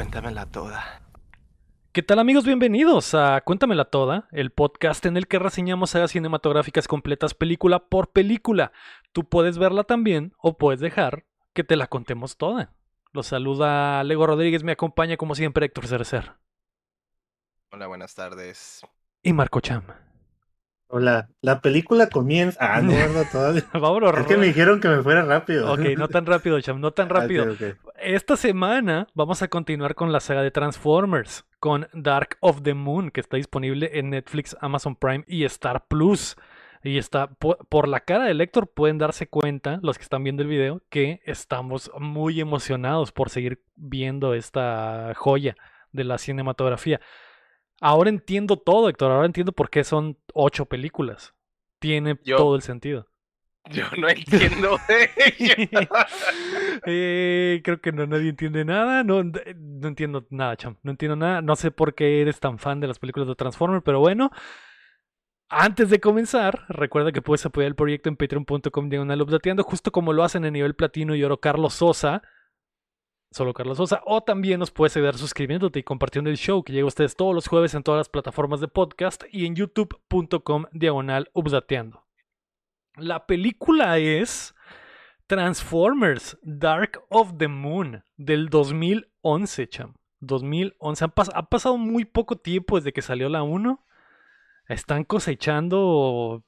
Cuéntamela toda. ¿Qué tal amigos? Bienvenidos a Cuéntamela Toda, el podcast en el que reseñamos sagas cinematográficas completas película por película. Tú puedes verla también o puedes dejar que te la contemos toda. Los saluda Lego Rodríguez, me acompaña como siempre Héctor Cerecer. Hola, buenas tardes. Y Marco Cham. Hola, la película comienza. Ah, no, no, todavía. Vámonos. Es que me dijeron que me fuera rápido. Ok, no tan rápido, Cham, no tan rápido. Ok, ok. Esta semana vamos a continuar con la saga de Transformers, con Dark of the Moon, que está disponible en Netflix, Amazon Prime y Star Plus. Y está, po- por la cara de Héctor pueden darse cuenta, los que están viendo el video, que estamos muy emocionados por seguir viendo esta joya de la cinematografía. Ahora entiendo todo, Héctor, ahora entiendo por qué son ocho películas. Tiene Yo- todo el sentido. Yo no entiendo. Eh, creo que no nadie entiende nada. No, no entiendo nada, cham. No entiendo nada. No sé por qué eres tan fan de las películas de Transformers, pero bueno. Antes de comenzar, recuerda que puedes apoyar el proyecto en patreon.com diagonal justo como lo hacen en nivel platino y oro Carlos Sosa. Solo Carlos Sosa. O también nos puedes ayudar suscribiéndote y compartiendo el show que llega a ustedes todos los jueves en todas las plataformas de podcast y en youtube.com diagonal updateando. La película es Transformers Dark of the Moon del 2011, cham. 2011. Han pas- ha pasado muy poco tiempo desde que salió la 1. Están cosechando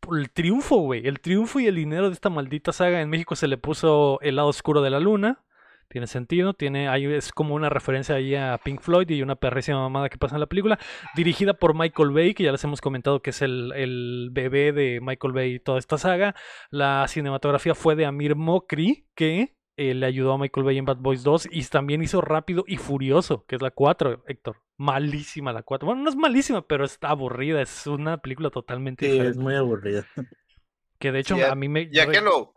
por el triunfo, güey. El triunfo y el dinero de esta maldita saga. En México se le puso el lado oscuro de la luna. Tiene sentido, tiene, ahí es como una referencia ahí a Pink Floyd y una perrísima mamada que pasa en la película. Dirigida por Michael Bay, que ya les hemos comentado que es el, el bebé de Michael Bay y toda esta saga. La cinematografía fue de Amir Mokri, que eh, le ayudó a Michael Bay en Bad Boys 2 y también hizo Rápido y Furioso, que es la 4, Héctor. Malísima la 4. Bueno, no es malísima, pero está aburrida. Es una película totalmente Sí, es muy aburrida. Que de hecho Ya- a mí me... Ya que lo,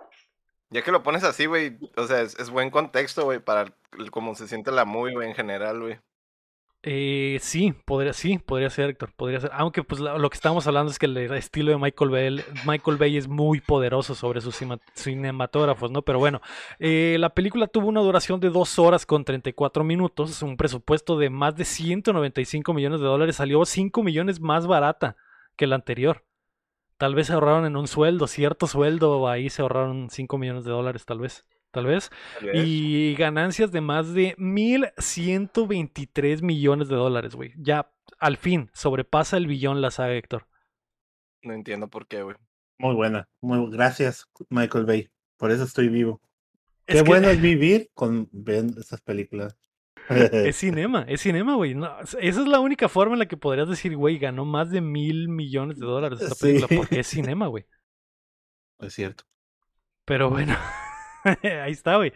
ya que lo pones así, güey, o sea, es, buen contexto, güey, para cómo se siente la movie, güey, en general, güey. Eh, sí, podría, sí, podría ser, Héctor, podría ser. Aunque pues lo que estamos hablando es que el estilo de Michael Bay, Michael Bay es muy poderoso sobre sus cinematógrafos, ¿no? Pero bueno, eh, la película tuvo una duración de 2 horas con 34 minutos, un presupuesto de más de 195 millones de dólares, salió 5 millones más barata que la anterior. Tal vez se ahorraron en un sueldo, cierto sueldo, ahí se ahorraron 5 millones de dólares, tal vez. Tal vez. Tal vez. Y ganancias de más de 1.123 millones de dólares, güey. Ya, al fin, sobrepasa el billón la saga, Héctor. No entiendo por qué, güey. Muy buena. Muy gracias, Michael Bay. Por eso estoy vivo. Es Qué que bueno es vivir con ver estas películas. es cinema, es cinema, güey. No, esa es la única forma en la que podrías decir, güey, ganó más de mil millones de dólares esta Sí. película, porque es cinema, güey. es cierto. Pero bueno, ahí está, güey.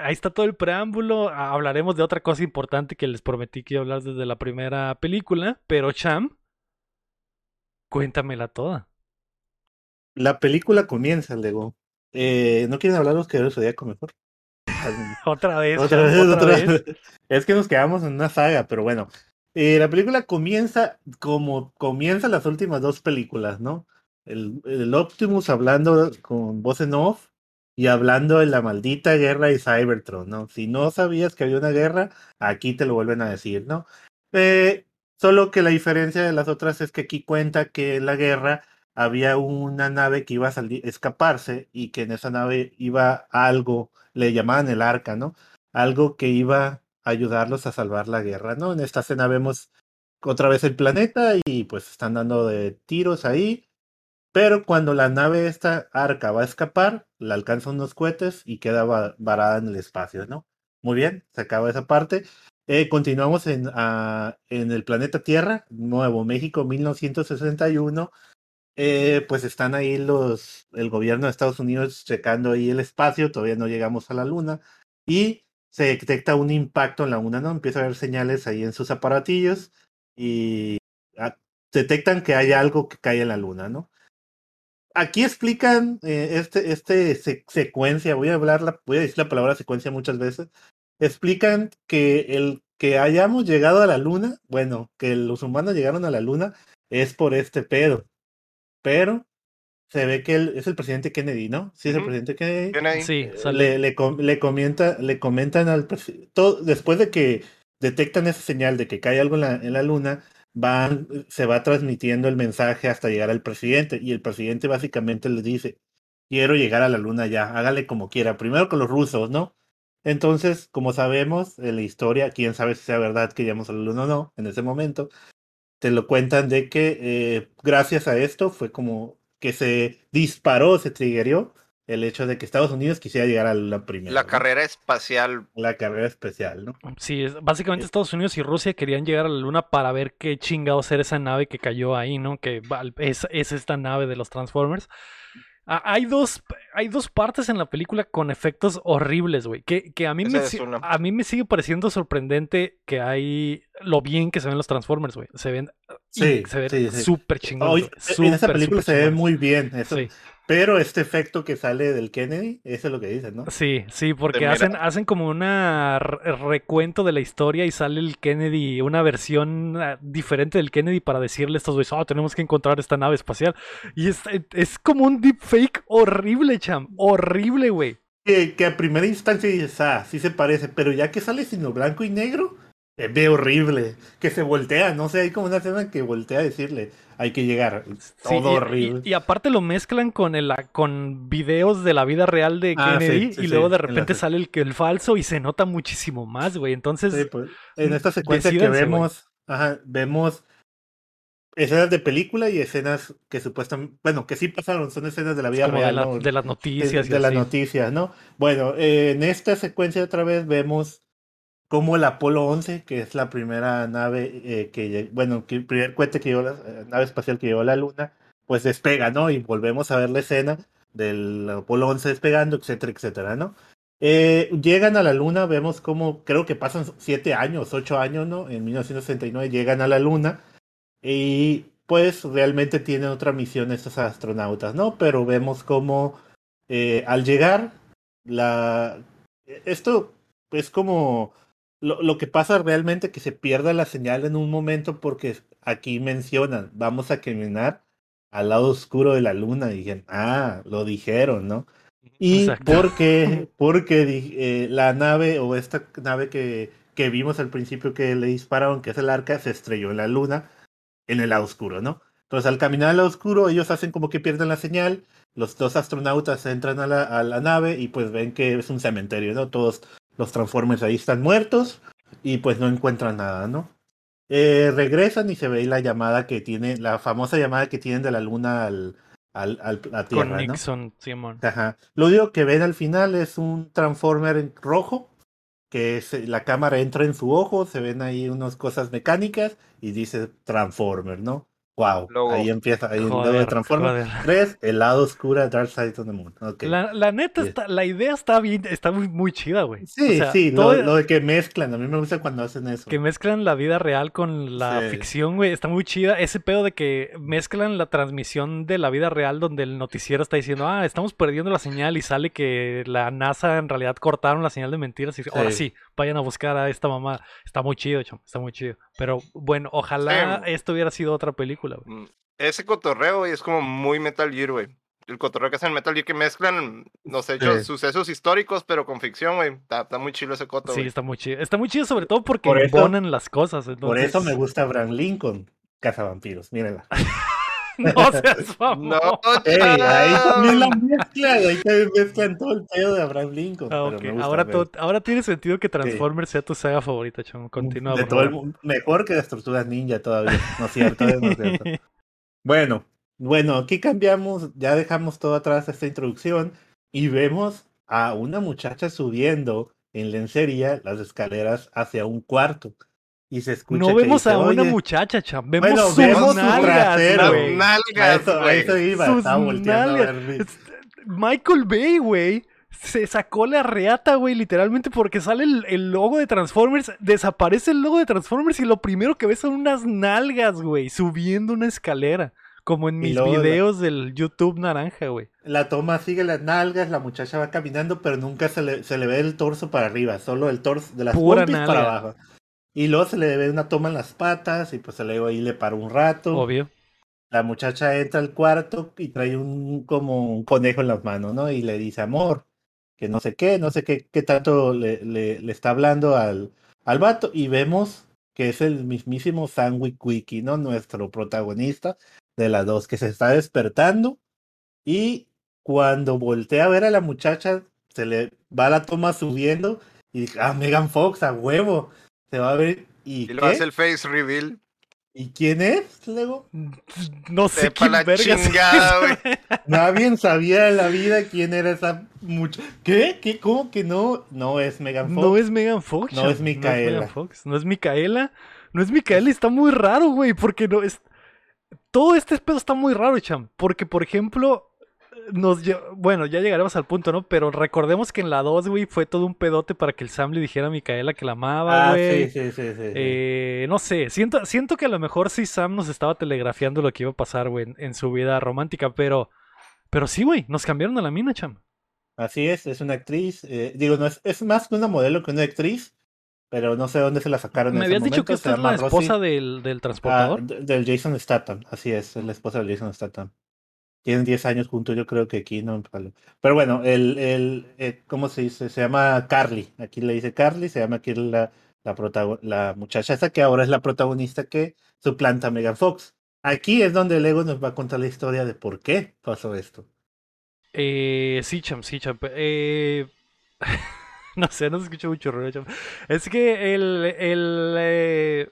Ahí está todo el preámbulo. Hablaremos de otra cosa importante que les prometí que iba a hablar desde la primera película, pero Cham, cuéntamela toda. La película comienza, Lego. Eh, ¿No quieren hablar los que del Zodíaco mejor? Otra vez, Otra vez, otra otra vez. vez. Es que nos quedamos en una saga, pero bueno. Eh, la película comienza como comienzan las últimas dos películas, ¿no? El, el Optimus hablando con voz en off y hablando de la maldita guerra de Cybertron, ¿no? Si no sabías que había una guerra, aquí te lo vuelven a decir, ¿no? Eh, solo que la diferencia de las otras es que aquí cuenta que en la guerra había una nave que iba a salir, escaparse y que en esa nave iba algo, le llamaban el arca, ¿no? Algo que iba a ayudarlos a salvar la guerra, ¿no? En esta escena vemos otra vez el planeta y pues están dando de tiros ahí, pero cuando la nave esta arca va a escapar, la alcanzan unos cohetes y queda va- varada en el espacio, ¿no? Muy bien, se acaba esa parte. Eh, continuamos en, ah, en el planeta Tierra, Nuevo México, 1961 eh, pues están ahí los, el gobierno de Estados Unidos checando ahí el espacio, todavía no llegamos a la luna, y se detecta un impacto en la luna, ¿no? Empieza a haber señales ahí en sus aparatillos y detectan que hay algo que cae en la luna, ¿no? Aquí explican eh, este, este se- secuencia, voy a hablar la, voy a decir la palabra secuencia muchas veces, explican que el que hayamos llegado a la luna, bueno, que los humanos llegaron a la luna es por este pedo pero se ve que él es el presidente Kennedy, ¿no? Sí, es el presidente Kennedy. Kennedy. Sí, Eh, sale. le, le, com- le comenta, le comentan al todo después de que detectan esa señal de que cae algo en la, en la luna, van, se va transmitiendo el mensaje hasta llegar al presidente y el presidente básicamente le dice, quiero llegar a la luna ya, hágale como quiera, primero con los rusos, ¿no? Entonces, como sabemos en la historia, quién sabe si sea verdad que llegamos a la luna o no en ese momento, te lo cuentan de que eh, gracias a esto fue como que se disparó, se triggerió el hecho de que Estados Unidos quisiera llegar a la primera. La ¿no? carrera espacial. La carrera especial, ¿no? Sí, es- básicamente Estados Unidos y Rusia querían llegar a la Luna para ver qué chingados era esa nave que cayó ahí, ¿no? Que es, es esta nave de los Transformers. Ah, hay, dos, hay dos partes en la película con efectos horribles, güey. Que, que a, mí me, a mí me sigue pareciendo sorprendente que hay lo bien que se ven los Transformers, güey. Se ven, Sí, se ven sí, sí. súper güey, en esa súper, película súper se ve muy bien, eso, Sí. Pero este efecto que sale del Kennedy, eso es lo que dicen, ¿no? Sí, sí, porque mira. hacen, hacen como una re- recuento de la historia y sale el Kennedy, una versión ah, diferente del Kennedy para decirle a estos güeyes, oh, tenemos que encontrar esta nave espacial. Y es, es como un deepfake horrible, cham, horrible, güey. Que, que a primera instancia dices, ah, sí se parece, pero ya que sale sino blanco y negro, ve horrible. Que se voltea, no sé, hay como una escena que voltea a decirle, hay que llegar. Sí, Todo y- horrible. Y, y aparte lo mezclan con el con videos de la vida real de Ah, sí, Kennedy sí, y luego de repente sale el, falso y se nota muchísimo más, güey. Entonces, pues, en esta secuencia que vemos, ajá, vemos escenas de película y escenas que supuestamente, bueno, que sí pasaron, son escenas de la vida como de, real, la- ¿no? de las de, noticias. y de las noticias, ¿no? Bueno, eh, en esta secuencia otra vez vemos cómo el Apolo 11, que es la primera nave eh, que, bueno, que el primer cohete que llevó la eh, nave espacial que llevó a la Luna, pues despega, ¿no? Y volvemos a ver la escena del Apolo 11 despegando, etcétera, etcétera, ¿no? Eh, llegan a la Luna, vemos cómo, creo que pasan siete años, ocho años, ¿no? En 1969 llegan a la Luna y pues realmente tienen otra misión estos astronautas, ¿no? Pero vemos cómo al llegar, la esto es como lo, lo que pasa realmente que se pierda la señal en un momento porque aquí mencionan, vamos a caminar al lado oscuro de la luna. Y dije, ah, lo dijeron, ¿no? Y Exacto. porque, porque eh, la nave o esta nave que, que vimos al principio que le dispararon, que es el arca, se estrelló en la luna, en el lado oscuro, ¿no? Entonces al caminar al lado oscuro, ellos hacen como que pierden la señal, los dos astronautas entran a la, a la nave y pues ven que es un cementerio, ¿no? Todos los Transformers ahí están muertos y pues no encuentran nada, ¿no? Eh, regresan y se ve la llamada que tiene, la famosa llamada que tienen de la luna al, al, al- a Con Tierra, ¿no? Nixon, Simón. Ajá. Lo único que ven al final es un Transformer rojo, que se- la cámara entra en su ojo, se ven ahí unas cosas mecánicas y dice Transformer, ¿no? Wow. Logo. Ahí empieza, ahí Joder, Transformer. joder. 3, el lado oscuro, Dark Side of the Moon. Ok. La, la neta, está, la idea está bien, está muy, muy chida, güey. Sí, O sea, sí, lo, todo- lo de que mezclan, a mí me gusta cuando hacen eso. Que mezclan la vida real con la Sí. ficción, güey. Está muy chida. Ese pedo de que mezclan la transmisión de la vida real donde el noticiero está diciendo, ah, estamos perdiendo la señal y sale que la NASA en realidad cortaron la señal de mentiras y ahora Sí. Vayan a buscar a esta mamá. Está muy chido, chamo. Está muy chido. Pero bueno, ojalá Sí. esto hubiera sido otra película, güey. Mm, Ese cotorreo, güey, es como muy Metal Gear, güey. El cotorreo que hacen en Metal Gear que mezclan los hechos, Sí. sucesos históricos, pero con ficción, güey. Está, está muy chido ese coto, Sí, güey. está muy chido. Está muy chido sobre todo porque Por eso- embonan las cosas. Por entonces- eso me gusta Abraham Lincoln, Cazavampiros, mírenla. No seas mamón. No, Ey, ahí también la mezclan, ahí también mezclan todo el pedo de Abraham Lincoln. Ah, ahora, ver. todo- ahora tiene sentido que Transformers sea tu saga favorita, chamo. Continúa. de todo el. Mejor que las tortugas ninja todavía. No es cierto, no es cierto. Bueno, bueno, aquí cambiamos, ya dejamos todo atrás esta introducción y vemos a una muchacha subiendo en lencería las escaleras hacia un cuarto. Y se escucha No que vemos dice, a una "Oye", muchacha, cham. Vemos Bueno, sus vemos su nalgas, trasero, güey. A nalgas, eso, a güey. eso iba, Sus estaba volteando a nalgas. ver. Es- Michael Bay, güey. Se sacó la reata, güey, literalmente porque sale el, el logo de Transformers, desaparece el logo de Transformers y lo primero que ves son unas nalgas, güey, subiendo una escalera, como en mis la- videos del YouTube naranja, güey. La toma sigue las nalgas, la muchacha va caminando, pero nunca se le, se le ve el torso para arriba, solo el torso de las Pura pompis para abajo. Y luego se le ve una toma en las patas y pues se le ahí le para un rato. Obvio. la muchacha entra al cuarto y trae un como un conejo en las manos, ¿no? Y le dice amor, que no sé qué, no sé qué, qué tanto le, le, le está hablando al, al vato. Y vemos que es el mismísimo Sandwich Wiki, ¿no? Nuestro protagonista de las dos, que se está despertando y cuando voltea a ver a la muchacha, se le va la toma subiendo y dice, ah, Megan Fox, a huevo, se va a ver. ¿Y, Y lo hace el face reveal. ¿Y quién es, luego? No sé Sepa quién la vergas es, chingada, güey. Nadie sabía en la vida quién era esa muchacha. ¿Qué? ¿Qué? ¿Cómo que no? No es Megan Fox. No es Megan Fox. No es Micaela. Megan Fox. No es Micaela. No es Micaela. y Está muy raro, güey. Porque no es. Todo este pedo está muy raro, cham. Porque, por ejemplo. Nos Bueno, ya llegaremos al punto, ¿no? Pero recordemos que en la 2, güey, fue todo un pedote para que el Sam le dijera a Micaela que la amaba, Ah, güey. sí, sí, sí, sí. sí. Eh, no sé, siento, siento que a lo mejor sí Sam nos estaba telegrafiando lo que iba a pasar, güey, en, en su vida romántica, pero, pero sí, güey, nos cambiaron a la mina, cham. Así es, es una actriz. eh, digo, no es, es más que una modelo que una actriz, pero no sé dónde se la sacaron. en Me ese habías dicho momento, que esta es la esposa del, del Ah, transportador. del Jason Statham, así es, es la esposa del Jason Statham. Tienen 10 años juntos, yo creo que aquí no. Pero bueno, el, el, eh, ¿cómo se dice? Se llama Carly. Aquí le dice Carly, se llama aquí la, la, la muchacha esa que ahora es la protagonista que suplanta a Megan Fox. Aquí es donde Lego nos va a contar la historia de por qué pasó esto. Eh, sí, cham, sí, cham. Eh, no sé, no se escucha mucho ruido, cham. Es que el, el, eh,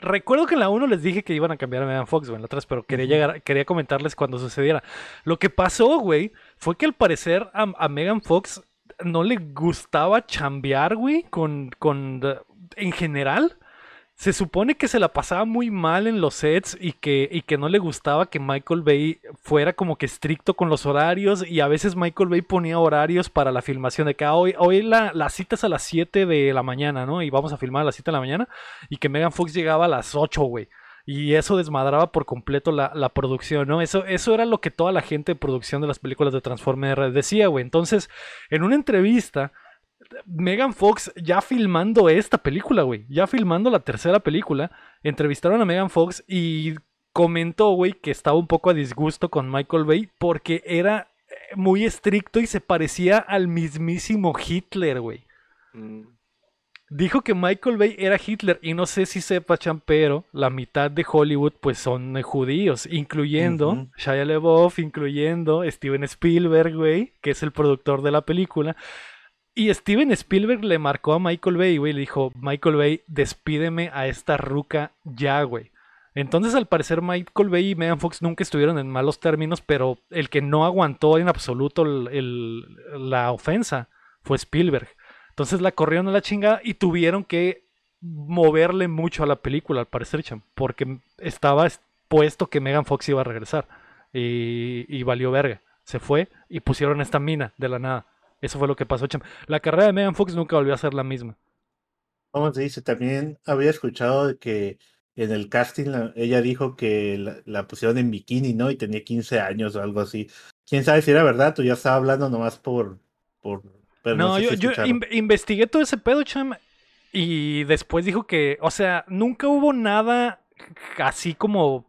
recuerdo que en la 1 les dije que iban a cambiar a Megan Fox, güey, en la 3, pero quería llegar, quería comentarles cuando sucediera. Lo que pasó, güey, fue que al parecer a, a Megan Fox no le gustaba chambear, güey, con, con, en general. Se supone que se la pasaba muy mal en los sets y que, y que no le gustaba que Michael Bay fuera como que estricto con los horarios y a veces Michael Bay ponía horarios para la filmación de que ah, hoy, hoy la, cita es a las 7 de la mañana, ¿no? Y vamos a filmar a las 7 de la mañana y que Megan Fox llegaba a las 8, güey. Y eso desmadraba por completo la, la producción, ¿no? Eso, eso era lo que toda la gente de producción de las películas de Transformers decía, güey. Entonces, en una entrevista, Megan Fox ya filmando esta película, güey. Ya filmando la tercera película. Entrevistaron a Megan Fox y comentó, güey, que estaba un poco a disgusto con Michael Bay porque era eh, muy estricto y se parecía al mismísimo Hitler, güey. Mm. Dijo que Michael Bay era Hitler y no sé si sepa, Chan, pero la mitad de Hollywood pues son eh, judíos, incluyendo Ujú. Shia LaBeouf, incluyendo Steven Spielberg, güey, que es el productor de la película. Y Steven Spielberg le marcó a Michael Bay, güey, le dijo, Michael Bay, despídeme a esta ruca ya, güey. Entonces, al parecer, Michael Bay y Megan Fox nunca estuvieron en malos términos, pero el que no aguantó en absoluto la ofensa fue Spielberg. Entonces la corrieron a la chingada y tuvieron que moverle mucho a la película, al parecer, porque estaba es- puesto que Megan Fox iba a regresar. Y, y valió verga. Se fue y pusieron esta mina de la nada. Eso fue lo que pasó, cham. La carrera de Megan Fox nunca volvió a ser la misma. ¿Cómo se dice? También había escuchado de que en el casting la- ella dijo que la, la pusieron en bikini, ¿no? Y tenía 15 años o algo así. Quién sabe si era verdad o ya estaba hablando nomás por. por pero no, No, sé yo, si yo escucharon. in- investigué todo ese pedo, cham. Y después dijo que, o sea, nunca hubo nada así como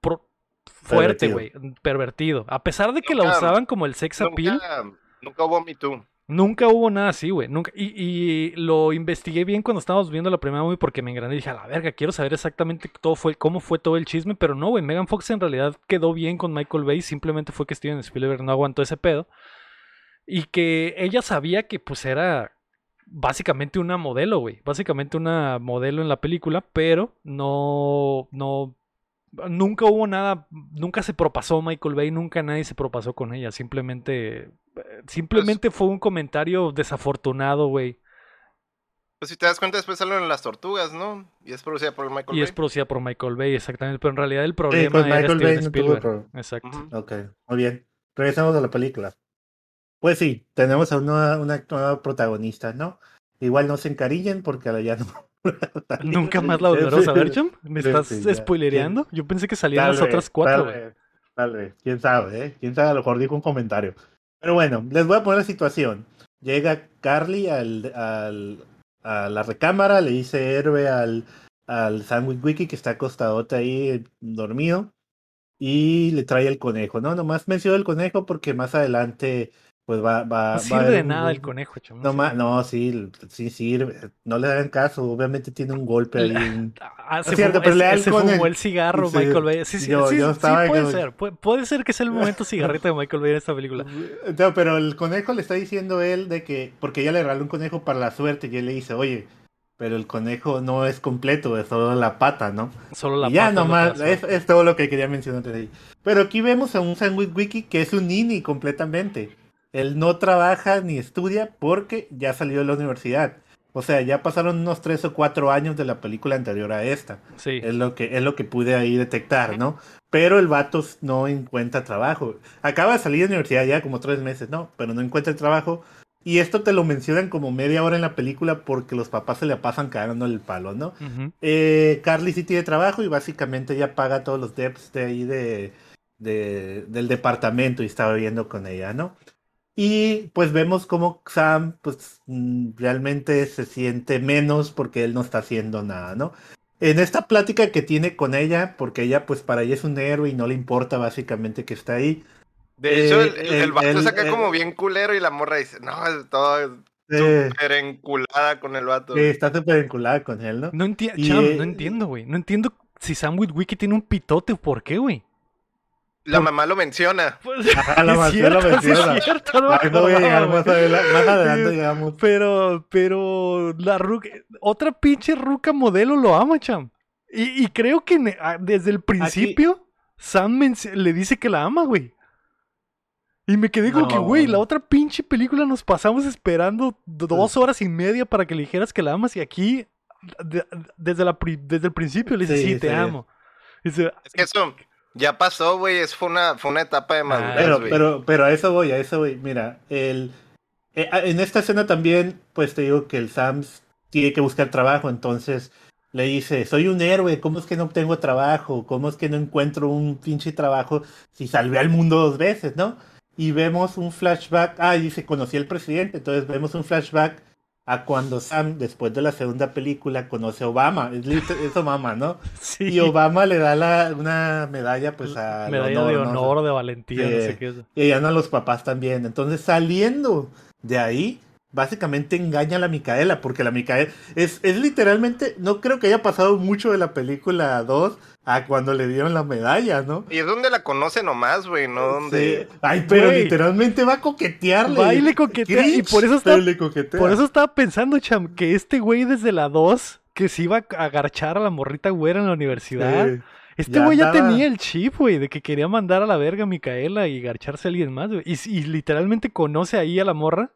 pro- fuerte, güey, Pervertido. pervertido. A pesar de que la usaban como el sex appeal, Nunca, nunca hubo Me Too. nunca hubo nada así, güey. Nunca, y, y lo investigué bien cuando estábamos viendo la primera movie porque me engrané y dije, a la verga, quiero saber exactamente todo fue, cómo fue todo el chisme, pero no, güey, Megan Fox en realidad quedó bien con Michael Bay, simplemente fue que Steven Spielberg no aguantó ese pedo. Y que ella sabía que pues era básicamente una modelo, güey. Básicamente una modelo en la película, pero no, no, nunca hubo nada, nunca se propasó Michael Bay, nunca nadie se propasó con ella. Simplemente, eh, simplemente fue un comentario desafortunado, güey. Pues si te das cuenta, después salen las tortugas, ¿no? Y es producida por Michael Y Bay. es producida por Michael Bay, exactamente. Pero en realidad el Sí, problema con era Michael Steven Bay no tuvo Spielberg. problema. Exacto. Ujú. Ok, muy bien. Regresamos a la película. Pues sí, tenemos a una, una nueva protagonista, ¿no? Igual no se encarillen porque ahora ya no. Nunca más la volveremos a ver, Cham. ¿Me Sí, estás sí, ya. spoilereando? Yo pensé que salían Tal las vez, otras cuatro, tal vez, Tal vez, quién sabe, ¿eh? Quién sabe, a lo mejor dijo un comentario. Pero bueno, les voy a poner la situación. Llega Carly al, al- a la recámara, le dice héroe al, al Sandwich Wiki que está acostadote ahí dormido y le trae el conejo, ¿no? Nomás menciono el conejo porque más adelante pues va, va, no sirve de nada el conejo, chamo. No, no, no, sí, sí sirve. No le dan caso, obviamente tiene un golpe ahí. Ah, se, cierto, fumó, pero se fumó el cigarro, Michael Bay. Sí, sí, yo, sí, yo sí puede ser. puede ser que sea el momento cigarrito de Michael Bay en esta película. No, pero el conejo le está diciendo él de que, porque ella le regaló un conejo para la suerte y él le dice, oye, pero el conejo no es completo, es solo la pata, ¿no? Solo la y ya nomás, es, es, todo lo que quería mencionar de ahí. Pero aquí vemos a un Sandwich Wiki que es un nini completamente. Él no trabaja ni estudia porque ya salió de la universidad. O sea, ya pasaron unos tres o cuatro años de la película anterior a esta. Sí. Es lo que, es lo que pude ahí detectar, ¿no? Pero el vato no encuentra trabajo. Acaba de salir de la universidad ya como tres meses, ¿no? Pero no encuentra el trabajo. Y esto te lo mencionan como media hora en la película porque los papás se le pasan cagando el palo, ¿no? eh, Carly sí tiene trabajo y básicamente ya paga todos los debts de ahí de, de, del departamento y está viviendo con ella, ¿no? Y pues vemos como Sam pues mm, realmente se siente menos porque él no está haciendo nada, ¿no? En esta plática que tiene con ella, porque ella pues para ella es un héroe y no le importa básicamente que está ahí. De hecho, el, el, el vato saca como bien culero y la morra dice, no, es todo súper enculada con el vato. Sí, está súper enculada con él, ¿no? No, enti Cham, no entiendo, güey. No entiendo si Sam Witwicky tiene un pitote o por qué, güey. La mamá lo menciona. Pues, Ajá, la mamá lo menciona. Sí cierto, no voy a llegar más, adelante, más adelante llegamos. Pero, pero la ruca, otra pinche ruca modelo lo ama, cham. Y, y creo que desde el principio Aquí... Sam le dice que la ama, güey. Y me quedé como no. que, güey, la otra pinche película nos pasamos esperando dos horas y media para que le dijeras que la amas y aquí, de, desde, la, desde el principio le dice, sí, sí te sí. amo. Dice, es que eso, ya pasó, güey, es fue una, fue una etapa de madurez, pero, pero, pero a eso voy, a eso voy. Mira, el, eh, en esta escena también, pues te digo que el Sams tiene que buscar trabajo, entonces le dice, soy un héroe, ¿cómo es que no obtengo trabajo? ¿Cómo es que no encuentro un pinche trabajo si salvé al mundo dos veces, no? Y vemos un flashback, ah, dice, conocí al presidente, entonces vemos un flashback a cuando Sam, después de la segunda película, conoce a Obama. Es, es Obama, ¿no? Sí. Y Obama le da la, una medalla, pues, a. Medalla honor, de honor, ¿no? de valentía, no sé qué es. Y no a los papás también. Entonces, saliendo de ahí, básicamente engaña a la Micaela, porque la Micaela es, es literalmente, no creo que haya pasado mucho de la película 2 a cuando le dieron la medalla, ¿no? Y es donde la conoce nomás, güey, ¿no? Donde... Sí. Ay, pero literalmente va a coquetearle. Va y le coquetea. y por eso estaba, por eso estaba pensando, Cham, que este güey desde la 2, que se iba a agarchar a la morrita güera en la universidad. Sí. Este güey ya, ya, tenía el chip, güey, de que quería mandar a la verga a Micaela y garcharse a alguien más, güey. Y, y literalmente conoce ahí a la morra.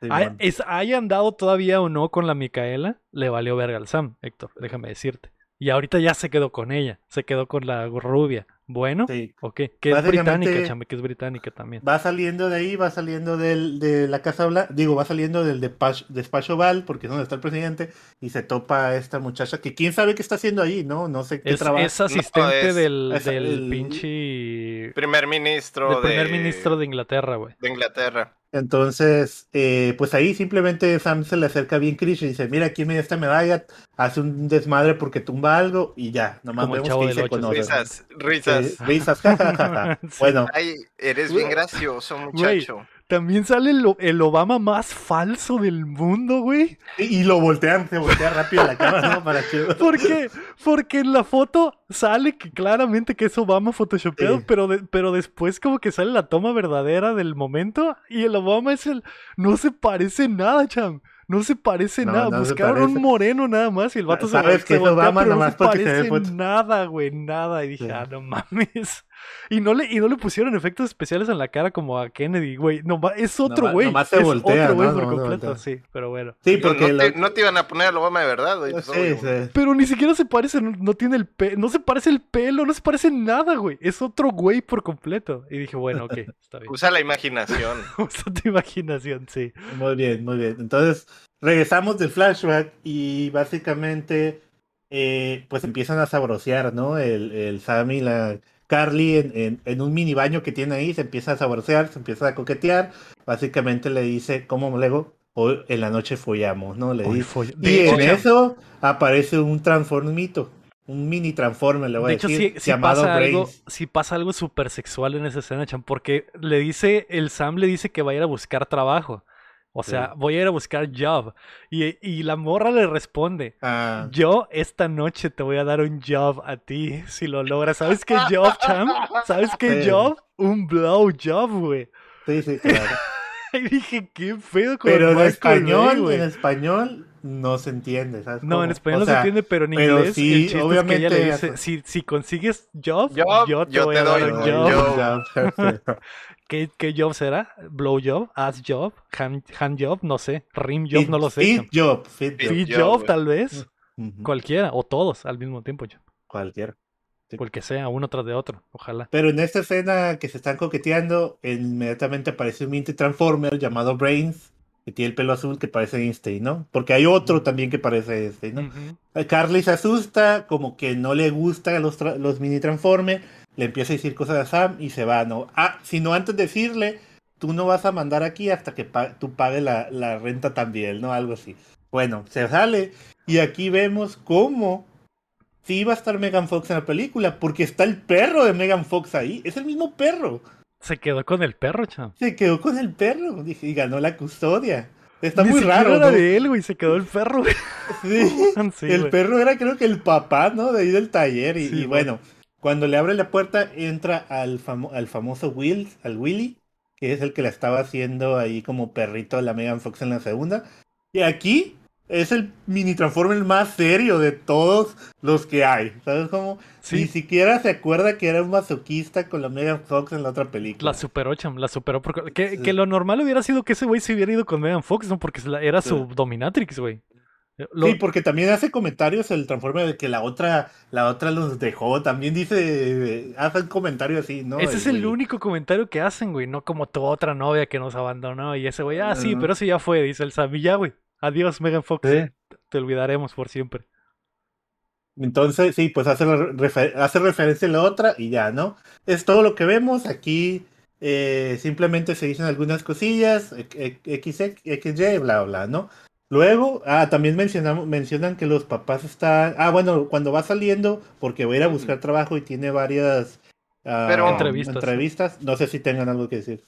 Sí, Hay, es, haya andado todavía o no con la Micaela, le valió verga al Sam, Héctor, déjame decirte. Y ahorita ya se quedó con ella, se quedó con la rubia. Bueno, sí. ok, que es británica, chame, que es británica también. Va saliendo de ahí, va saliendo del, de la Casa Blanca, digo, va saliendo del despacho, despacho Val, porque es donde está el presidente, y se topa a esta muchacha que quién sabe qué está haciendo ahí, ¿no? No sé qué es, trabaja. Es asistente no, es, del, es del el, pinche... Primer ministro del primer ministro de Inglaterra, güey. De Inglaterra. Entonces, eh, pues ahí simplemente Sam se le acerca bien Chris y dice, mira, aquí me dio esta medalla, hace un desmadre porque tumba algo y ya, nomás Como vemos que se conoce. Risas, risas. Eh, risas, jajaja. Bueno. Ay, eres bien gracioso, muchacho. Wey, también sale el, el, Obama más falso del mundo, güey. Y, y, lo voltean, se voltea rápido la cámara, ¿no? Para que... ¿Por qué? Porque en la foto sale que claramente que es Obama photoshopeado, sí. pero, de, pero después como que sale la toma verdadera del momento y el Obama es el... No se parece nada, cham. No se parece no, nada. No Buscaron un moreno nada más y el vato ¿Sabes se, que se voltea, pero no se parece nada, güey, nada. Y dije, Sí. ah, no mames. Y no, le, y no le pusieron efectos especiales en la cara como a Kennedy, güey. No, es otro Nomás- güey. nomás se es voltea, otro güey ¿no? por completo, sí, pero bueno. Sí, porque no, te, no te iban a poner al Obama de verdad, güey. Sí, obvio, güey. sí. Pero ni siquiera se parece, no, no tiene el pelo, no se parece el pelo, no se parece nada, güey. Es otro güey por completo. Y dije, bueno, ok, está bien. Usa la imaginación. Usa tu imaginación, sí. Muy bien, muy bien. Entonces, regresamos del flashback y básicamente, eh, pues empiezan a sabrosear, ¿no? El, el Sam y la Carly en, en, en un mini baño que tiene ahí, se empieza a sabrosear, se empieza a coquetear. Básicamente le dice, ¿cómo luego? hoy en la noche follamos, ¿no? Le Hoy dice. foll- Y en eso aparece un transformito, un mini transformer, le voy De a hecho, decir, sí llamado pasa algo, sí pasa algo súper sexual en esa escena, Chan, porque le dice, el Sam le dice que va a ir a buscar trabajo. O sea, Sí. voy a ir a buscar job. Y, y la morra le responde, Ah, yo esta noche te voy a dar un job a ti, si lo logras. ¿Sabes qué job, Cham? ¿Sabes qué Sí. job? Un blow job, güey. sí, sí, claro. Y dije, qué pedo con Pero en español, güey?" en español no se entiende, ¿sabes? No, en cómo? español O no sea, se entiende, pero en pero inglés sí, el chiste es que ella obviamente le dice, si, si consigues job, Job, yo te yo voy te a dar doy un un job. job. ¿Qué, qué job será? ¿Blow job? ¿Ass job? ¿Hand, hand job? No sé. ¿Rim job? Fit- No lo sé. Fit job, fit job. Feed job, tal vez. Cualquiera. O todos al mismo tiempo. cham. Cualquiera. Sí. O el que sea, uno tras de otro. Ojalá. Pero en esta escena que se están coqueteando, inmediatamente aparece un mini Transformer llamado Brains, que tiene el pelo azul que parece Einstein, ¿no? Porque hay otro también que parece Einstein, ¿no? Carly se asusta, como que no le gustan los, tra- los mini Transformers, le empieza a decir cosas a Sam y se va, ¿no? Ah, sino antes de decirle, tú no vas a mandar aquí hasta que pa- tú pagues la, la renta también, ¿no? Algo así. Bueno, se sale y aquí vemos cómo sí iba a estar Megan Fox en la película, porque está el perro de Megan Fox ahí, es el mismo perro. Se quedó con el perro, cham. Se quedó con el perro dije, y ganó la custodia. Está Ni muy raro, era ¿no? de él, güey. Se quedó el perro. Sí. Sí, el perro era creo que el papá, ¿no? De ahí del taller. Y, Sí, y bueno, cuando le abre la puerta, entra al, famo- al famoso Will, al Willy, que es el que la estaba haciendo ahí como perrito a la Megan Fox en la segunda. Y aquí es el mini Transformer más serio de todos los que hay. ¿Sabes cómo? Ni siquiera se acuerda que era un masoquista con la Megan Fox en la otra película. la superó, cham. La superó. Porque, que, Sí. que lo normal hubiera sido que ese güey se hubiera ido con Megan Fox, ¿no? Porque era Sí. su dominatrix, güey. Lo- Sí, porque también hace comentarios el Transformer de que la otra, la otra los dejó. También dice, hace un comentario así, ¿no? Ese es el único comentario que hacen, güey. No como tu otra novia que nos abandonó. Y ese güey, ah, sí, pero ese ya fue, dice el Sam. Y ya, güey. Adiós, Megan Fox. Sí. Te olvidaremos por siempre. Entonces, sí, pues hace, refer- hace referencia a la otra y ya, ¿no? Es todo lo que vemos. Aquí eh, simplemente se dicen algunas cosillas, e- e- X, XY, bla, bla, ¿no? Luego, ah, también mencionamos, mencionan que los papás están. Ah, bueno, cuando va saliendo, porque va a ir a buscar trabajo y tiene varias ah, Pero- Entrevistas. entrevistas, no sé si tengan algo que decir.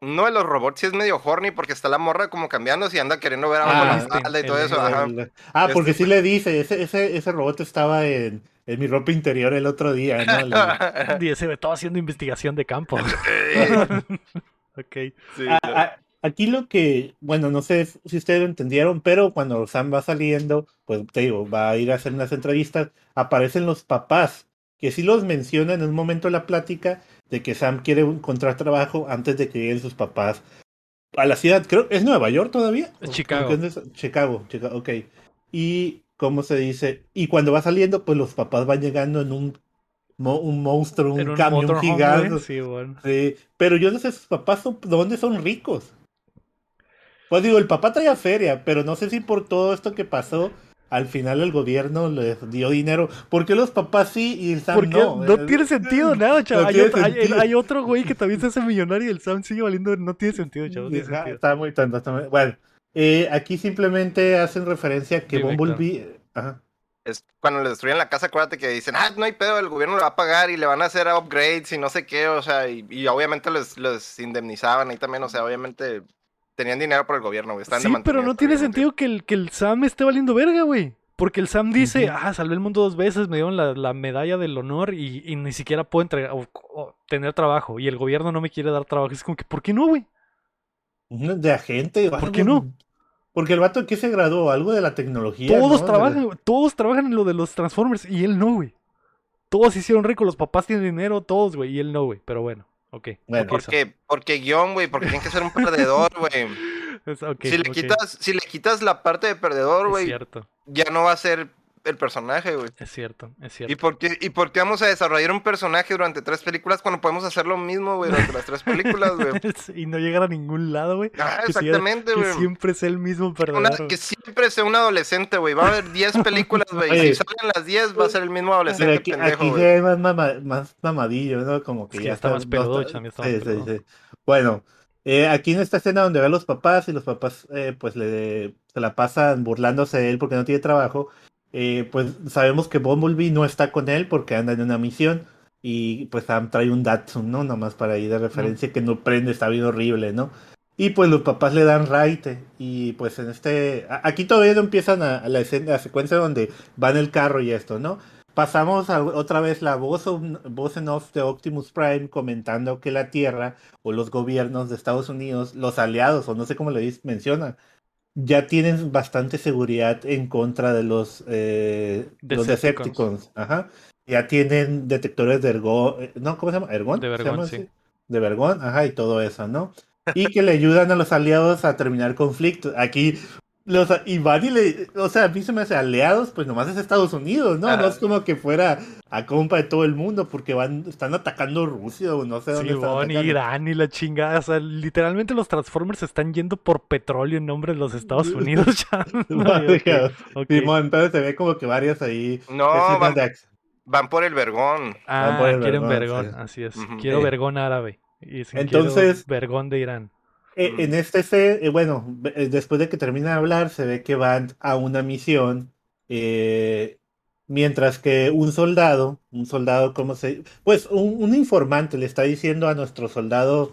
No, de los robots sí es medio horny porque está la morra como cambiándose y anda queriendo ver abajo Ah, la este, espalda y todo el- eso. Ajá. Ah, porque Este- sí le dice, ese, ese, ese robot estaba en, en mi ropa interior el otro día, ¿no? Le- güey todo haciendo investigación de campo. ok. Sí, Ah, ah, aquí lo que, bueno, no sé si ustedes lo entendieron, pero cuando Sam va saliendo, pues te digo, va a ir a hacer unas entrevistas, aparecen los papás, que sí los mencionan en un momento de la plática de que Sam quiere encontrar trabajo antes de que lleguen sus papás a la ciudad, creo, ¿es Nueva York todavía? Es ¿O- Chicago. es? Chicago, Chicago, ok. Y, ¿cómo se dice? Y cuando va saliendo, pues los papás van llegando en un, un monstruo, un, camión gigante. Sí, bueno. Sí, pero yo no sé sus papás son, dónde son ricos. Pues digo, el papá traía feria, pero no sé si por todo esto que pasó, al final el gobierno les dio dinero. ¿Por qué los papás sí y el Sam Porque no? no, Eh, tiene sentido nada, chaval. no hay, otro, hay- hay otro güey que también se hace millonario y el Sam sigue valiendo. No tiene sentido, chaval. No sentido. Está muy tonto. está muy- Bueno, eh, aquí simplemente hacen referencia a que Dime, Bumblebee. Ajá. Es cuando le destruyen la casa, acuérdate que dicen, ah, no hay pedo, el gobierno le va a pagar y le van a hacer upgrades y no sé qué, o sea, y, y obviamente les, les indemnizaban ahí también, o sea, obviamente tenían dinero por el gobierno, güey. de Sí, pero no tiene sentido que el, que el Sam esté valiendo verga, güey. Porque el Sam dice, ah, salvé el mundo dos veces, me dieron la, la medalla del honor y, y ni siquiera puedo entregar o- o tener trabajo. Y el gobierno no me quiere dar trabajo. Es como que, ¿por qué no, güey? De agente. ¿Por qué no? Porque el vato que se graduó, algo de la tecnología. Todos ¿no? trabajan, güey, todos trabajan en lo de los Transformers y él no, güey. Todos se hicieron ricos, los papás tienen dinero, todos, güey, y él no, güey. Pero bueno, ok. Bueno. Porque, porque guion, güey, porque tiene que ser un perdedor, güey. Es- ok, si, le ok, quitas, si le quitas la parte de perdedor, Es güey, cierto, ya no va a ser el personaje, güey. es cierto, es ¿Y cierto. por, qué, ¿Y por qué vamos a desarrollar un personaje durante tres películas cuando podemos hacer lo mismo, güey, durante las tres películas, güey? y no llegar a ningún lado, güey. Ah, Que exactamente, Que güey. siempre sea el mismo güey. que siempre sea un adolescente, güey. Va a haber 10 películas, güey. y. Si salen las 10, va a ser el mismo Pero adolescente aquí, pendejo, aquí más, mama- más mamadillo, ¿no? Como que que ya está más peludo, está- Cham, ya está más sí, sí, sí. Bueno, Eh, aquí en esta escena donde ve a los papás y los papás eh, pues le, se la pasan burlándose de él porque no tiene trabajo, eh, pues sabemos que Bumblebee no está con él porque anda en una misión y pues Sam trae un Datsun, ¿no? Nomás para ir de referencia que no prende, está bien horrible, ¿no? Y pues los papás le dan raite y pues en este... Aquí todavía no empiezan a, la, escena, la secuencia donde va en el carro y esto, ¿no? pasamos a, otra vez la voz, voz en off de Optimus Prime comentando que la Tierra o los gobiernos de Estados Unidos, los aliados, o no sé cómo le menciona, ya tienen bastante seguridad en contra de los, eh, los Decepticons. Ajá. Ya tienen detectores de ergón, eh, ¿no? ¿Cómo se llama? ¿Ergón? De vergón, sí. De vergón, ajá, y todo eso, ¿no? Y que le ayudan a los aliados a terminar conflictos. Aquí los y le, o sea, a mí se me hace aliados, pues nomás es Estados Unidos, ¿no? No es como que fuera a compa de todo el mundo porque van, están atacando Rusia o no sé dónde están Irán y la chingada, o sea, literalmente los Transformers están yendo por petróleo en nombre de los Estados Unidos ya. entonces se ve como que varias ahí. No, van, van, por el vergón. Ah, quieren vergón, así es. Quiero vergón árabe. Y entonces, vergón de Irán. Eh, en este, se, eh, bueno, eh, después de que termina de hablar, se ve que van a una misión, mientras que un soldado, un soldado, ¿cómo se? Pues un, un informante le está diciendo a nuestro soldado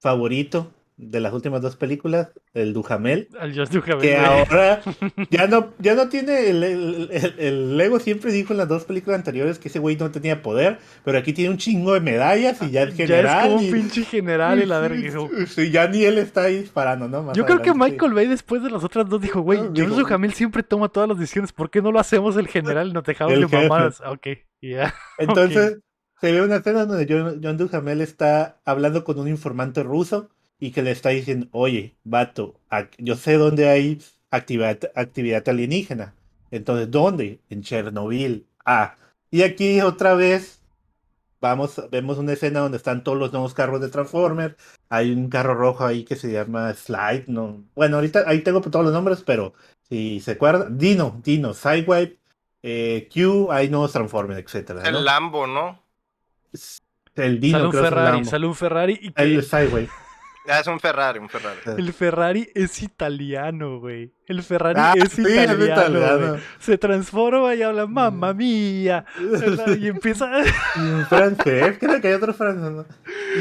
favorito, de las últimas dos películas, el Dujamel. El Dujamel. Que ahora ya no, ya no tiene el, el, Lego siempre dijo en las dos películas anteriores que ese güey no tenía poder, pero aquí tiene un chingo de medallas y ya es general. Ya es como un pinche general y la verga. Sí, ya ni él está ahí disparando, ¿no? Yo creo que Michael Bay después de las otras dos dijo, güey, no, Dujamel siempre toma todas las decisiones, ¿por qué no lo hacemos el general y nos dejamos de mamadas? Ok, ya. Entonces, se ve una escena donde John, John Duhamel está hablando con un informante ruso y que le está diciendo, oye, vato, yo sé dónde hay actividad, actividad alienígena. Entonces, ¿dónde? En Chernobyl. Ah, y aquí otra vez vamos, vemos una escena donde están todos los nuevos carros de Transformers. Hay un carro rojo ahí que se llama Slide. No, bueno, ahorita ahí tengo todos los nombres, pero si se acuerdan, Dino, Dino, Sidewave, eh, Q, hay nuevos Transformers, etcétera. El Lambo, ¿no? El Dino, sale un Ferrari, sale un Ferrari y el Sidewave. Ah, es un Ferrari, un Ferrari. El Ferrari es italiano, güey. El Ferrari ah, es, italiano, Se transforma y habla, mamma mía. y empieza. y un francés, creo que hay otro francés.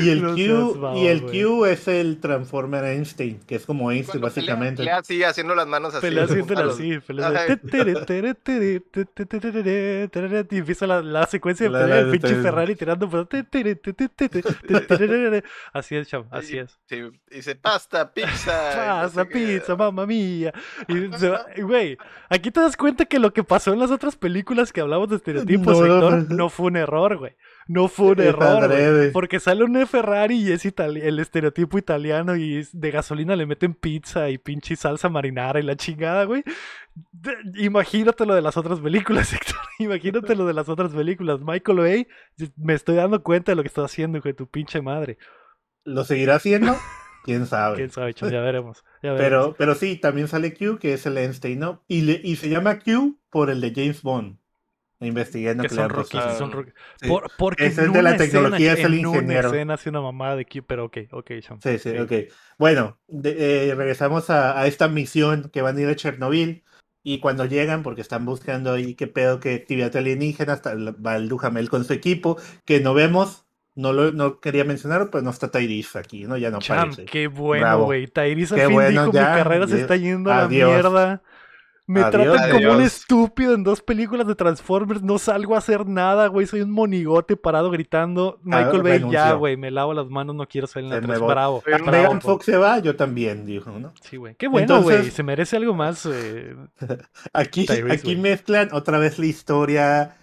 Y el Q, y el Q es el Transformer Einstein, que es como Einstein, básicamente. Pelea así, haciendo las manos así. Pelea haciéndolo así. Y empieza la, secuencia de pelea del pinche Ferrari tirando. Así es, chavo, así es. Sí, dice pasta, pizza. Pasta, pizza, mamma mía. Y güey, aquí te das cuenta que lo que pasó en las otras películas que hablamos de estereotipos, no, no fue un error, güey. No fue un error, güey. Porque sale un Ferrari y es el estereotipo italiano y de gasolina le meten pizza y pinche salsa marinara y la chingada, güey. Imagínate lo de las otras películas, Héctor. Imagínate lo de las otras películas. Michael Bay, me estoy dando cuenta de lo que está haciendo, de tu pinche madre. ¿Lo seguirá haciendo? quién sabe. Quién sabe, ya veremos. Pero, pero sí, también sale Q, que es el Einstein, ¿no? Y, le, y se llama Q por el de James Bond. Investigué que son rookies, son rookies. Por, porque es el de la tecnología, es el ingeniero. Una escena hace una mamada de Q, pero ok, ok, Sean. Sí, sí, ok. Bueno, eh, regresamos a, a, esta misión que van a ir a Chernobyl. Y cuando llegan, porque están buscando ahí qué pedo, qué actividad alienígena, hasta va el Duhamel con su equipo, que no vemos, no lo no quería mencionar, pues no está Tyrese aquí, ¿no? Ya no Cham, aparece. Qué bueno, güey. Tyrese al fin dijo, mi carrera se está yendo a la mierda. Me tratan como un estúpido en dos películas de Transformers. No salgo a hacer nada, güey. Soy un monigote parado gritando. Michael ah, Bay, ya, güey. Me lavo las manos, no quiero salir en la 3. Bravo. Megan Fox se va, yo también, dijo, ¿no? Sí, güey. Qué bueno, güey. Se merece algo más. Eh, aquí aquí mezclan otra vez la historia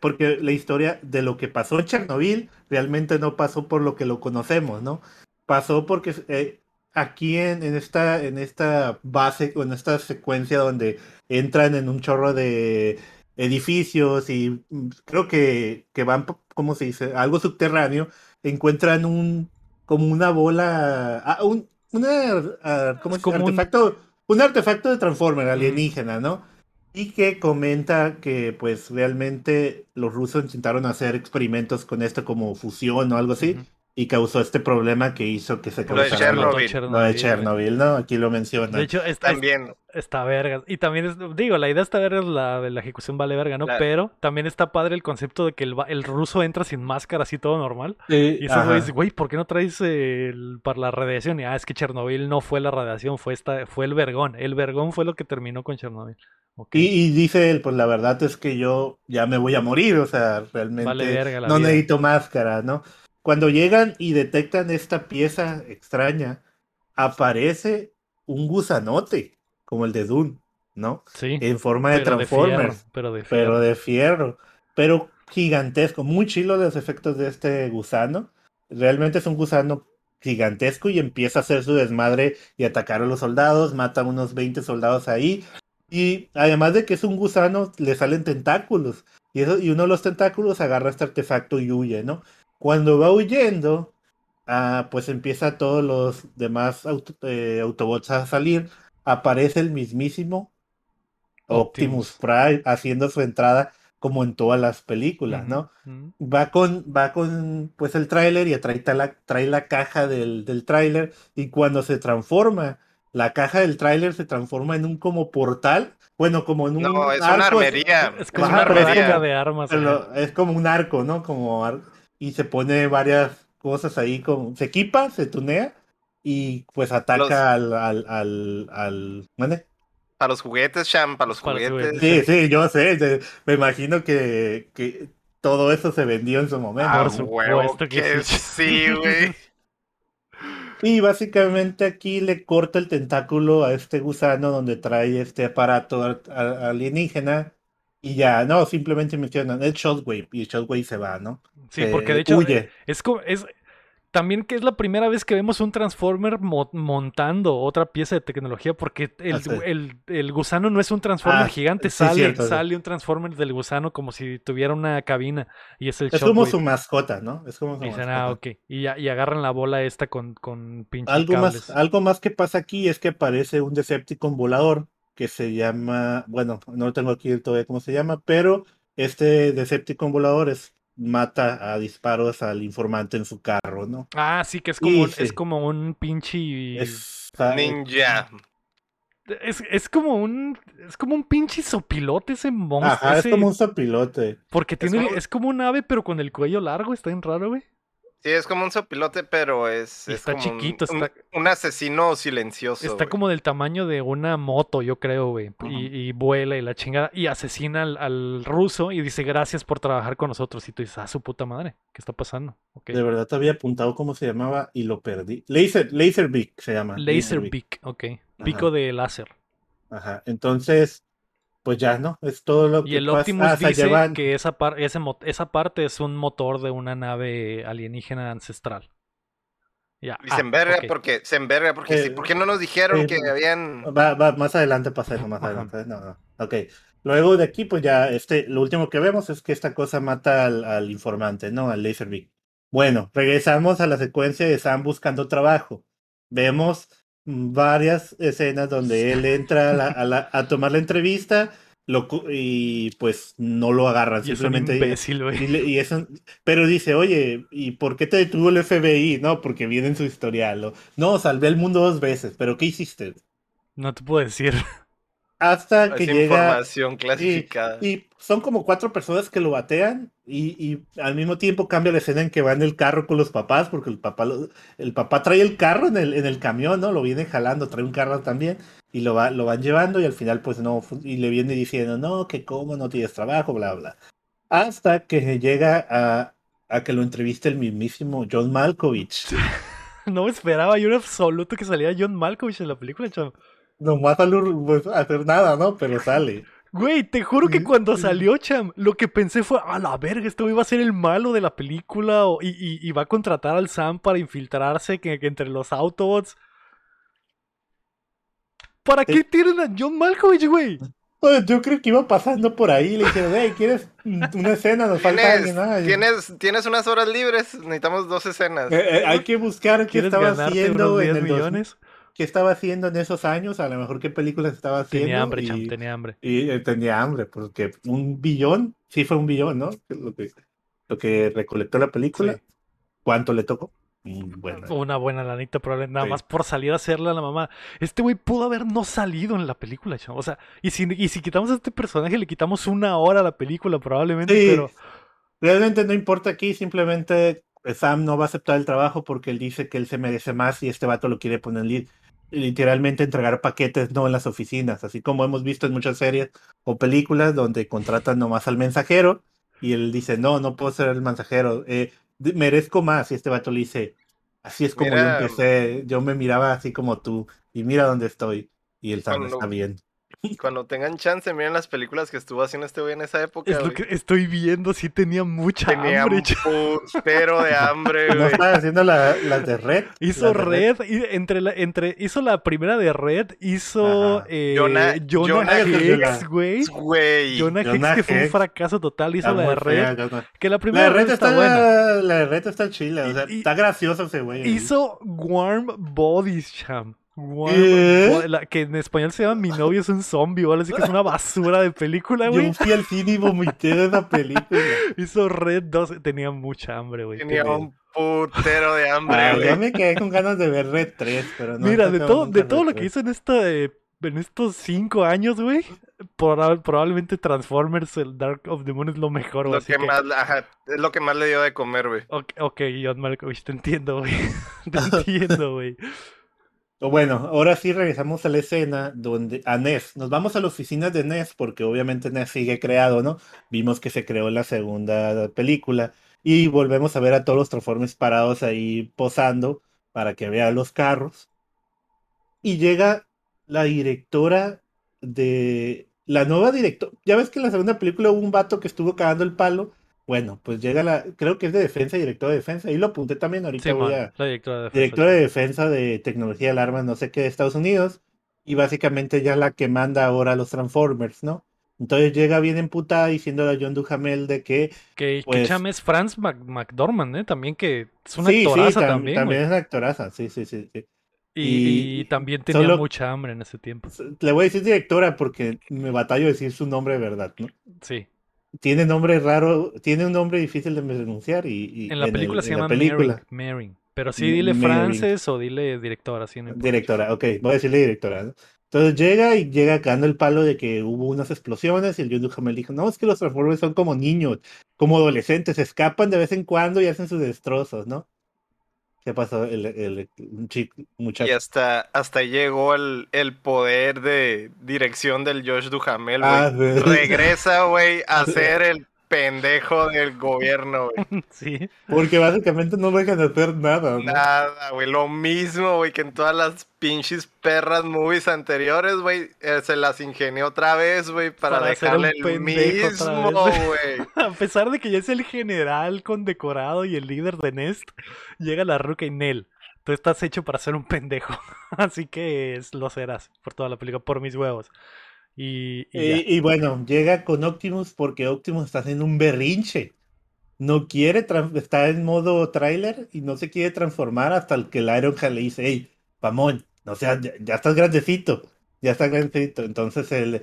porque la historia de lo que pasó en Chernobyl realmente no pasó por lo que lo conocemos, ¿no? Pasó porque eh, aquí en, en, esta, en esta base, o en esta secuencia donde entran en un chorro de edificios y mm, creo que, que van, ¿cómo se dice? Algo subterráneo, encuentran un, como una bola, ah, un, una, ah, ¿cómo se artefacto, un... un artefacto de Transformer alienígena, ¿no? Y que comenta que pues realmente los rusos intentaron hacer experimentos con esto como fusión o algo así y causó este problema que hizo que se Lo de causara lo, Chernobyl. lo de Chernobyl, ¿no? Aquí lo menciona. De hecho, está, También. está verga. Y también, es, digo, la idea está verga, la, la ejecución vale verga, ¿no? La- Pero también está padre el concepto de que el, va- el ruso entra sin máscara, así todo normal. Sí, Y esos ajá. güeyes, güey, ¿por qué no traes el, para la radiación? Y ah, es que Chernobyl no fue la radiación, fue esta, fue el vergón. El vergón fue lo que terminó con Chernobyl. Y, y dice él, pues la verdad es que yo ya me voy a morir, o sea, realmente Vale verga la no vida. necesito máscara, ¿no? Cuando llegan y detectan esta pieza extraña, aparece un gusanote, como el de Dune, ¿no? Sí. En forma de pero de fierro, Transformers, pero de pero fierro. de fierro, pero gigantesco, muy chilo los efectos de este gusano. Realmente es un gusano gigantesco y empieza a hacer su desmadre y atacar a los soldados, mata a unos 20 soldados ahí. Y además de que es un gusano, le salen tentáculos. Y, eso, y uno de los tentáculos agarra este artefacto y huye, ¿no? Cuando va huyendo, ah, pues empieza todos los demás auto- eh, Autobots a salir. Aparece el mismísimo Optimus, Optimus. Prime haciendo su entrada como en todas las películas, ¿no? Va con, va con pues el tráiler y trae la, trae la caja del, del tráiler y cuando se transforma, la caja del tráiler se transforma en un como portal, bueno, como en un No, es una arco, armería. Es como una es como- de armas. pero es como un arco, ¿no? Como ar- y se pone varias cosas ahí, como se equipa, se tunea y pues ataca Los- al, al, al, al- ¿mande? Para los juguetes, Sham, para los Para juguetes. Sí, sí, yo sé, me imagino que, que todo eso se vendió en su momento. Ah, Por supuesto huevo que que sí. sí, güey. Y básicamente aquí le corta el tentáculo a este gusano donde trae este aparato alienígena y ya, no, simplemente mencionan el Shockwave y el Shockwave se va, ¿no? Sí, porque de hecho huye. es como es también que es la primera vez que vemos un Transformer mo- montando otra pieza de tecnología, porque el, Ah, sí. el- el gusano no es un Transformer Ah, gigante, sí, sale, cierto, sí. sale un Transformer del gusano como si tuviera una cabina y es el Es como su mascota, ¿no? Es como su Y dicen, mascota. ah, ok. Y, agarran la bola esta con, con pinches Algo cables. más, algo más que pasa aquí es que aparece un Decepticon volador que se llama, bueno, no tengo aquí todavía cómo se llama, pero este Decepticon volador es, mata a disparos al informante en su carro, ¿no? Ah, sí, que es como, Y sí. es como un pinche... Es, Ninja. Es, es como un. Es como un pinche sopilote ese monstruo. Ajá, es como un sopilote. Porque tiene, como- es como un ave, pero con el cuello largo, está bien raro, güey. Sí, es como un sopilote, pero es, está como chiquito, un, está- un asesino silencioso. Está güey. como del tamaño de una moto, yo creo, güey. Y, y vuela y la chingada. Y asesina al, al ruso y dice gracias por trabajar con nosotros. Y tú dices, ah, su puta madre, ¿qué está pasando? De verdad te había apuntado cómo se llamaba y lo perdí. Laser, Laserbeak se llama. Laserbeak, ok. Pico de láser. Ajá. Entonces, pues ya, ¿no? Es todo lo que Y el pasa. Optimus Ah, se dice que esa, par- ese esa parte es un motor de una nave alienígena ancestral. Ya. Y se ah, enverga ok. porque, se enverga porque, sí, Eh, ¿por qué no nos dijeron eh, que habían... Va, va, más adelante pasa eso, más Ajá. adelante. No, no. Ok. Luego de aquí, pues ya, este, lo último que vemos es que esta cosa mata al, al informante, ¿no? Al Laserbeak. Bueno, regresamos a la secuencia de Sam buscando trabajo. Vemos varias escenas donde él entra a, la- a la- a tomar la entrevista lo y pues no lo agarran. Y es un simplemente imbécil, y le- y eso, pero dice, oye, ¿y por qué te detuvo el FBI? No, porque viene en su historial. o, No, salvé al mundo dos veces, pero ¿qué hiciste? No te puedo decir. Hasta que Es llega información clasificada. y son como cuatro personas que lo batean y, y al mismo tiempo cambia la escena en que va en el carro con los papás, porque el papá, lo- el papá trae el carro en el, en el camión, ¿no? Lo viene jalando, trae un carro también y lo, va, lo van llevando y al final pues no, y le viene diciendo, no, que cómo no tienes trabajo, bla, bla. Hasta que llega a, a que lo entreviste el mismísimo John Malkovich. No me esperaba yo en absoluto que saliera John Malkovich en la película, chavo. Nomás al pues, hacer nada, ¿no? Pero sale. Güey, te juro que cuando salió, cham, lo que pensé fue, a la verga, este güey va a ser el malo de la película o- y, y- y va a contratar al Sam para infiltrarse que, que entre los Autobots. ¿Para qué Eh. tienen a John Malkovich, güey? Pues yo creo que iba pasando por ahí y le dijeron, hey, ¿quieres una escena? Nos falta ¿Tienes, alguien. ¿no?" Y- tienes, tienes unas horas libres, necesitamos dos escenas. Eh, eh, hay que buscar qué ¿Quieres estaba ganarte haciendo unos en 10 el dos- millones? Qué estaba haciendo en esos años, a lo mejor qué películas estaba haciendo. Tenía hambre, y, cham, tenía hambre. y, eh, tenía hambre, porque un billón, sí fue un billón, ¿no? Lo que, lo que recolectó la película. Sí. ¿Cuánto le tocó? bueno. Una buena lanita, probablemente nada Sí. más por salir a hacerle a la mamá. Este güey pudo haber no salido en la película, chavo. O sea, y si, y si quitamos a este personaje, le quitamos una hora a la película, probablemente, Sí. pero. Realmente no importa aquí, simplemente eh, Sam no va a aceptar el trabajo porque él dice que él se merece más y este vato lo quiere poner li- literalmente entregar paquetes no en las oficinas, así como hemos visto en muchas series o películas donde contratan nomás al mensajero y él dice, no, no puedo ser el mensajero, eh, merezco más y este vato le dice, así es como Mira, yo empecé, yo me miraba así como tú y mira dónde estoy y el Cuando- está bien. Cuando tengan chance, miren las películas que estuvo haciendo este güey en esa época. Es lo güey. que estoy viendo, sí tenía mucha Tenía hambre. putero de hambre, No güey. estaba haciendo la- las de Red. Hizo de Red, y entre la, entre, hizo la primera de Red, hizo eh, Jonah- Jonah, Jonah Hex, güey. Güey. Jonah Hex Jonah que fue un fracaso total, hizo la de Red. fea, Jonah. Que la La primera de Red Red está está, buena. la de Red está chila, o sea, Y- está gracioso ese güey. ahí. Hizo Warm Bodies, cham. La- que en español se llama Mi novio es un zombie, o algo así que es una basura de película, güey. Yo fui al cine y vomité de esa película. Hizo Red 2, tenía mucha hambre, güey. Tenía un putero de hambre, Ah, güey. ya me quedé con ganas de ver Red 3, pero no. Mira, de todo, de todo lo que 3. hizo en esta eh, en estos cinco años, güey, proba- probablemente Transformers, el Dark of the Moon es lo mejor, güey. Lo que que- más, ajá, es lo que más le dio de comer, güey. Ok, John Malkovich, te entiendo, güey. te entiendo, güey. Bueno, ahora sí regresamos a la escena donde a Ness. Nos vamos a la oficina de Ness porque obviamente Ness sigue creado, ¿no? Vimos que se creó la segunda película y volvemos a ver a todos los Transformers parados ahí posando para que vean los carros. Y llega la directora de la nueva directora. Ya ves que en la segunda película hubo un vato que estuvo cagando el palo. Bueno, pues llega la, creo que es de defensa, directora de defensa. Ahí lo apunté también, ahorita Sí, voy man, a la directora de defensa, directora sí. de defensa de tecnología de armas, no sé qué, de Estados Unidos, y básicamente ya la que manda ahora a los Transformers, ¿no? Entonces llega bien emputada diciendo a John Duhamel de que Que, que pues- cham es Franz Mac- McDormand, ¿eh? También que es una sí, sí, actoraza tam- también, también güey. es una actoraza, sí, sí, sí, sí. Y, y- y también tenía solo- mucha hambre en ese tiempo. Le voy a decir directora porque me batallo decir su nombre de verdad, ¿no? Sí. Tiene nombre raro, tiene un nombre difícil de pronunciar y, y En la el- película se llama película. Maring, Maring. Pero sí, dile. Frances o dile directora, sí, no. Directora, ok, voy a decirle directora. ¿no? Entonces llega y llega cagando el palo de que hubo unas explosiones y el John Duhamel dijo, no, es que los Transformers son como niños, como adolescentes, escapan de vez en cuando y hacen sus destrozos, ¿no? ¿Qué pasó? El, el, chico, muchacho. Y hasta, hasta llegó el, el poder de dirección del Josh Duhamel, güey. Ah, sí. Regresa, güey, a ser el pendejo del gobierno, güey. Sí. Porque básicamente no dejan de hacer nada, ¿no? Nada, güey. Lo mismo, güey, que en todas las pinches perras movies anteriores, güey. eh, se las ingenió otra vez, güey, para, dejarle el mismo, güey. A pesar de que ya es el general condecorado y el líder de Nest, llega la ruca y Nel. Tú estás hecho para ser un pendejo. Así que es- lo serás por toda la película, por mis huevos. Y, bueno, llega con Optimus porque Optimus está haciendo un berrinche. No quiere, está en modo tráiler y no se quiere transformar hasta que el Ironhead le dice, hey, Pamón, no seas, ya, estás grandecito, ya estás grandecito. Entonces se,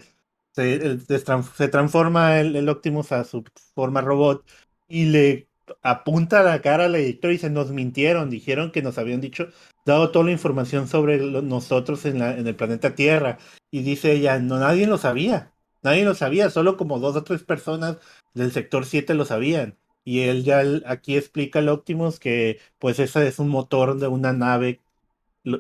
se tran- se transforma el Optimus a su forma robot y le apunta la cara al editor y dice, nos mintieron, dijeron que nos habían dicho, dado toda la información sobre nosotros en, el planeta Tierra. Y dice ella, no, nadie lo sabía. Nadie lo sabía, solo como dos o tres personas del sector 7 lo sabían. Y él ya aquí explica al Optimus que pues ese es un motor de una nave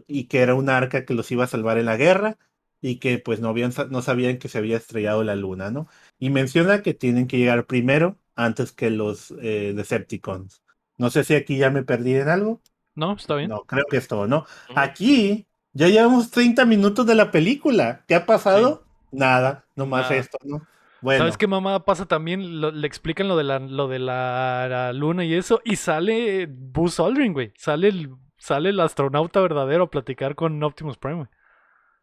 y que era un arca que los iba a salvar en la guerra y que pues no, habían, no sabían que se había estrellado la luna, ¿no? Y menciona que tienen que llegar primero antes que los eh, Decepticons. No sé si aquí ya me perdí en algo. ¿No? ¿Está bien? No, creo que es todo, ¿no? Aquí ya llevamos 30 minutos de la película. ¿Qué ha pasado? Nada, nomás Nada. esto, ¿no? Bueno, ¿Sabes qué mamá pasa también? Lo- le explican lo de la, lo de la, la luna y eso. Y sale Buzz Aldrin, güey. Sale el, sale el astronauta verdadero a platicar con Optimus Prime, güey.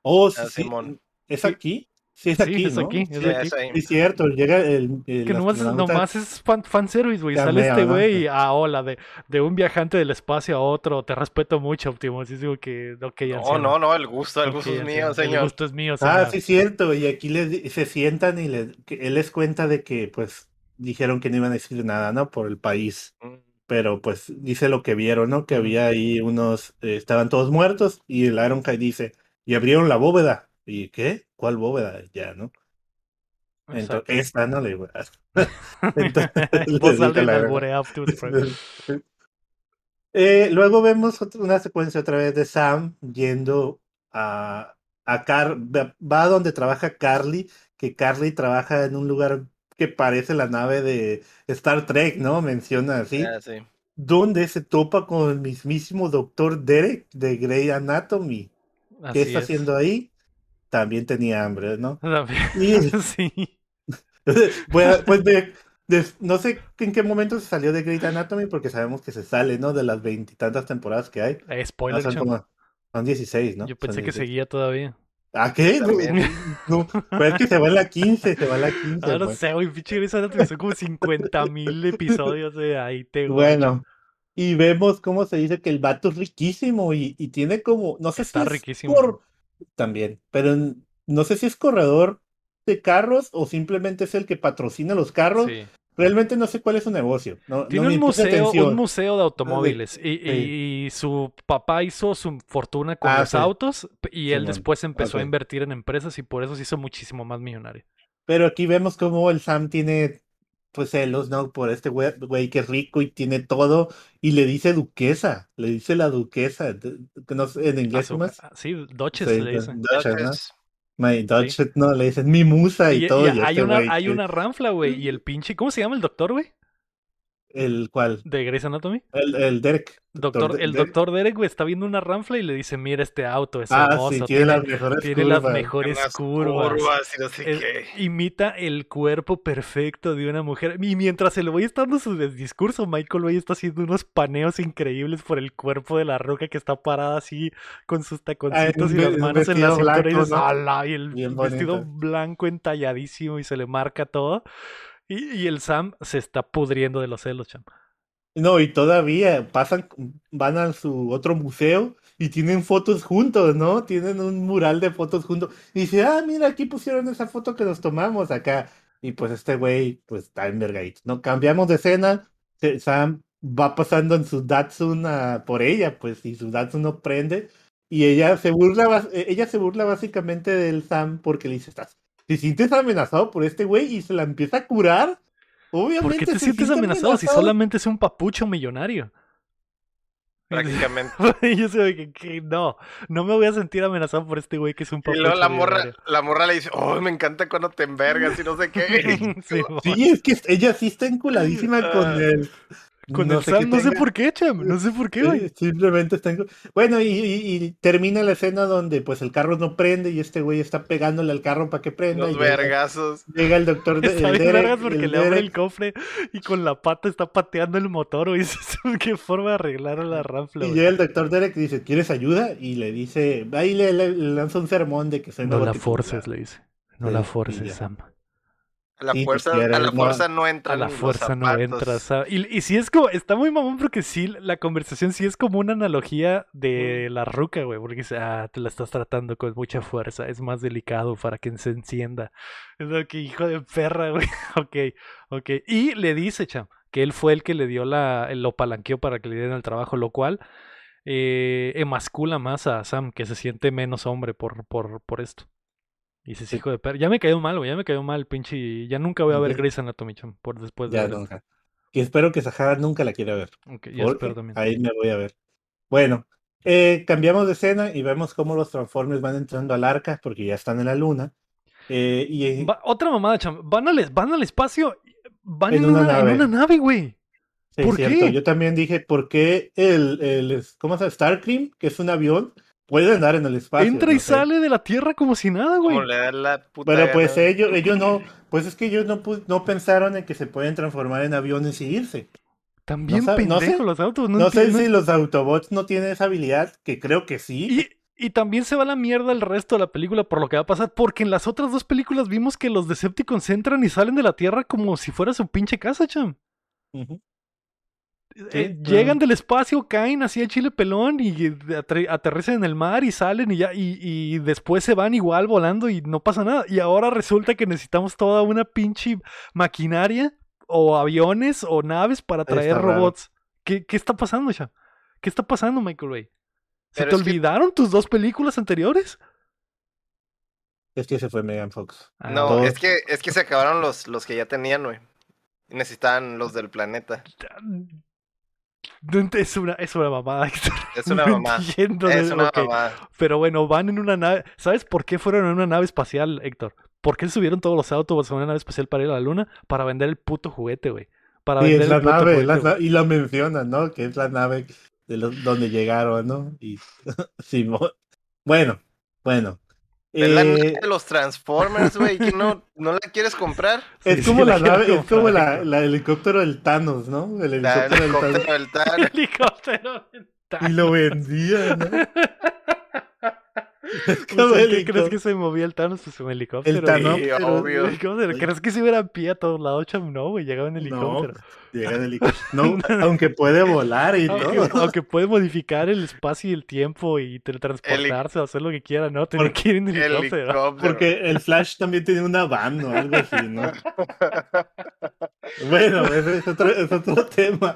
oh, sí, Ah, sí, Simón. ¿Es Sí. aquí? Sí, es Sí, aquí, es ¿no? aquí, es Sí, aquí. es ahí. Sí, cierto, llega el... el Que nomás, nomás es fan, fanservice, güey. Sale este güey y, ah, hola, de, de un viajante del espacio a otro. Te respeto mucho, Optimus. Y digo que, ok, No, no, no, el gusto, el gusto es mío, El señor. gusto es mío, Ah, señor. sí, cierto. Y aquí les, se sientan y le- que él les cuenta de que, pues, dijeron que no iban a decir nada, ¿no? Por el país. Mm. pero pues dice lo que vieron, ¿no? Que había ahí unos, eh, estaban todos muertos y el Ironhide dice, y abrieron la bóveda. ¿Y qué? ¿Cuál bóveda? Ya, ¿no? Entonces, esta no le alborea Optimus Prime. Eh, luego vemos una secuencia otra vez de Sam yendo a, a Car va a donde trabaja Carly, que Carly trabaja en un lugar que parece la nave de Star Trek, ¿no? Menciona así, Ah, sí. donde se topa con el mismísimo doctor Derek de Grey Anatomy. ¿Qué Así está es. haciendo ahí? También tenía hambre, ¿no? Y- sí. Pues, pues de- de- no sé en qué momento se salió de Grey Anatomy, porque sabemos que se sale, ¿no? De las veintitantas temporadas que hay. Eh, Ah, spoiler, son, chamo. como- son 16, ¿no? Yo Son pensé que 16. seguía todavía. ¿A qué? No, no, pero es que se va a la 15, se va a la 15. Ah, no pues. sé, güey, pinche Grey's Anatomy son como 50 mil episodios de ahí te Bueno, y vemos cómo se dice que el vato es riquísimo y, y tiene como, no sé Está si es riquísimo. También, pero no sé si es corredor de carros o simplemente es el que patrocina los carros. Sí. Realmente no sé cuál es su negocio. No, no Tiene me un museo, un museo de automóviles y, sí. y- y su papá hizo su fortuna con Ah, los sí. autos y él después empezó a invertir en empresas y por eso se hizo muchísimo más millonario. Pero aquí vemos cómo el Sam tiene pues celos, ¿no? Por este güey, güey que es rico y tiene todo y le dice duquesa, le dice la duquesa, no sé, en inglés su- ah, sí, Duchess Sí, le dicen. Duchess, ¿no? My Duchess, no, le dicen mi musa y, Y, todo. y y hay, este una, güey hay que- una ranfla, güey, y el pinche, ¿cómo se llama el doctor, güey? El cual, De Grey's Anatomy. el, el Derek. Doctor, el Derek. doctor Derek, güey, está viendo una ranfla y le dice, mira este auto, es Ah, hermoso, sí, tiene, tiene, las mejores tiene las curvas. mejores unas curvas. curvas y no sé Es- qué. imita el cuerpo perfecto de una mujer. Y mientras el güey está dando su discurso, Michael Bay está haciendo unos paneos increíbles por el cuerpo de la roca que está parada así con sus taconcitos un y las manos en la cintura y dices, ¿no? "Ala", y el Bien vestido bonito. blanco entalladísimo y se le marca todo. Y, el Sam se está pudriendo de los celos, cham. No, y todavía pasan, van a su otro museo y tienen fotos juntos, ¿no? Tienen un mural de fotos juntos. Y dice, ah, mira, aquí pusieron esa foto que nos tomamos acá. Y pues este güey, pues está envergadito, ¿no? Cambiamos de escena, Sam va pasando en su Datsun por ella, pues, y su Datsun no prende. Y ella se burla, eh, ella se burla básicamente del Sam porque le dice, estás, te sientes amenazado por este güey y se la empieza a curar. Obviamente. ¿Por qué te se sientes siente amenazado si solamente es un papucho millonario? Prácticamente. Y yo sé que, que no, no me voy a sentir amenazado por este güey que es un Y papucho luego la morra, la morra le dice, oh, me encanta cuando te envergas y no sé qué. Sí, Sí, es que ella sí está enculadísima con Ah. el. Con no el sé Sam, no sé por qué, Cham, no sé por qué, güey. Simplemente está encu- Bueno, y, y- y termina la escena donde pues el carro no prende y este güey está pegándole al carro para que prenda. Los y llega, vergazos. llega el doctor de, Está el bien Derek, vergas porque el le abre Derek, el cofre y con la pata está pateando el motor, güey. ¿Qué forma de arreglar a la ranfla, y llega el doctor Derek y dice, ¿quieres ayuda? Y le dice, ahí le, le- le lanza un sermón de que soy No la forces, le dice. No Sí, la forces, ya. A la Sí, fuerza, a la no- fuerza no entra. A la fuerza no entra, Sam. Y, y sí es como, está muy mamón porque sí, la conversación sí es como una analogía de la ruca, güey. Porque dice, ah, te la estás tratando con mucha fuerza, es más delicado para que se encienda. Es lo que hijo de perra, güey. ok, ok. Y le dice, cham, que él fue el que le dio la, lo palanqueó para que le dieran el trabajo, lo cual eh, emascula más a Sam, que se siente menos hombre por, por, por esto. Y dices, hijo de perra. Ya me cayó mal, güey. Ya me cayó mal, pinche. Ya nunca voy a ver. Grey's Anatomy, cham, por después de Ya ver esto. nunca. Y espero que Sahara nunca la quiera ver. Ok, ya espero también. ahí me voy a ver. Bueno, eh, cambiamos de escena y vemos cómo los Transformers van entrando al arca porque ya están en la luna. Eh, y eh, Va- otra mamada, cham. Van al, van al espacio. Van en, En una una, en nave. una nave, güey. Sí, ¿Por cierto. qué? Yo también dije, ¿por qué el, el ¿cómo se llama? Starcream, que es un avión, puede andar en el espacio? Entra y No sé. sale de la Tierra como si nada, güey. Como le da la puta Pero pues gana. ellos, ellos no, pues es que ellos no, no pensaron en que se pueden transformar en aviones y irse. También no sabe- no sé. los autos. No, No, sé si los Autobots no tienen esa habilidad, que creo que sí. Y, y también se va a la mierda el resto de la película por lo que va a pasar. Porque en las otras dos películas vimos que los Decepticons entran y salen de la Tierra como si fuera su pinche casa, cham. Ujú. Eh, llegan del espacio, caen así el chile pelón y aterrizan en el mar y salen y ya y, y después se van igual volando y no pasa nada. Y ahora resulta que necesitamos toda una pinche maquinaria o aviones o naves para traer robots. ¿Qué, qué está pasando, ya? ¿Qué está pasando, Michael Bay? ¿Se Pero te que- olvidaron tus dos películas anteriores? Es que se fue Megan Fox. Ah, No, todo- es que, es que se acabaron los, los que ya tenían, güey. Necesitaban los del planeta. Es una, es una mamada, Héctor. Es una No mamada. Es una mamada. Pero bueno, van en una nave. ¿Sabes por qué fueron en una nave espacial, Héctor? ¿Por qué subieron todos los autos a una nave espacial para ir a la luna? Para vender el puto juguete, güey. Para Sí, vender es la el puto nave, juguete, la y lo mencionan, ¿no? Que es la nave de los, donde llegaron, ¿no? Y Simón. Bueno, bueno. Es la nave Eh, de los Transformers, güey. que no, no la quieres comprar? Sí, es sí, como la la quiero nave, es como la, la helicóptero del Thanos, ¿no? El La helicóptero del Thanos. helicóptero del Thanos. Helicóptero mental. Y lo vendía, ¿no? Es como el ¿Qué crees que se movía el Thanos? Pues un helicóptero. El Thanos, Sí, obvio. Helicóptero. ¿Crees que se iba a pie a todos lados? No, güey, llegaba en helicóptero. Llega en helicóptero. No, aunque puede volar y Aunque, todo. aunque puede modificar el espacio y el tiempo y teletransportarse o hacer lo que quiera, no, Porque que ir en helicóptero. Helicóptero. Porque el Flash también tiene una van o algo así, ¿no? Bueno, ese es otro, es otro tema.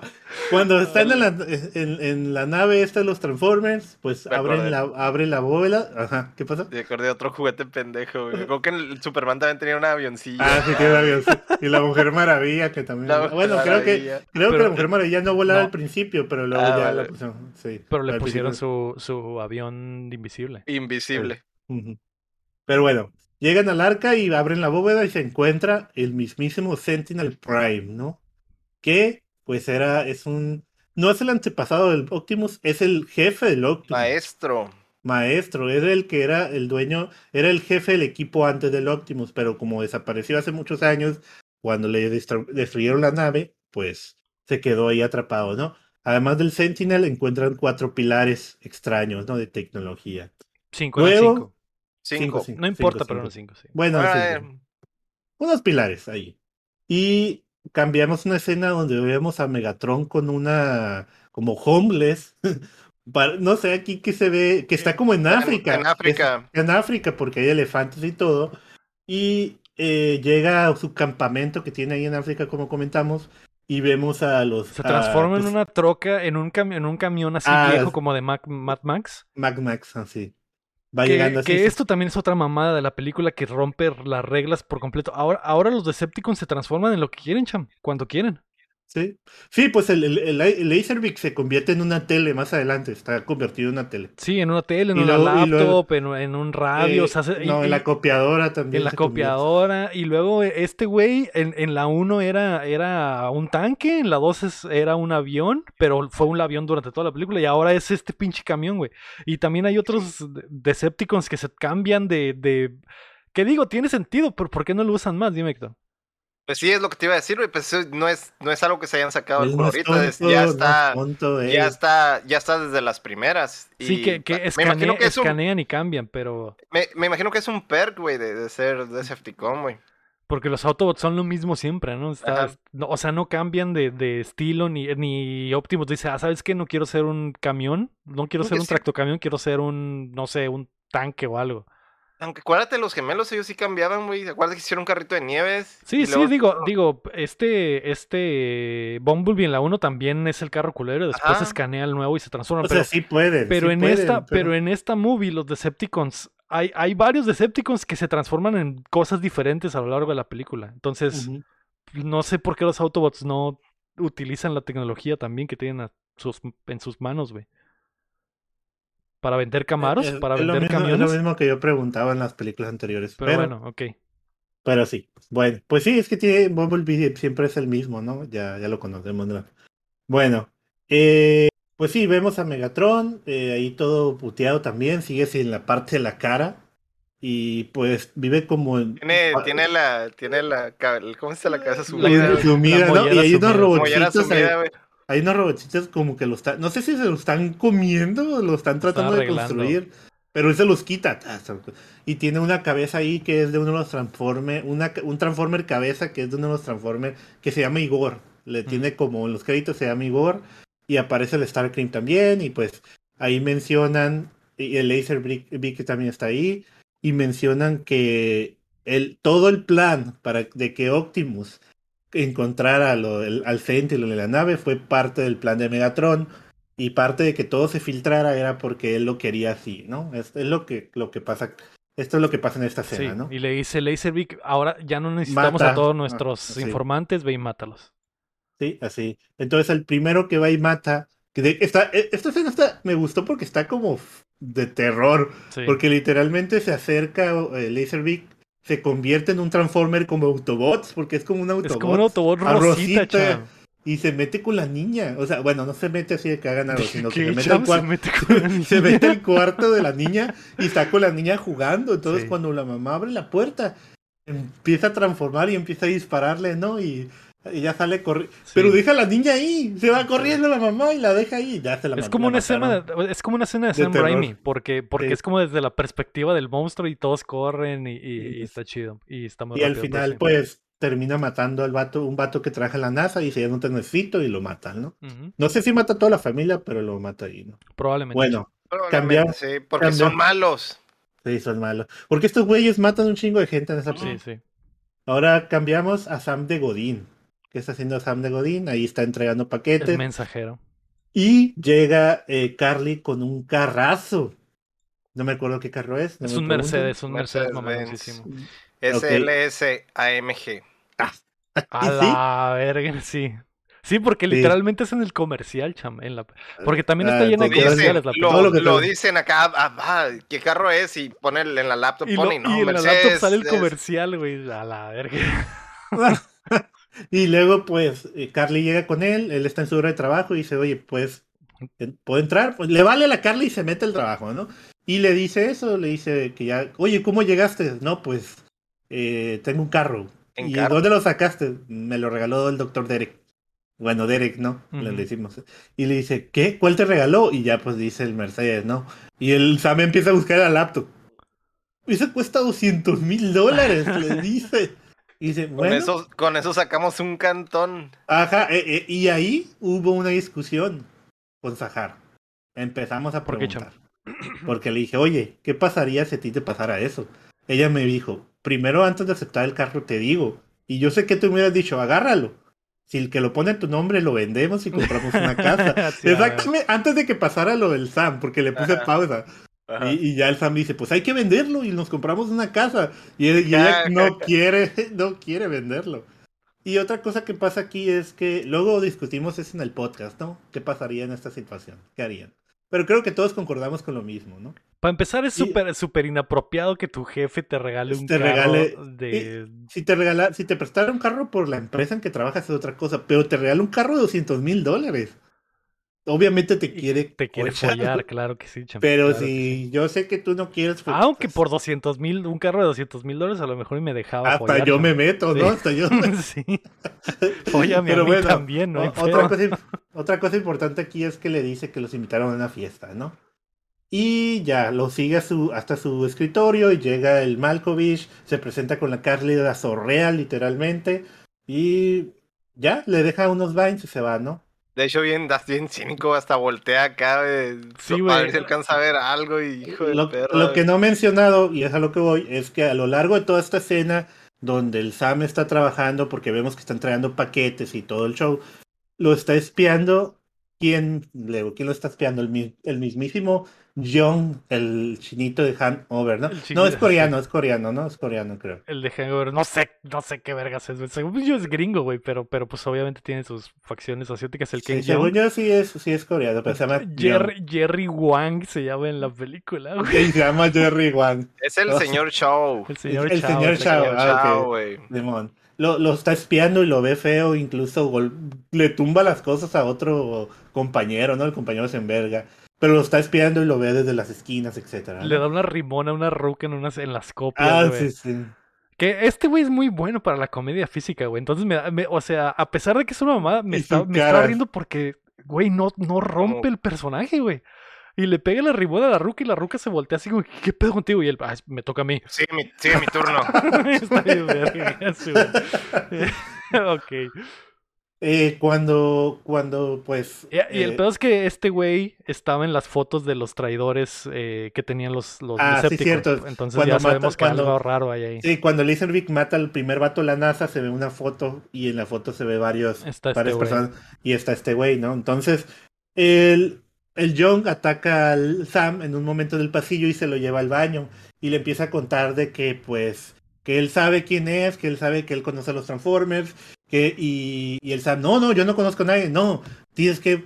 Cuando están en la, en, en la nave esta de los Transformers, pues abren la, abren la bóveda. Ajá, ¿qué pasa? Me acordé de otro juguete pendejo, güey. Creo que el Superman también tenía un avioncillo. Ah, sí, tiene avión. sí. Y la Mujer Maravilla, que también. La bueno, creo que, creo que Pero- la Mujer Maravilla no volaba no. al principio, pero luego Ah, ya vale. la pusieron. Sí, Pero le pusieron su, su avión invisible. Invisible. Pero bueno, llegan al arca y abren la bóveda y se encuentra el mismísimo Sentinel Prime, ¿no? Que pues era, es un, no es el antepasado del Optimus, es el jefe del Optimus. Maestro. Maestro, era el que era el dueño, era el jefe del equipo antes del Optimus, pero como desapareció hace muchos años, cuando le destru- destruyeron la nave, pues se quedó ahí atrapado, ¿no? Además del Sentinel encuentran cuatro pilares extraños, ¿no? De tecnología. Cinco Luego- cinco. Cinco. cinco, No importa, cinco, pero cinco. eran cinco, sí. Bueno, Ah, sí, unos pilares ahí. Y cambiamos una escena donde vemos a Megatron con una como homeless. Para- no sé aquí que se ve, que está como en África. En África. Es- en África, porque hay elefantes y todo. Y eh, llega a su campamento que tiene ahí en África, como comentamos. Y vemos a los. Se a, transforma en pues, una troca, en un, cami- en un camión así Ah, viejo como de Mac- Mad Max. Mac Max, así. Va Que, llegando así. que esto también es otra mamada de la película que rompe las reglas por completo. Ahora, ahora los Decepticons se transforman en lo que quieren, cham, cuando quieren. Sí, sí pues el, el, el, se convierte en una tele más adelante. Está convertido en una tele. Sí, en una tele, en Y una luego- y luego- laptop, en, en un radio, Eh, o sea, no, y- en la copiadora también. en la convierte. copiadora. Y luego eh, este güey en, en la 1 era, era un tanque, en la 2 es- era un avión, pero fue un avión durante toda la película y ahora es este pinche camión, güey. Y también hay otros de- Decepticons que se cambian de... de... Que digo, tiene sentido, pero ¿por qué no lo usan más? Dime, Héctor. Pues sí, es lo que te iba a decir, güey. Pues no es, no es algo que se hayan sacado no ahorita. es- ya no es está. tonto, ya está, ya está desde las primeras. Sí, Y que, que, me escane- imagino que es un, escanean y cambian, pero... me, me imagino que es un perk, güey, de, de ser Decepticon, güey. Porque los Autobots son lo mismo siempre, ¿no? Está- no, o sea, no cambian de, de estilo, ni, ni Optimus dice, ah, ¿sabes qué? No quiero ser un camión, no quiero ser un sí. tractocamión, quiero ser un, no sé, un tanque o algo. Aunque acuérdate, los gemelos ellos sí cambiaban, güey. Acuérdate que hicieron un carrito de nieves. Sí, sí, luego- digo, digo, este, este Bumblebee en la 1 también es el carro culero, después Ajá. escanea el nuevo y se transforma. O pero sea, sí pueden. pero sí en pueden, esta, pero... en esta movie, los Decepticons, hay, hay varios Decepticons que se transforman en cosas diferentes a lo largo de la película. Entonces, no sé por qué los Autobots no utilizan la tecnología también que tienen a sus, en sus manos, güey. Para vender camaros, Es- para es lo vender mismo- Es lo mismo que yo preguntaba en las películas anteriores. Pero, Pero, bueno, ok. pero sí. Bueno, pues sí, es que tiene Bumblebee siempre es el mismo, ¿no? Ya, ya lo conocemos. ¿no? Bueno, eh, pues sí, vemos a Megatron, eh, ahí todo puteado también, sigue sin la parte de la cara. Y pues vive como en. Tiene, ah, tiene la, tiene la, ¿cómo se llama la cabeza La sumida? la ¿no? Y hay unos ahí- sumida, güey. Hay unos robotcitos como que lo están, no sé si se lo están comiendo o lo están tratando de construir, pero él se los quita. Y tiene una cabeza ahí que es de uno de los Transformers, una, un Transformer cabeza que es de uno de los Transformers que se llama Igor. Le tiene como en los créditos se llama Igor y aparece el Starcream también y pues ahí mencionan y el Laser Beak también está ahí y mencionan que el, todo el plan para de que Optimus encontrar a lo, el- al Sentinel de la nave fue parte del plan de Megatron y parte de que todo se filtrara era porque él lo quería así, ¿no? Es, es lo que lo que pasa. Esto es lo que pasa en esta Sí, escena, ¿no? y le dice Laserbeak, ahora ya no necesitamos Mata. a todos Ah, nuestros sí. informantes, ve y mátalos. Sí, así. Entonces el primero que va y mata. Que de- está, e- esta escena está, me gustó porque está como de terror. Sí. Porque literalmente se acerca eh, Laserbeak, se convierte en un Transformer como Autobots, porque es como un Autobot. es como un autobot a rosita, Rosita. cham. Y se mete con la niña. O sea, bueno, no se mete así de que hagan algo, sino que ¿Qué, se mete, al Se cuarto, mete con la niña. se mete al cuarto de la niña y está con la niña jugando. Entonces, Sí. cuando la mamá abre la puerta, empieza a transformar y empieza a dispararle, ¿no? Y ella sale corriendo. Sí. Pero deja a la niña ahí. Se va corriendo la mamá y la deja ahí. Ya se la Es como la una escena, de- es como una escena de, De Sam terror. Raimi, porque, porque Sí. es como desde la perspectiva del monstruo y todos corren y, y- y Sí. está chido. Y está muy Y al rápido, pero final, pues, termina matando al vato, un vato que traje a la NASA y dice, ya no te necesito, y lo matan, ¿no? No sé si mata a toda la familia, pero lo mata ahí, ¿no? Probablemente. Bueno, Probablemente, Cambiar- sí, porque cambiar. son malos. sí, son malos. Porque estos güeyes matan un chingo de gente en esa Sí, sí. Ahora cambiamos a Sam de Godín. ¿Qué está haciendo Sam de Godín? Ahí está entregando El paquetes. mensajero. Y llega eh, Carly con un carrazo. No me acuerdo qué carro es. no Es un. Mercedes, un Mercedes Mercedes-Benz. mamoncísimo. SLS AMG. A ¿Y sí? la verga, sí. Sí, porque Sí. literalmente es en el comercial, cham. En la... Porque también está Ah, llena de comerciales la lo, que dicen acá, ah, ah, ¿qué carro es? Y pone el- en la laptop, Y, lo- pone, no, y en la laptop Mercedes, sale el comercial, güey. A la verga. y luego, pues, eh, Carly llega con él. Él está en su hora de trabajo y dice, oye, pues, ¿puedo entrar? Pues le vale a la Carly y se mete el trabajo, ¿no? Y le dice eso, le dice que ya, oye, ¿cómo llegaste? No, pues, eh, tengo un carro. ¿Y carro. dónde lo sacaste? Me lo regaló el doctor Derek. Bueno, Derek, ¿no? Le Ujú. decimos. Y le dice, ¿qué? ¿Cuál te regaló? Y ya pues dice el Mercedes, ¿no? Y el Sam empieza a buscar la laptop. Eso cuesta 200 mil dólares, le dice. Y dice, Con, bueno. eso, con eso sacamos un cantón. Ajá, eh, eh, y ahí hubo una discusión con Sahar. Empezamos a ¿Por qué, preguntar. Porque le dije, oye, ¿qué pasaría si a ti te pasara eso? Ella me dijo, primero antes de aceptar el carro te digo, y yo sé que tú me hubieras dicho, agárralo. Si el que lo pone en tu nombre lo vendemos y compramos una casa. Sí. Exactamente, antes de que pasara lo del Sam, porque le puse Ajá. pausa. Y, y ya el Sam dice, pues hay que venderlo y nos compramos una casa. Y, y Ya, ella no quiere, no quiere venderlo. Y otra cosa que pasa aquí es que luego discutimos eso en el podcast, ¿no? ¿Qué pasaría en esta situación? ¿Qué harían? Pero creo que todos concordamos con lo mismo, ¿no? Para empezar, es Y- súper súper inapropiado que tu jefe te regale un Te carro regale- de... Si te regala, si te prestara un carro por la empresa en que trabajas es otra cosa, pero te regala un carro de 200 mil dólares. Obviamente te quiere Te quiere follar, follar, claro que sí, cham, Pero claro que sí. si yo sé que tú no quieres pues, Aunque por 200 mil, un carro de 200 mil dólares a lo mejor y me dejaba hasta follar, yo me meto, ¿no? Sí. Hasta yo sí. Fóllame Pero a mí bueno, también, ¿no? otra, cosa, otra cosa importante aquí es que le dice que los invitaron a una fiesta, ¿no? Y ya, lo sigue a su, hasta su escritorio y llega el Malkovich, se presenta con la Carly de la Zorrea, literalmente, y ya, le deja unos vines y se va, ¿no? De hecho, bien, das bien cínico, hasta voltea acá, eh, Sí, para ver si alcanza a ver algo y hijo de Lo, perra. lo que no he mencionado, y es a lo que voy, es que a lo largo de toda esta escena, donde el Sam está trabajando, porque vemos que está entregando paquetes y todo el show, lo está espiando. ¿Quién, Leo, ¿quién lo está espiando? El, mi- el mismísimo John, el chinito de Hanover, ¿no? No, es coreano, es coreano, ¿no? Es coreano, creo. El de Hangover, no sé, no sé qué vergas es, güey. Según yo es gringo, güey, pero, pero pues obviamente tiene sus facciones asiáticas. El Sí, Ken según Jeong. yo sí es, sí es coreano, pero se llama Jerry, Jerry Wang se llama en la película, güey. Se llama Jerry Wang. Es el señor Chow. El señor el Chao. señor el Chao, Señor ah, güey. Demon. Lo, lo está espiando y lo ve feo, incluso le tumba las cosas a otro compañero, ¿no? El compañero se enverga. Pero lo está espiando y lo ve desde las esquinas, etcétera. ¿no? Le da una rimona a una ruca en, unas, en las copias, Ah, güey. sí, sí. Que este güey es muy bueno para la comedia física, güey. Entonces, me, da- me- o sea, a pesar de que es una mamada, me está, me está riendo porque, güey, no, no rompe el personaje, güey. Y le pega la rimona a la ruca y la ruca se voltea así, güey, ¿qué pedo contigo? Y él, "Ah, me toca a mí. Mi, sigue mi turno. está bien, verga, sí, güey. ok. Eh, cuando, cuando, pues... Y, y el eh, peor es que este güey estaba en las fotos de los traidores eh, que tenían los, los Ah, sí, cierto. Entonces Cuando ya mata- sabemos que cuando- algo raro hay ahí. Sí, cuando Laserbeak mata al primer vato de la NASA, se ve una foto y en la foto se ve varios, Está este varias güey. personas y está este güey, ¿no? Entonces, el, el Young ataca al Sam en un momento del pasillo y se lo lleva al baño y le empieza a contar de que, pues, que él sabe quién es, que él sabe que él conoce a los Transformers, y, y el no, no, yo no conozco a nadie, no, tienes que,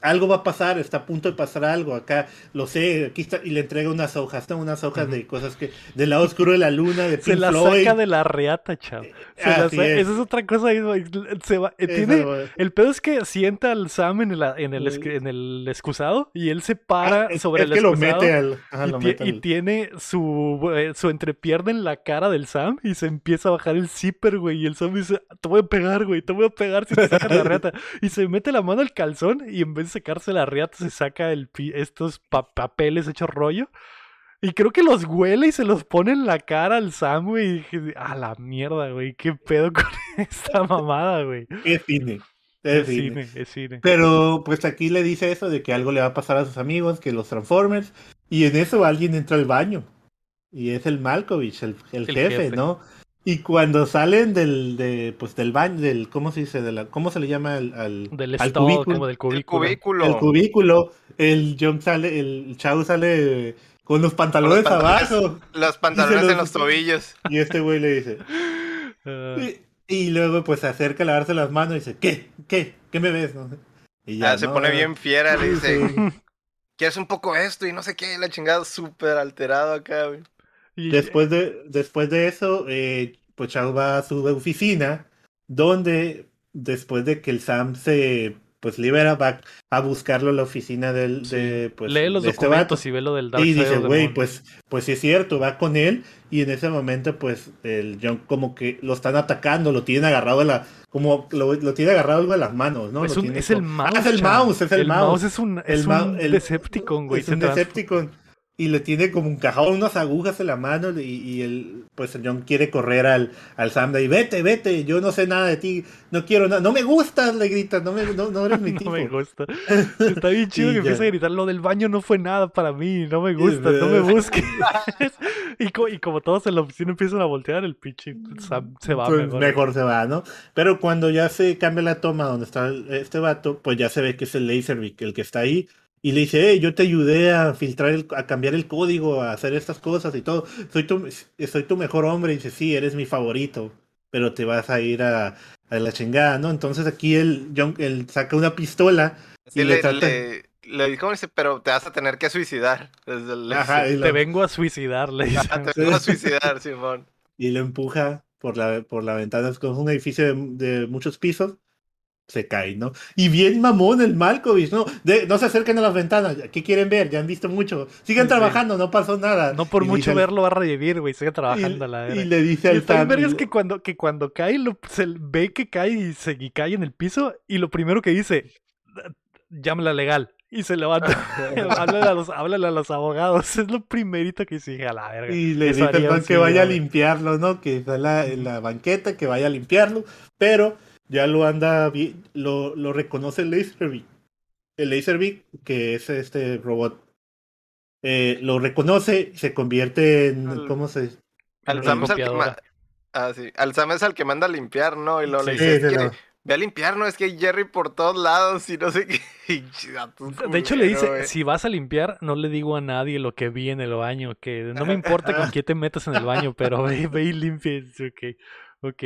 algo va a pasar, está a punto de pasar algo, acá lo sé, aquí está, y le entrega unas hojas, ¿no? unas hojas de cosas que, del lado oscuro de la luna, de Se Pink la Floyd. saca de la reata, chavo. Se la es. Esa es otra cosa. Se va- eh, tiene, güey. el pedo es que sienta al Sam en el, en el, esque- en el excusado y él se para Ah, es- sobre es el que lo mete al, ajá, y, lo mete y al- tiene su, eh, su entrepierna en la cara del Sam y se empieza a bajar el zipper, güey. Y el Sam dice, te voy a pegar, güey, te voy a pegar si te sacas la reata. Y se mete la mano al calzón y en vez de sacarse la reata se saca el, pi- estos pa- papeles hechos rollo. Y creo que los huele y se los pone en la cara al Sam, güey. Y dije, a la mierda, güey. ¿Qué pedo con esta mamada, güey? es cine. Es Es cine. cine, es cine. Pero pues aquí le dice eso de que algo le va a pasar a sus amigos, que los Transformers, y en eso alguien entra al baño. Y es el Malkovich, el, el El jefe, jefe. ¿no? Y cuando salen del, de, pues, del baño, del, ¿cómo se dice? De la, ¿Cómo se le llama al, al, Del al estado, cubículo? como del El cubículo. el cubículo, el John sale, el Chao sale con los pantalones pantalones. abajo. Los pantalones los- en los tobillos. Y este güey le dice, Ah, y, y luego pues se acerca a lavarse las manos y dice, ¿qué? ¿Qué? ¿Qué me ves? No. Y Ah, se ¿no? pone bien fiera, le dice, Sí. ¿quieres un poco esto? Y no sé qué, la chingada súper alterado acá, güey. Después de, después de eso, eh, pues Chao va a su oficina, donde después de que el Sam se pues libera, va a buscarlo a la oficina del, Sí. de, pues, lee los de este documentos vato. y ve lo del Dark Y dice, güey, Moon". pues, pues sí es cierto, va con él, y en ese momento, pues, el John como que lo están atacando, lo tienen agarrado de la, como lo, lo tiene agarrado algo de las manos, ¿no? es, un- es el mouse. Ah, es el mouse, es el, mouse. es un, El es un el- Decepticon, güey. Es un Decepticon. Y le tiene como encajado unas agujas en la mano y, y el, pues el John quiere correr al, al Sam de ahí, vete, vete, yo no sé nada de ti, no quiero nada, no me gustas, le grita, no, me, no, no eres mi tipo. No me gusta. Está bien chido Y que ya. empieza a gritar lo del baño no fue nada para mí, no me gusta, no me busques. y, co- y como todos en la oficina empiezan a voltear, el pinche Sam se va Pues mejor. mejor se va, ¿no? Pero cuando ya se cambia la toma donde está este vato, pues ya se ve que es el Laserbeak el que está ahí. Y le dice, hey, yo te ayudé a filtrar, el- a cambiar el código, a hacer estas cosas y todo. Soy tu, soy tu mejor hombre. Y dice, sí, eres mi favorito, pero te vas a ir a, a la chingada, ¿no? Entonces aquí él, John, él saca una pistola. Sí, Y le, le trata- le, le dijo, dice, pero te vas a tener que suicidar. Desde el, Ajá, y Te vengo a suicidar, le dice. Ajá, te vas a suicidar, Simón. y lo empuja por la, por la ventana. Es como un edificio de, de muchos pisos. Se cae, ¿no? Y bien mamón el Malkovich, ¿no? De- no se acerquen a las ventanas. ¿Qué quieren ver? Ya han visto mucho. Sigan Sí. trabajando, no pasó nada. No por Y mucho al- verlo va a revivir, güey. Sigue trabajando a la y, y le dice Y al Sam, es que cuando, que cuando cae, lo, se ve que cae y, se, y cae en el piso y lo primero que dice, llámala legal. Y se levanta. háblale, a los, háblale a los abogados. Es lo primerito que dice, a la verga. Y le dice al man que vaya a limpiarlo, ¿no? Que está en la, en la banqueta, que vaya a limpiarlo. Pero ya lo anda, lo, lo reconoce el Laserbeak. El Laserbeak, que es este robot. Eh, lo reconoce y se convierte en. Al- ¿Cómo se Al Sam es al que Ah, sí. Al Sam es al que manda a limpiar, ¿no? Y luego le Sí, dice, sí, "Es que no. ve a limpiar, ¿no? Es que hay Jerry por todos lados y no sé qué. Y chidatos De hecho, le dice, si vas a limpiar, no le digo a nadie lo que vi en el baño, que no me importa con quién te metas en el baño, pero ve, ve y limpia. Ok, ok.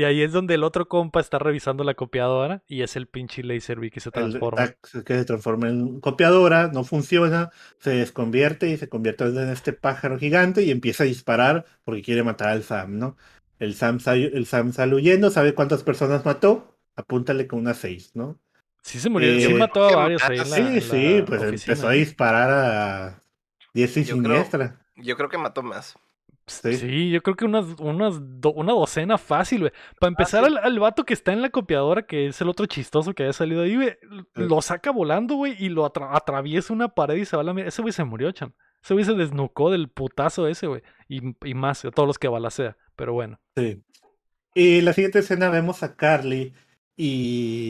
Y ahí es donde el otro compa está revisando la copiadora y es el pinche Laserbeak que se el- transforma. ah, que se transforma en copiadora, no funciona, se desconvierte y se convierte en este pájaro gigante y empieza a disparar porque quiere matar al Sam, ¿no? El Sam, sale- el Sam sale huyendo, sabe cuántas personas mató, apúntale con una 6, ¿no? Sí se murió, Eh, sí mató a varios ahí la, sí, sí, la pues oficina, empezó a ¿eh? disparar a 10 y Yo creo- siniestra. Yo creo que mató más. Sí. Sí, yo creo que unas, unas do- una docena fácil, güey. Para empezar, al, al vato que está en la copiadora, que es el otro chistoso que había salido ahí, güey, lo saca volando, güey, y lo atra- atraviesa una pared y se va a la mierda. Ese güey se murió, cham. Ese güey se desnucó del putazo ese, güey. Y, y más, todos los que balacea. Pero bueno. Sí. Y la siguiente escena vemos a Carly y,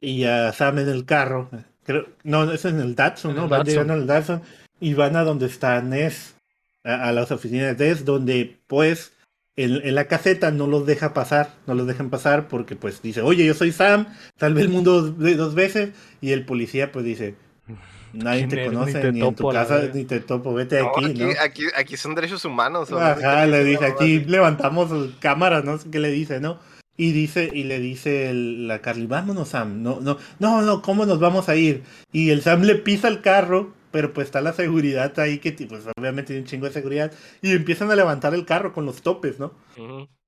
y a Sam en el carro. Creo, no, es en el Datsun, ¿no? el Van Datsun. llegando al Datsun y van a donde está Ness, a, a las oficinas de donde pues en, en la caseta no los deja pasar, no los dejan pasar porque pues dice, oye, yo soy Sam, salvé el mundo dos, dos veces y el policía pues dice, nadie ¿Quién te? Ni conoce, te ni, en tu casa, verga". ni te topo, vete de No, aquí, aquí, ¿no? aquí, aquí son derechos humanos. Ajá, le dice, aquí levantamos cámaras, no sé qué le dice, ¿no? Y dice, y le dice el- la Carly, vámonos Sam, no, no, no, no, ¿cómo nos vamos a ir? Y el Sam le pisa el carro, pero pues está la seguridad ahí que pues obviamente tiene un chingo de seguridad, y empiezan a levantar el carro con los topes, ¿no?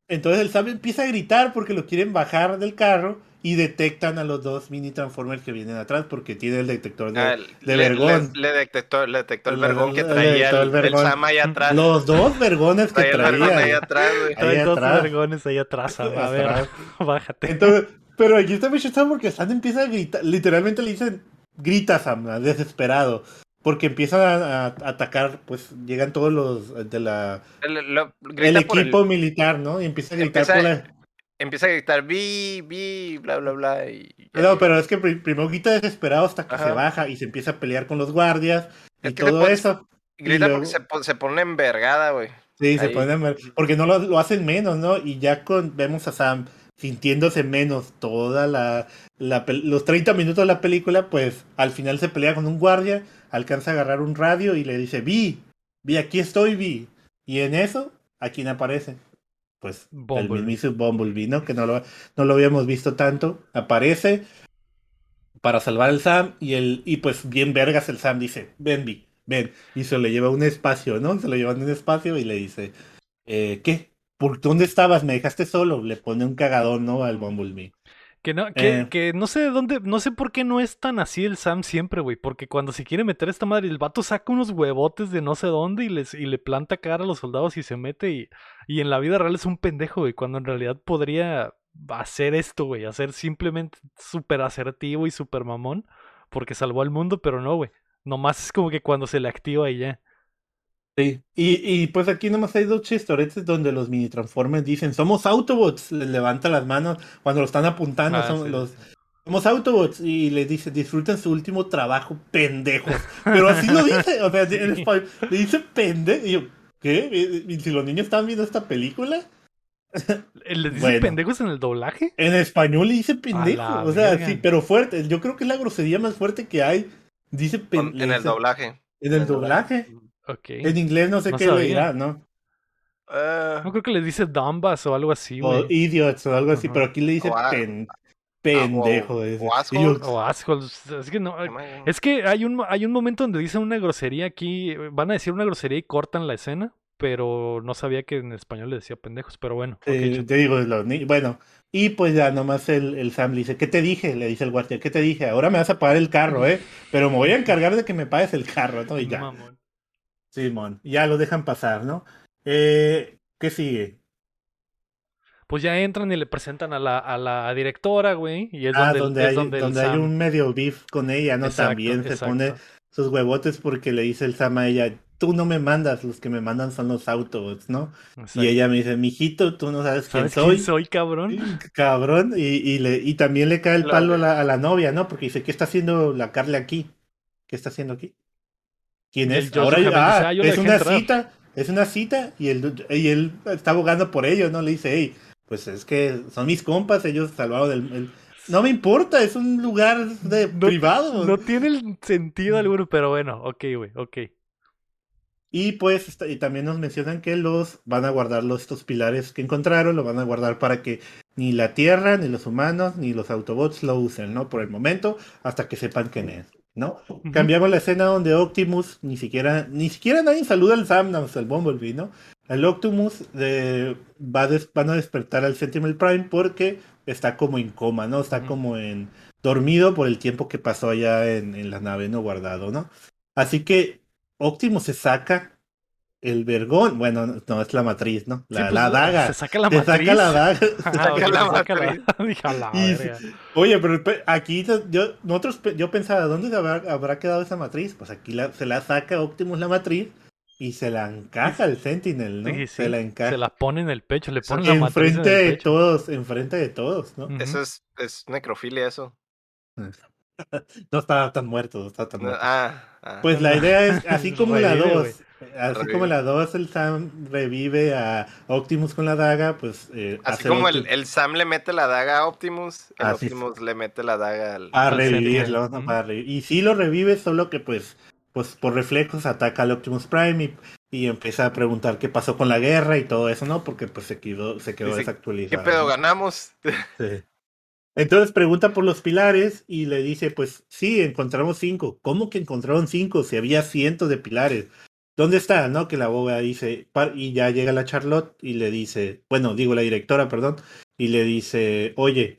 Entonces el Sam empieza a gritar porque lo quieren bajar del carro y detectan a los dos mini Transformers que vienen atrás porque tiene el detector de, Ah, de le, vergón. Le, le detectó, le detectó el Le- vergón que traía el, el el vergón. Sam ahí atrás. Los dos vergones que traía el vergón ahí traía. atrás, güey. Ahí dos atrás. vergones ahí atrás. A, a ver, bájate. Entonces, pero aquí está muy chistoso porque Sam empieza a gritar, literalmente le dicen, grita Sam, desesperado, porque empiezan a, a atacar, pues llegan todos los de la El, lo- el grita por el- equipo militar, ¿no? Y empieza a gritar Empieza- por la... empieza a gritar, vi, vi, bla, bla, bla. Y, No, pero es que pri- primero grita desesperado hasta que Ajá. se baja y se empieza a pelear con los guardias y Es que se todo pone- eso. grita luego- porque se, se pone envergada, güey. Sí, se ponen mal, porque no lo, lo hacen menos, ¿no? Y ya con, vemos a Sam sintiéndose menos toda la, los 30 minutos de la película, pues al final se pelea con un guardia, alcanza a agarrar un radio y le dice, Vi, Vi, aquí estoy, Vi. Y en eso, ¿a quién aparece? Pues el mismísimo Bumblebee, ¿no? Que no lo, no lo habíamos visto tanto. Aparece para salvar al Sam y el y pues bien vergas el Sam dice, ven, Vi, ven. Y se le lleva a un espacio, ¿no? Se lo llevan a un espacio y le dice, eh, ¿qué? ¿Por dónde estabas? ¿Me dejaste solo? Le pone un cagadón, ¿no? Al Bumblebee. Que no, que, Eh. que no sé de dónde, no sé por qué no es tan así el Sam siempre, güey. Porque cuando se quiere meter esta madre, el vato saca unos huevotes de no sé dónde y les, y le planta cara a los soldados y se mete y, y en la vida real es un pendejo, güey. Cuando en realidad podría hacer esto, güey. Hacer simplemente súper asertivo y súper mamón. Porque salvó al mundo, pero no, güey. Nomás es como que cuando se le activa y ya. Sí. Y, y pues aquí nomás hay dos chistoretes donde los mini transformers dicen, somos Autobots. Les levanta las manos cuando lo están apuntando. Ah, son sí, los. Somos Autobots. Y le dice, disfruten su último trabajo, pendejos. Pero así lo dice. O sea, en español, le dice pendejo. Y yo, ¿qué? ¿Y si los niños están viendo esta película? Eh, ¿Les dice Bueno. pendejos en el doblaje? En español le dice pendejo. O sea, verga. sí, pero fuerte. Yo creo que es la grosería más fuerte que hay. Dice Con- pen- en el doblaje. En el doblaje. Ok. En inglés no sé No qué le dirá, ¿no? Ah, No creo que les dice Dumbas o algo así, O güey. idiots o algo así, pero aquí le dice O a- pen- pendejo. o- ese. o assholes. O. Es que no. Es que hay un, hay un momento donde dicen una grosería aquí. Van a decir una grosería y cortan la escena. Pero no sabía que en español le decía pendejos. Pero bueno. eh, te digo, los ni- bueno, y pues ya nomás el, el Sam le dice, ¿qué te dije? Le dice el guardia, ¿qué te dije? Ahora me vas a pagar el carro, ¿eh? Pero me voy a encargar de que me pagues el carro, ¿no? Y ya, Mamón. Simón, ya lo dejan pasar, ¿no? Eh, ¿Qué sigue? Pues ya entran y le presentan a la, a la directora, güey. Y es ah, donde, donde, es hay, donde hay un medio beef con ella, ¿no? Exacto, También se pone sus huevotes porque le dice el Sam a ella, tú no me mandas, los que me mandan son los Autobots, ¿no? Exacto. Y ella me dice, mijito, tú no sabes quién ¿Sabes soy. quién soy, cabrón? Cabrón, y, y, le, y también le cae el Lo palo a la, a la novia, ¿no? Porque dice, ¿qué está haciendo la Carla aquí? ¿Qué está haciendo aquí? ¿Quién es? Ahora ah, dice, "Ah, es una entrar". cita, es una cita, y él, y él está abogando por ellos, ¿no? Le dice, hey, pues es que son mis compas, ellos salvaron el... el- No me importa, es un lugar de No- privado. No tiene el sentido alguno, pero bueno, ok, güey, ok. Y pues y también nos mencionan que los van a guardar los, estos pilares que encontraron, lo van a guardar para que ni la Tierra, ni los humanos, ni los Autobots lo usen, ¿no? Por el momento, hasta que sepan quién es, ¿no? Cambiamos la escena donde Optimus, ni siquiera, ni siquiera nadie saluda al Sam, no, al Bumblebee, ¿no? El Optimus eh, va a des- van a despertar al Sentinel Prime porque está como en coma, ¿no? Está como en dormido por el tiempo que pasó allá en, en la nave, ¿no? Guardado, ¿no? Así que Optimus se saca el vergón, bueno, no, no, es la matriz, ¿no? La, Sí, pues, la daga. Se saca la Se matriz. saca la daga. Ah, saca la se saca matriz. la- la Y-. Oye, pero pe- aquí te- yo, nosotros, yo pensaba, ¿dónde habrá, habrá quedado esa matriz? Pues aquí la- se la saca Optimus la matriz y se la encaja el Sentinel, ¿no? Sí, sí, Se la encaja. Se la pone en el pecho, le pone la matriz en enfrente el de pecho. todos, enfrente de todos, ¿no? Eso es, es necrofilia, eso. No estaba tan muerto, no estaba tan muerto. ah, ah. Pues la idea es, así como la Revive, 2, así Revive. como la 2, el Sam revive a Optimus con la daga, pues... eh, Así como el, el Sam le mete la daga a Optimus, el Así es. Optimus le mete la daga al. A revivirlo. Para revivir. Y sí lo revive, solo que pues, pues por reflejos ataca al Optimus Prime y, y empieza a preguntar qué pasó con la guerra y todo eso, ¿no? Porque pues se quedó, se quedó desactualizado. ¿Qué pedo ganamos? Sí. Entonces pregunta por los pilares y le dice, pues sí, encontramos cinco. ¿Cómo que encontraron cinco? Si había cientos de pilares. ¿Dónde está? ¿No? Que la boba dice, y ya llega la Charlotte y le dice, bueno, digo la directora, perdón, y le dice, oye,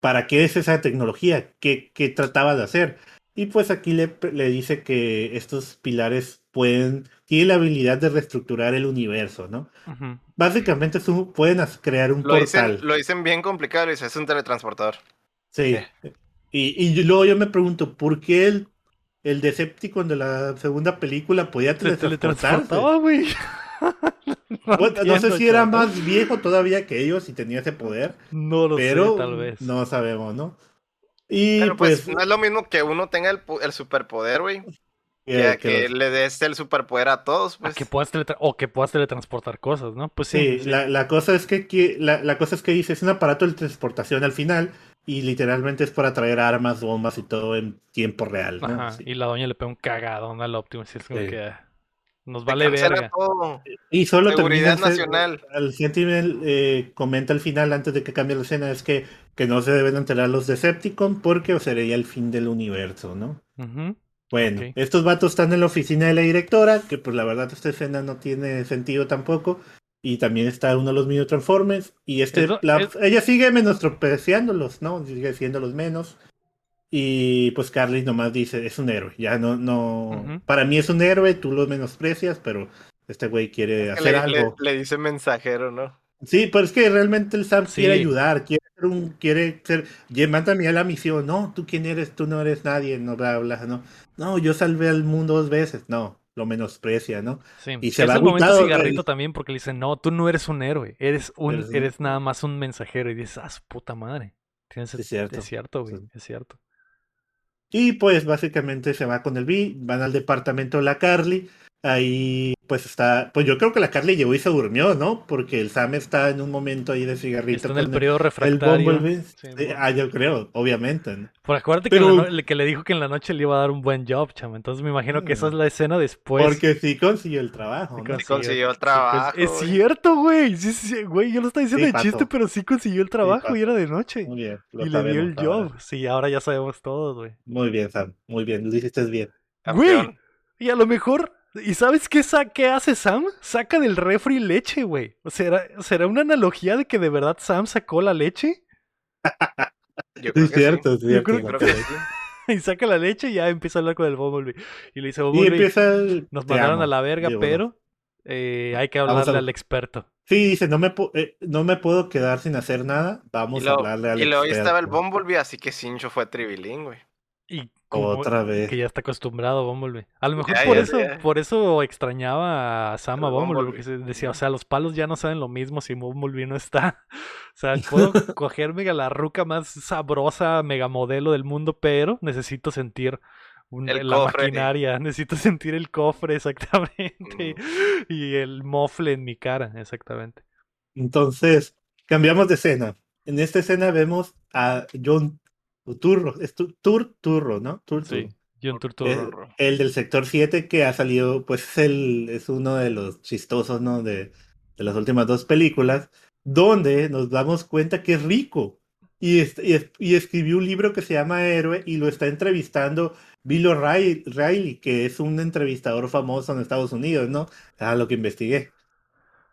¿para qué es esa tecnología? ¿Qué, qué trataba de hacer? Y pues aquí le, le dice que estos pilares pueden, tienen la habilidad de reestructurar el universo, ¿no? Básicamente es un- pueden crear un Lo portal. dicen, lo dicen bien complicado, le dice, es un teletransportador. Sí. Y, y luego yo me pregunto, ¿por qué el, el Decepticon de la segunda película podía Se teletransportarse? güey. no, Bueno, no sé si era más viejo todavía que ellos y tenía ese poder, No lo pero sé, tal vez. no sabemos, ¿no? Y Pero pues, pues, no es lo mismo que uno tenga el, el superpoder, güey. Que- Que, que que los- le des el superpoder a todos, A pues. que puedas o que puedas teletransportar cosas, ¿no? Pues sí. sí, La, la cosa es que, que- la, la cosa es que dice, es un aparato de transportación al final y literalmente es para traer armas, bombas y todo en tiempo real, ¿no? Ajá, Sí. Y la doña le pega un cagadón al Optimus. Y es como Sí. que ah, nos vale verga. todo. Y solo Seguridad termina nacional. Al Sentinel eh, comenta al final, antes de que cambie la escena, es que, que no se deben enterar los Decepticon porque sería el fin del universo, ¿no? Ujú. Bueno, estos vatos están en la oficina de la directora, que pues la verdad esta escena no tiene sentido tampoco. Y también está uno de los mini Transformers. Y este, Es lo- la- es- ella sigue menospreciándolos, ¿no? Sigue siéndolos menos. Y pues Carly nomás dice, es un héroe. Ya no, no. Para mí es un héroe, tú lo menosprecias, pero este güey quiere Que hacer le, le- algo. le dice mensajero, ¿no? Sí, pero es que realmente el Sam Sí. quiere ayudar, quiere ser un, quiere ser, "Ye, mándame a la misión, no, tú quién eres, tú no eres nadie, no bla bla, no, no, yo salvé al mundo dos veces, no, lo menosprecia, ¿no? Sí. Y se es va el momento cigarrito el- también porque le dicen, no, tú no eres un héroe, eres un, Eres nada más un mensajero. Y dices, ah, su puta madre. Tienes, Es cierto. Es cierto, güey, Sí. es cierto. Y pues básicamente se va con el B, van al departamento de la Carly, ahí pues está, pues yo creo que la Carly llegó y se durmió, ¿no? Porque el Sam está en un momento ahí de cigarrito. Está en el periodo el refractario. Bumblebee. Sí, bueno. ah, yo creo, obviamente. ¿no? Por acuérdate que, Pero- no- que le dijo que en la noche le iba a dar un buen job, chama. Entonces me imagino que esa es la escena después. Porque sí consiguió el trabajo, Sí ¿no? consiguió. Sí consiguió el Sí, trabajo. pues, es cierto, güey. Sí, sí, güey, yo lo estaba diciendo Sí, de chiste, pero sí consiguió el trabajo pato. y era de noche. Muy bien. lo Y le dio el ahora. job. Sí, ahora ya sabemos todos, güey. Muy bien, Sam. Muy bien. Lo hiciste bien. Güey, y a lo mejor, ¿y sabes qué, sa- qué hace Sam? Saca del refri leche, güey. O sea, ¿será, ¿será una analogía de que de verdad Sam sacó la leche? Yo Sí, creo es que sí. cierto, es Yo cierto. creo Yo creo Mateo. que sí. Y saca la leche y ya empieza a hablar con el Bumblebee. Y le dice, Y Bumblebee, empieza el, nos "Te mandaron amo". a la verga, pero eh, hay que a- hablarle al experto. Sí, dice, no me, eh, no me puedo quedar sin hacer nada. Vamos Y a hablarle al y luego estaba el experto". Bumblebee, así que Sincho fue tribilín, güey. Y como Otra vez. que ya está acostumbrado a Bumblebee. A lo mejor Ya, por ya, eso, ya. por eso extrañaba a Sam a Bumblebee, Bumblebee. porque decía, o sea, los palos ya no saben lo mismo si Bumblebee no está. O sea, puedo cogerme a la ruca más sabrosa, megamodelo del mundo, pero necesito sentir un- El la cofre. maquinaria, necesito sentir el cofre exactamente Mm. y el mofle en mi cara, exactamente. Entonces, cambiamos de escena. En esta escena vemos a John Turro. Es Tu- Tur Turro, ¿no? Tur Sí, Turro. John Eh, Turturro. el del sector 7 que ha salido, pues es, el, es uno de los chistosos, ¿no? De, de las últimas dos películas, donde nos damos cuenta que es rico. Y, es- y, es- y escribió un libro que se llama Héroe y lo está entrevistando Bill O'Reilly, Riley, que es un entrevistador famoso en Estados Unidos, ¿no? A lo que investigué.